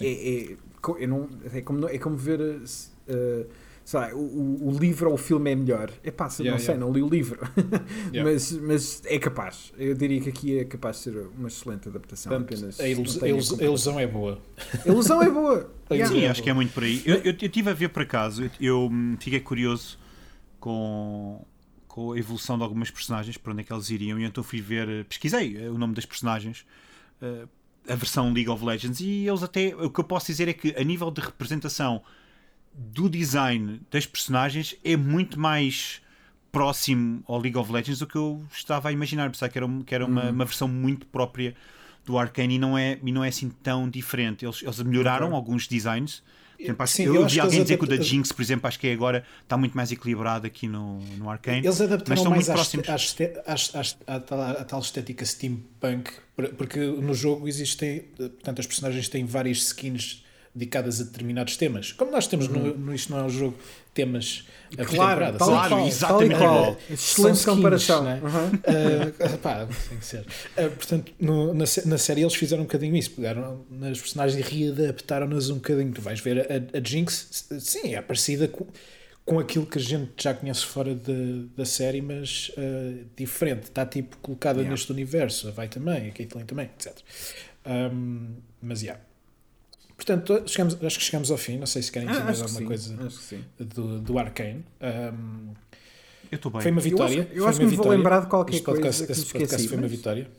é, é, eu não, é, como, é como ver uh, se, sei lá, o, o- livro ou o filme é melhor. É pá, Yeah, não sei, yeah. não li o livro, Yeah. mas, mas é capaz. Eu diria que aqui é capaz de ser uma excelente adaptação. Portanto, apenas a, ilus- a ilus- a ilusão é boa. A ilusão é boa. Yeah. Sim, É acho que é muito por aí. Eu, eu, eu tive a ver por acaso, eu, eu, hum, fiquei curioso com, com a evolução de algumas personagens, para onde é que eles iriam, e então fui ver, eh, pesquisei eh, o nome das personagens, eh, a versão League of Legends, e eles até, o que eu posso dizer é que a nível de representação do design das personagens é muito mais próximo ao League of Legends do que eu estava a imaginar, pensava que era, um- que era uma, uma versão muito própria do Arcane e não é, e não é assim tão diferente. Eles, eles melhoraram Concordo. alguns designs. Por exemplo, acho- Sim, eu, vi alguém dizer que o da Jinx, por exemplo, acho que é agora está muito mais equilibrado aqui no, no Arcane. Eles mas adaptaram mais muito à, tal- estética steampunk, por- porque no jogo existem, portanto, as personagens têm várias skins dedicadas a determinados temas. Como nós temos no, no Isto Não é um Jogo, temas a Uhum. Claro, tal Claro, qual, exatamente tal. Excelente skins, comparação. não é? Uhum. Uh, pá, tem que ser. Uh, portanto, no- na, na série eles fizeram um bocadinho isso. Pegaram nas personagens e readaptaram-nas um bocadinho. Tu vais ver a, a Jinx, sim, é parecida com, com aquilo que a gente já conhece fora de- da série, mas uh, diferente. Está tipo colocada Yeah. neste universo. A Vai também, a Caitlyn também, etc. Um, mas, já. Portanto, chegamos, acho que chegamos ao fim. Não sei se querem dizer Ah, mais alguma sim, coisa do, do Arcane. Um, Eu estou bem. foi uma Eu vitória. acho, eu acho que uma me vou vitória. lembrar de qualquer Este podcast, coisa que me este podcast esqueci. foi uma mas- vitória.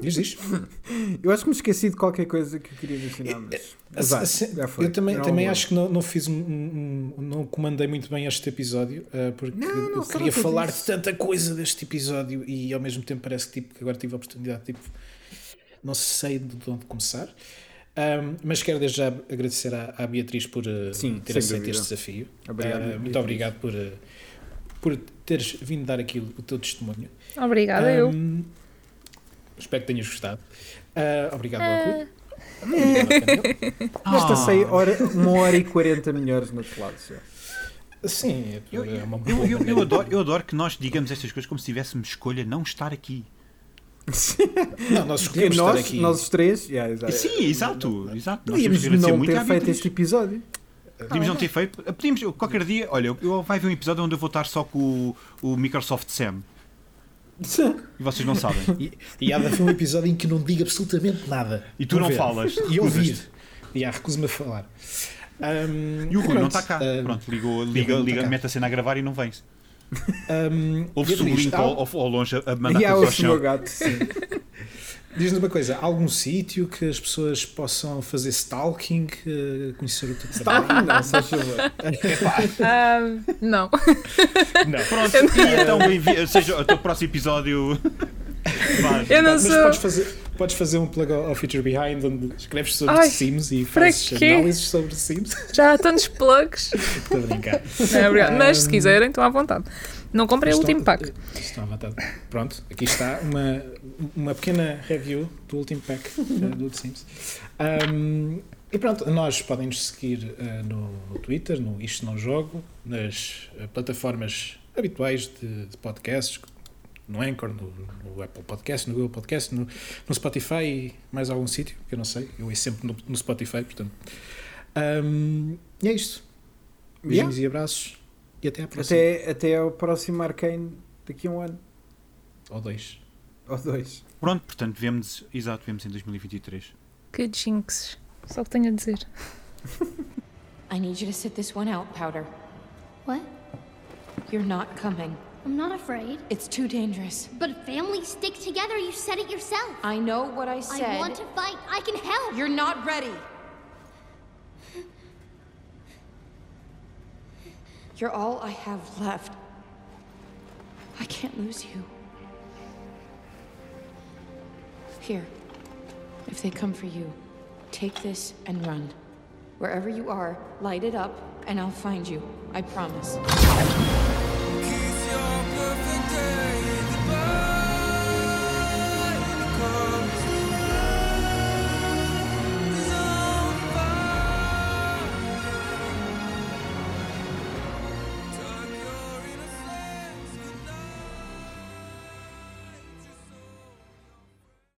Diz isto. Eu acho que me esqueci de qualquer coisa que eu queria mencionar, mas azar, já foi. eu também, Não também vou. acho que não, não fiz um, um- não comandei muito bem este episódio uh, porque Não, não, eu queria falar disso. de tanta coisa deste episódio e ao mesmo tempo parece que, tipo, que agora tive a oportunidade tipo, não sei de onde começar Um, mas quero desde já agradecer à, à Beatriz por uh, Sim, ter aceito dúvida. este desafio Obrigado, Uh, muito obrigado por, uh, por teres vindo dar aqui o, teu testemunho Obrigada, eu. Um, espero que tenhas gostado Uh, obrigado Ah. Rui Obrigado ao Canel. Esta Ah. sei hora, uma hora e 40 melhores lados. já. Sim, é, Eu, é uma eu, boa eu, eu maneira. adoro, eu adoro que nós digamos estas coisas como se tivéssemos escolha não estar aqui. Não, nós escolhemos estar nós, aqui. nós os três, yeah, exato. Sim, exato. exato. Nós podíamos não ter feito este episódio. Podíamos não ter feito. Podíamos, qualquer dia, olha, eu, vai haver um episódio onde eu vou estar só com o, o Microsoft Sam. E vocês não sabem. E, e há de haver um episódio em que não diga absolutamente nada. E tu não ver. falas. E ouvir. E há, recuso-me a falar. Ahm, E o Rui pronto, não está cá. ahm, Pronto, ligou, liga, liga, está cá. mete a cena a gravar e não vem. Ouve-se o Beatriz, Blink há- ao, ao, ao longe a mandar ao o chão. gato, sim. Diz-nos uma coisa, há algum sítio que as pessoas possam fazer stalking, eh, conhecer o teu trabalho? Stalking não, só. Ah, não. Não. Pronto, e então. Seja, o teu próximo episódio. Vai. Eu não Mas sou. podes fazer, podes fazer um plug ao ao Future Behind onde escreves sobre Ai, Sims e fazes quê? análises sobre Sims. Já há tantos plugs. Estou a brincar. Não, obrigado. Mas se quiserem, estão à vontade. Não comprei o último pack. Estão à vontade. Pronto, aqui está uma, uma pequena review do último pack eh, do The Sims. Um, e pronto, nós podem nos seguir eh, no, no Twitter, no Isto Não Jogo, nas eh, plataformas habituais de, de podcasts, no Anchor, no, no Apple Podcast, no Google Podcast, no, no Spotify e mais algum sítio, que eu não sei. Eu ouço sempre no, no Spotify, portanto. Um, e é isto. Beijinhos e abraços. E até à próxima. Até, até ao próximo Arcane daqui a um ano. Ou dois. Ou dois. Pronto, portanto, vemos, exato, vemos em 2023. Que jinx. Só o que tenho a dizer. I need you to sit this one out, Powder. What? You're not coming. I'm not afraid. It's too dangerous. But families stick together. You said it yourself. I know what I said. I want to fight. I can help. You're not ready. You're all I have left. I can't lose you. Here. If they come for you, take this and run. Wherever you are, light it up, and I'll find you. I promise.